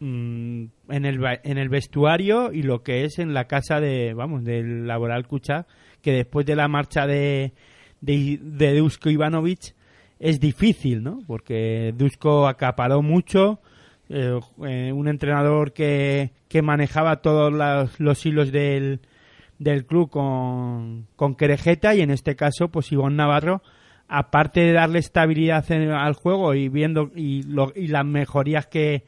mm, en, el, en el vestuario y lo que es en la casa de, vamos, del laboral Kuchak, que después de la marcha de, de, Dusko Ivanovic es difícil, ¿no? Porque Dusko acaparó mucho, eh, eh, un entrenador que, que manejaba todos los, los hilos del, del club con, con Querejeta y en este caso, pues Ivonne Navarro, aparte de darle estabilidad en- al juego y viendo y, lo- y las mejorías que,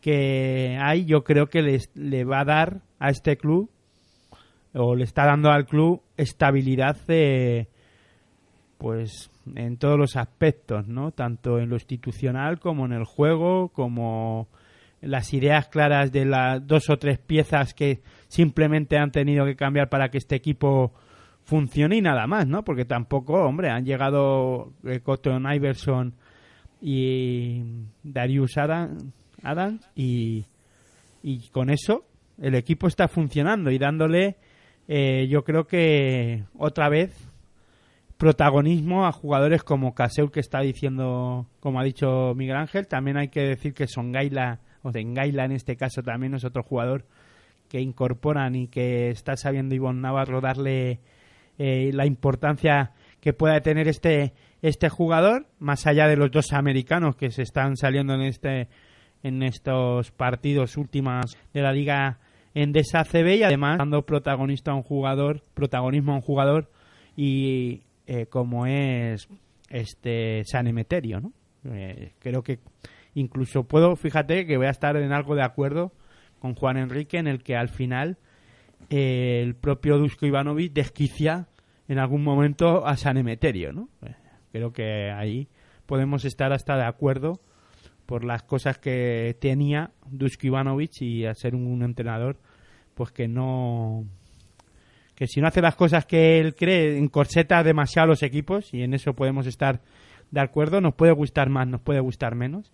que hay, yo creo que les, le va a dar a este club o le está dando al club estabilidad eh, pues en todos los aspectos, ¿no? Tanto en lo institucional como en el juego, como las ideas claras de las dos o tres piezas que simplemente han tenido que cambiar para que este equipo funcione y nada más, ¿no? Porque tampoco, hombre, han llegado eh, Cotton Iverson y Darius Adam- Adams y, y con eso el equipo está funcionando y dándole, eh, yo creo que otra vez protagonismo a jugadores como Caseu que está diciendo, como ha dicho Miguel Ángel, también hay que decir que Songaila, o Zengaila en este caso también es otro jugador que incorporan y que está sabiendo Ivonne Navarro darle eh, la importancia que pueda tener este este jugador más allá de los dos americanos que se están saliendo en este en estos partidos últimas de la liga Endesa CB y además dando protagonista a un jugador protagonismo a un jugador y eh, como es este San Emeterio ¿no? Eh, creo que incluso puedo fíjate que voy a estar en algo de acuerdo con Juan Enrique en el que al final eh, el propio Dusko Ivanovic desquicia en algún momento a San Emeterio, ¿no? Eh, Creo que ahí podemos estar hasta de acuerdo por las cosas que tenía Dusko Ivanovic y al ser un entrenador, pues que no que si no hace las cosas que él cree encorseta demasiado a los equipos y en eso podemos estar de acuerdo, nos puede gustar más, nos puede gustar menos,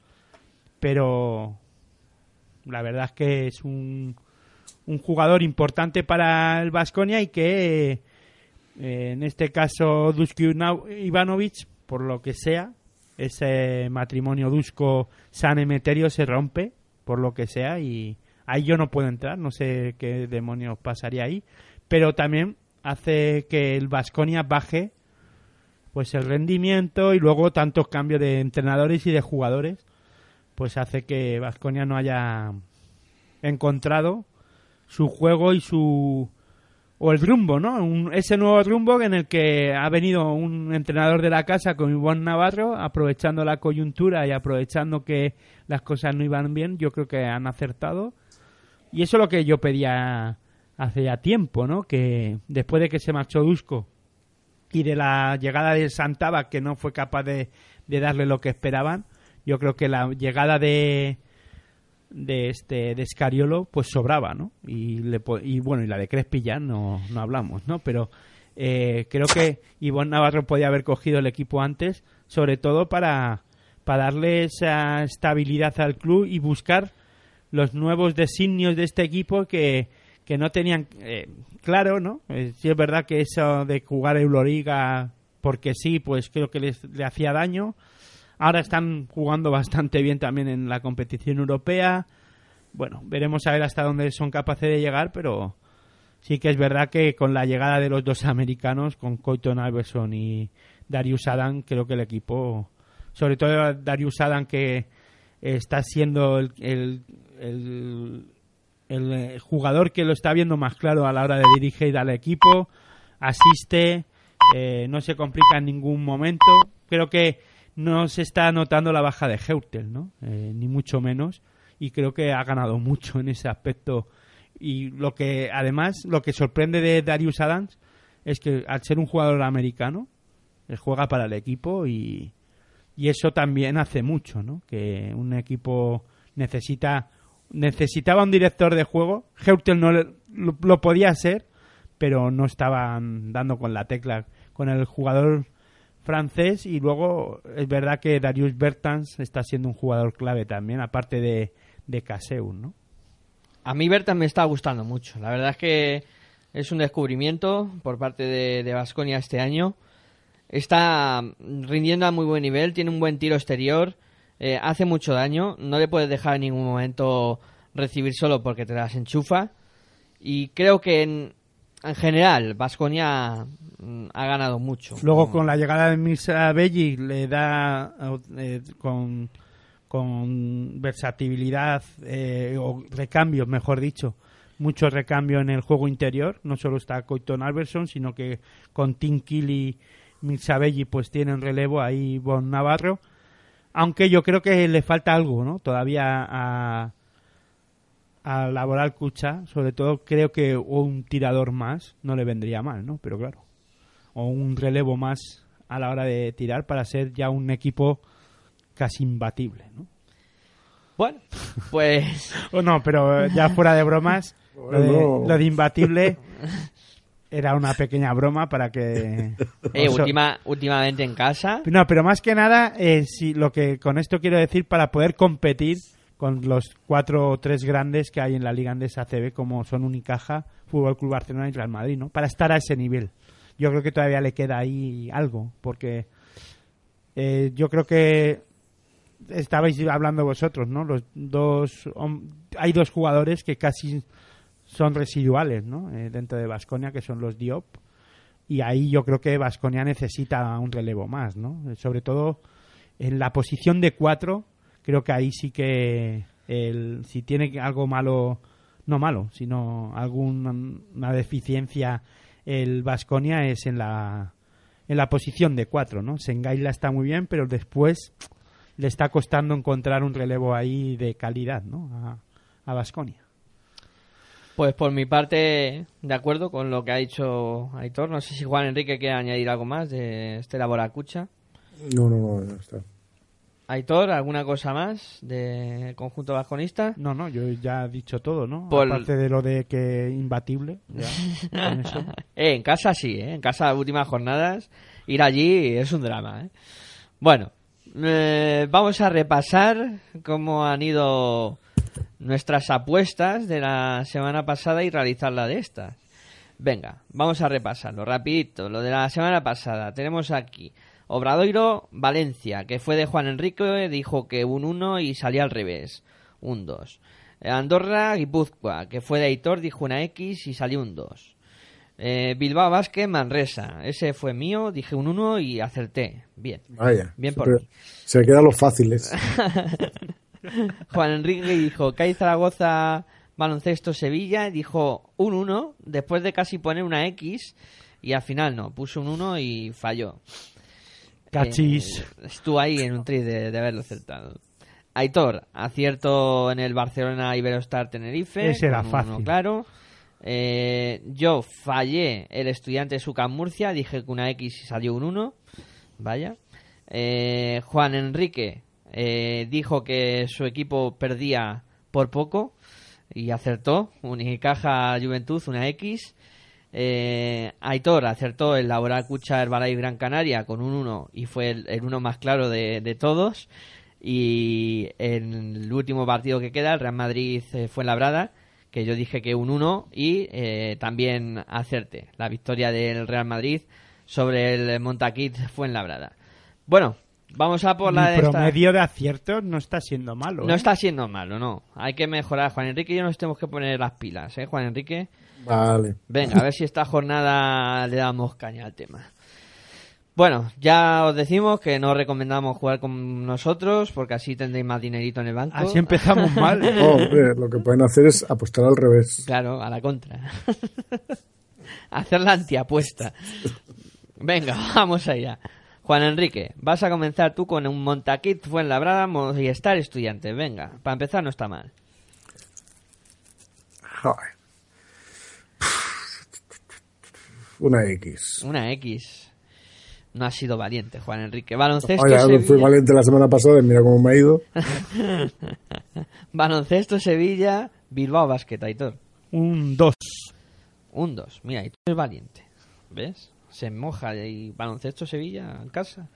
pero la verdad es que es un, jugador importante para el Vasconia y que eh, en este caso Dusko Ina- Ivanovic, por lo que sea, ese matrimonio Dusko San Emeterio se rompe, por lo que sea, y ahí yo no puedo entrar, no sé qué demonios pasaría ahí, pero también hace que el Vasconia baje pues el rendimiento y luego tantos cambios de entrenadores y de jugadores pues hace que Vasconia no haya encontrado su juego y su o el rumbo, ¿no? Un- ese nuevo rumbo en el que ha venido un entrenador de la casa con Ivonne Navarro, aprovechando la coyuntura y aprovechando que las cosas no iban bien, yo creo que han acertado. Y eso es lo que yo pedía hace ya tiempo, ¿no? Que después de que se marchó Dusko y de la llegada de Santaba, que no fue capaz de darle lo que esperaban, yo creo que la llegada de de este de Scariolo pues sobraba no y le y bueno y la de Crespi ya no, no hablamos no pero eh, creo que Ivonne Navarro podía haber cogido el equipo antes sobre todo para para darle esa estabilidad al club y buscar los nuevos designios de este equipo que, que no tenían eh, claro no Eh, sí es verdad que eso de jugar Euroliga porque sí pues creo que les, le hacía daño Ahora están jugando bastante bien también en la competición europea. Bueno, veremos a ver hasta dónde son capaces de llegar, pero sí que es verdad que con la llegada de los dos americanos, con Coyton Iverson y Darius Adam, creo que el equipo, sobre todo Darius Adam, que está siendo el- el, eh, jugador que lo está viendo más claro a la hora de dirigir al equipo, asiste, eh, no se complica en ningún momento. Creo que no se está notando la baja de Heutel, ¿no? Eh, ni mucho menos. Y creo que ha ganado mucho en ese aspecto. Y lo que, además, lo que sorprende de Darius Adams es que al ser un jugador americano, juega para el equipo y, y eso también hace mucho, ¿no? Que un equipo necesita necesitaba un director de juego. Heutel no le- lo, lo podía ser, pero no estaban dando con la tecla con el jugador francés y luego es verdad que Darius Bertans está siendo un jugador clave también, aparte de, de Caseu, ¿no? A mí Berta me está gustando mucho. La verdad es que es un descubrimiento por parte de Vasconia este año. está rindiendo a muy buen nivel, tiene un buen tiro exterior, eh, hace mucho daño, no le puedes dejar en ningún momento recibir solo porque te las enchufa. Y creo que en, en general Vasconia ha ganado mucho. Luego con la llegada de Misa Belli le da eh, con, con versatilidad eh, o recambios, mejor dicho, mucho recambio en el juego interior. No solo está Coiton Alberson, sino que con Tim Kill y Mirza Belli pues tienen relevo ahí Bon Navarro. Aunque yo creo que le falta algo, ¿no? Todavía a, a Laboral Cucha, sobre todo creo que un tirador más no le vendría mal, ¿no? Pero claro, o un relevo más a la hora de tirar para ser ya un equipo casi imbatible, ¿no? Bueno, pues O no, pero ya fuera de bromas, lo de, Bueno. lo de imbatible era una pequeña broma para que... eh, última, últimamente en casa. No, pero más que nada, eh, si lo que con esto quiero decir, para poder competir con los cuatro o tres grandes que hay en la Liga Andesa ACB, como son Unicaja, Fútbol Club Barcelona y Real Madrid, ¿no? Para estar a ese nivel. Yo creo que todavía le queda ahí algo, porque eh, yo creo que estabais hablando vosotros, ¿no? Los dos, hay dos jugadores que casi son residuales, ¿no? Eh, dentro de Vasconia, que son los Diop y ahí yo creo que Vasconia necesita un relevo más, ¿no? Eh, Sobre todo en la posición de cuatro, creo que ahí sí que el, si tiene algo malo, no malo, sino alguna deficiencia el Vasconia es en la en la posición de cuatro, ¿no? Sengaila está muy bien, pero después le está costando encontrar un relevo ahí de calidad, ¿no? A, a Vasconia. Pues por mi parte, de acuerdo con lo que ha dicho Aitor. No sé si Juan Enrique quiere añadir algo más de este Laboracucha. No, no, no, está. Aitor, ¿alguna cosa más del conjunto vasconista? No, no, yo ya he dicho todo, ¿no? Por- Aparte de lo de que imbatible, ya, con eso. Eh, en casa sí, ¿eh? En casa, últimas jornadas, ir allí es un drama, ¿eh? Bueno, eh, vamos a repasar cómo han ido nuestras apuestas de la semana pasada y realizar la de estas. Venga, vamos a repasarlo rapidito. Lo de la semana pasada tenemos aquí Obradoiro Valencia, que fue de Juan Enrique, dijo que un 1 y salía al revés, un 2. Andorra Guipúzcoa, que fue de Aitor, dijo una X y salió un 2. Eh, Bilbao Vázquez Manresa, ese fue mío, dije un 1 y acerté. Bien. Vaya. Bien por mí. Se quedan los fáciles. Juan Enrique dijo CAI Zaragoza baloncesto Sevilla, dijo un 1 después de casi poner una X y al final no, puso un 1 y falló. Cachis. Eh, estuvo ahí en un tris de, de haberlo acertado. Aitor, acierto en el Barcelona Iberostar Tenerife. Ese era fácil. claro. Eh, yo fallé el estudiante Sucan Murcia, dije que una X y salió un 1. Vaya. Eh, Juan Enrique eh, dijo que su equipo perdía por poco y acertó. Unicaja Juventud, una X. Eh, Aitor acertó el Laboral Cucha Herbalife Gran Canaria con un 1 y fue el, uno más claro de, todos. Y en el último partido que queda, el Real Madrid eh, fue Labrada, que yo dije que un 1 y eh, también acerté la victoria del Real Madrid sobre el Montaquit fue en Labrada. Bueno, vamos a por la Mi de esta- promedio de aciertos no está siendo malo. No ¿eh? está siendo malo, no. Hay que mejorar. Juan Enrique y yo nos tenemos que poner las pilas, ¿eh, Juan Enrique? Vale. Venga, a ver si esta jornada le damos caña al tema. Bueno, ya os decimos que no recomendamos jugar con nosotros porque así tendréis más dinerito en el banco. Así empezamos mal. hombre, lo que pueden hacer es apostar al revés. Claro, a la contra. Hacer la antiapuesta. Venga, vamos allá. Juan Enrique, vas a comenzar tú con un Montaquit Fuenlabrada y estar estudiante. Venga, para empezar no está mal. Joder. Una X. Una X. No ha sido valiente, Juan Enrique. Baloncesto Oye, Sevilla. fui valiente la semana pasada y mira cómo me ha ido. Baloncesto Sevilla, Bilbao Basket, Aitor. Un 2. Un 2. Mira, Aitor es valiente. ¿Ves? Se moja y baloncesto Sevilla en casa.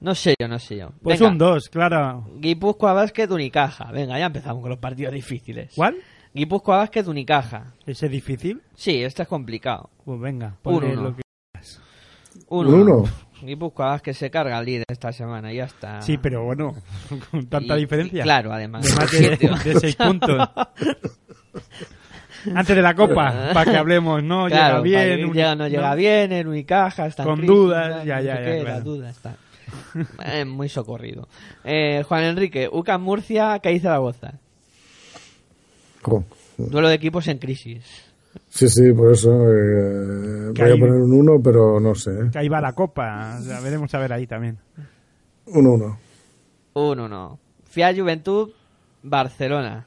No sé yo, no sé yo. Pues Venga, un 2, claro. Guipúzcoa Basket, Unicaja. Venga, ya empezamos con los partidos difíciles. ¿Cuál? Guipúzcoa Basket, Unicaja. ¿Ese difícil? Sí, este es complicado. Pues venga, ponle uno. lo que... Un Un uno. Guipúzcoa se carga el líder esta semana, y ya está. Sí, pero bueno, con tanta Y- diferencia. y claro, además. De más de, de seis puntos. Antes de la copa, para que hablemos, ¿no? Claro, llega bien. un- llega, no llega bien, en Unicaja, está Con crisis, dudas, ya, no ya, ya, claro. duda está. Eh, muy socorrido. Eh, Juan Enrique, UCAM Murcia, dice Zaragoza. Jo. Duelo de equipos en crisis. Sí, sí, por eso eh, Que voy a ahí- poner un 1, pero no sé. ¿eh? Que ahí va la copa. O sea, veremos a ver ahí también. Un 1. 1-1. Fiat Juventud, Barcelona.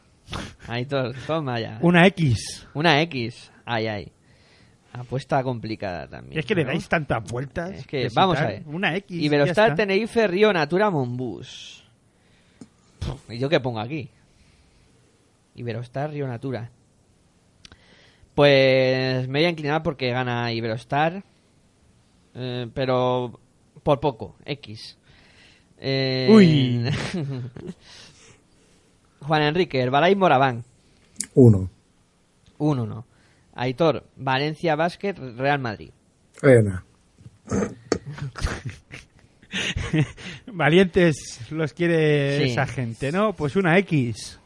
Ahí todo, toma ya. Una X. Una X. Ay, ay. Apuesta complicada también. Es que le dais tantas vueltas. Es que, vamos a ver. Una X. Iberostar. Tenerife, Río Natura, Monbus. ¿Y yo qué pongo aquí? Iberostar, Río Natura. Pues me voy a inclinar porque gana Iberostar. eh, pero por poco, X. Eh, Uy. Juan Enrique, Herbalife Moraván. 1. 1-1. Aitor, Valencia Basket, Real Madrid. Ena. Valientes los quiere Sí. esa gente, ¿no? Pues una X.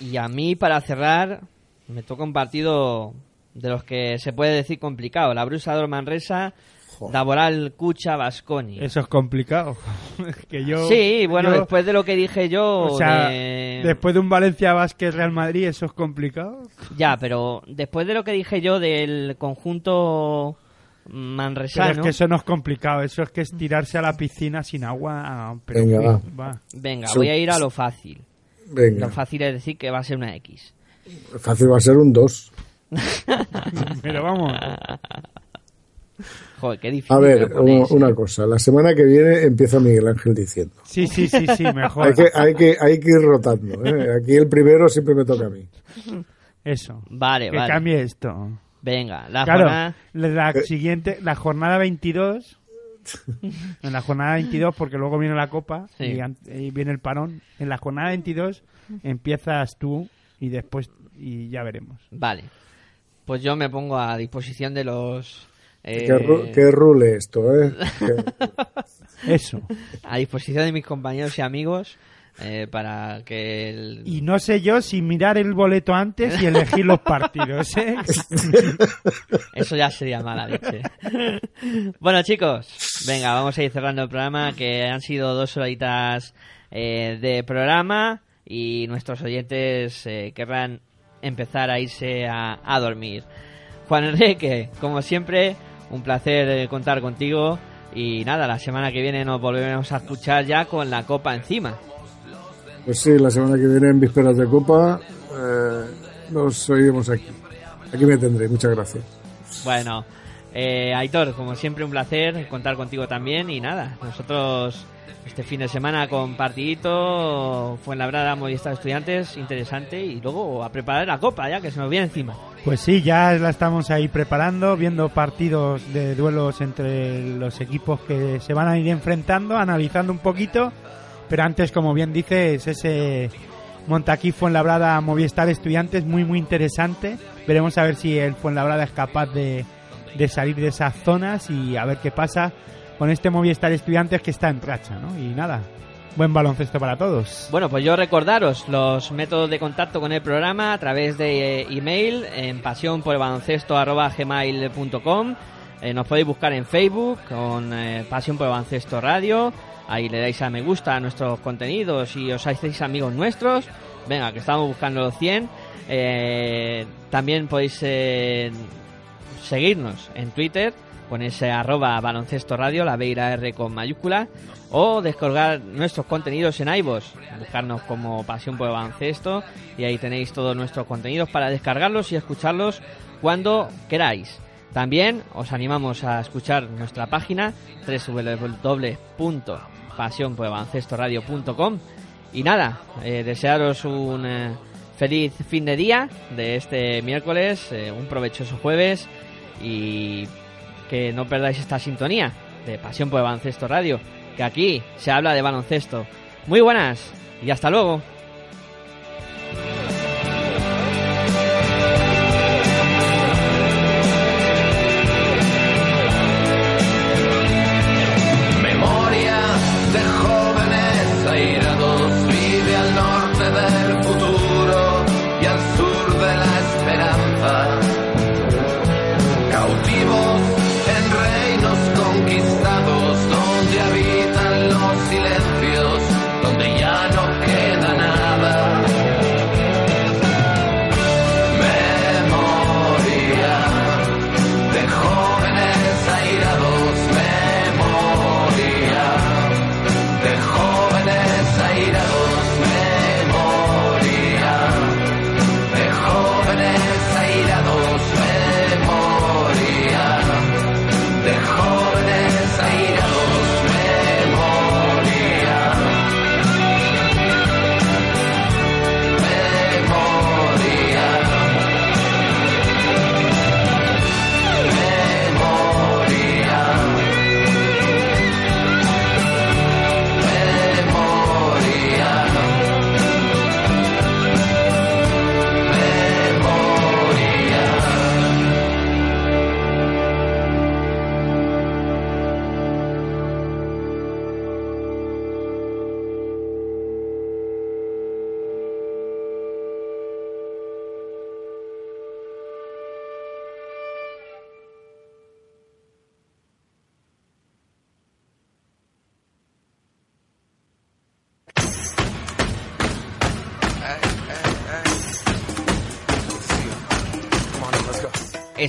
Y a mí, para cerrar, me toca un partido de los que se puede decir complicado. La Brusador Manresa, Laboral Cucha Vasconi. Eso es complicado. que yo, sí, bueno, yo- después de lo que dije yo, O sea, de- después de un Valencia Vázquez Real Madrid, eso es complicado. ya, pero después de lo que dije yo del conjunto Pero manresano, es que eso no es complicado, eso es que es tirarse a la piscina sin agua. Pero Venga, en va. venga, voy a ir a lo fácil. Venga. Lo fácil es decir que va a ser una X. Fácil va a ser un 2. Pero vamos, Joder, qué difícil. A ver, ponéis, una, eh. una cosa. La semana que viene empieza Miguel Ángel diciendo. sí, sí, sí, sí, mejor. Hay que, hay que, hay que ir rotando. ¿eh? Aquí el primero siempre me toca a mí. Eso. Vale, que vale. cambie esto. Venga, la claro, jornada... la Eh. siguiente, la jornada 22. En la jornada 22, porque luego viene la copa Sí. y, y viene el parón. En la jornada 22 empiezas tú y después y ya veremos. Vale. Pues yo me pongo a disposición de los... eh, Qué, ru- qué rule esto, ¿eh? Que- Eso. a disposición de mis compañeros y amigos eh, para que el- Y no sé yo si mirar el boleto antes y elegir los partidos, ¿eh? eso ya sería mala leche. bueno chicos, venga, vamos a ir cerrando el programa que han sido dos horitas eh, de programa y nuestros oyentes eh, querrán empezar a irse a, a dormir. Juan Enrique, como siempre, un placer eh, contar contigo y nada, la semana que viene nos volveremos a escuchar ya con la copa encima. Pues sí, la semana que viene en vísperas de Copa eh, nos oímos aquí. Aquí me tendré. Muchas gracias. Bueno, eh, Aitor, como siempre un placer contar contigo también y nada, nosotros este fin de semana con partidito, Fuenlabrada, Movistar Estudiantes, interesante y luego a preparar la copa ya que se nos viene encima. Pues sí, ya la estamos ahí preparando, viendo partidos de duelos entre los equipos que se van a ir enfrentando, analizando un poquito. Pero antes, como bien dices, ese Montaquí Fuenlabrada Movistar Estudiantes muy muy interesante. Veremos a ver si el Fuenlabrada es capaz de, de salir de esas zonas y a ver qué pasa con este Movistar Estudiantes que está en racha, ¿no? Y nada, buen baloncesto para todos. Bueno, pues yo recordaros los métodos de contacto con el programa a través de eh, email en pasión por el. Eh, nos podéis buscar en Facebook con eh, Pasión por el Baloncesto Radio. Ahí le dais a me gusta a nuestros contenidos y os hacéis amigos nuestros. Venga, que estamos buscando los 100. Eh, también podéis seguirnos en Twitter con ese arroba baloncesto radio, la B y la R con mayúscula, o descargar nuestros contenidos en iVoox, buscarnos como Pasión por el Baloncesto, y ahí tenéis todos nuestros contenidos para descargarlos y escucharlos cuando queráis. También os animamos a escuchar nuestra página www.pasionporelbaloncestoradio.com y nada, eh, desearos un eh, feliz fin de día de este miércoles, eh, un provechoso jueves y que no perdáis esta sintonía de Pasión por Baloncesto Radio, que aquí se habla de baloncesto. Muy buenas y hasta luego.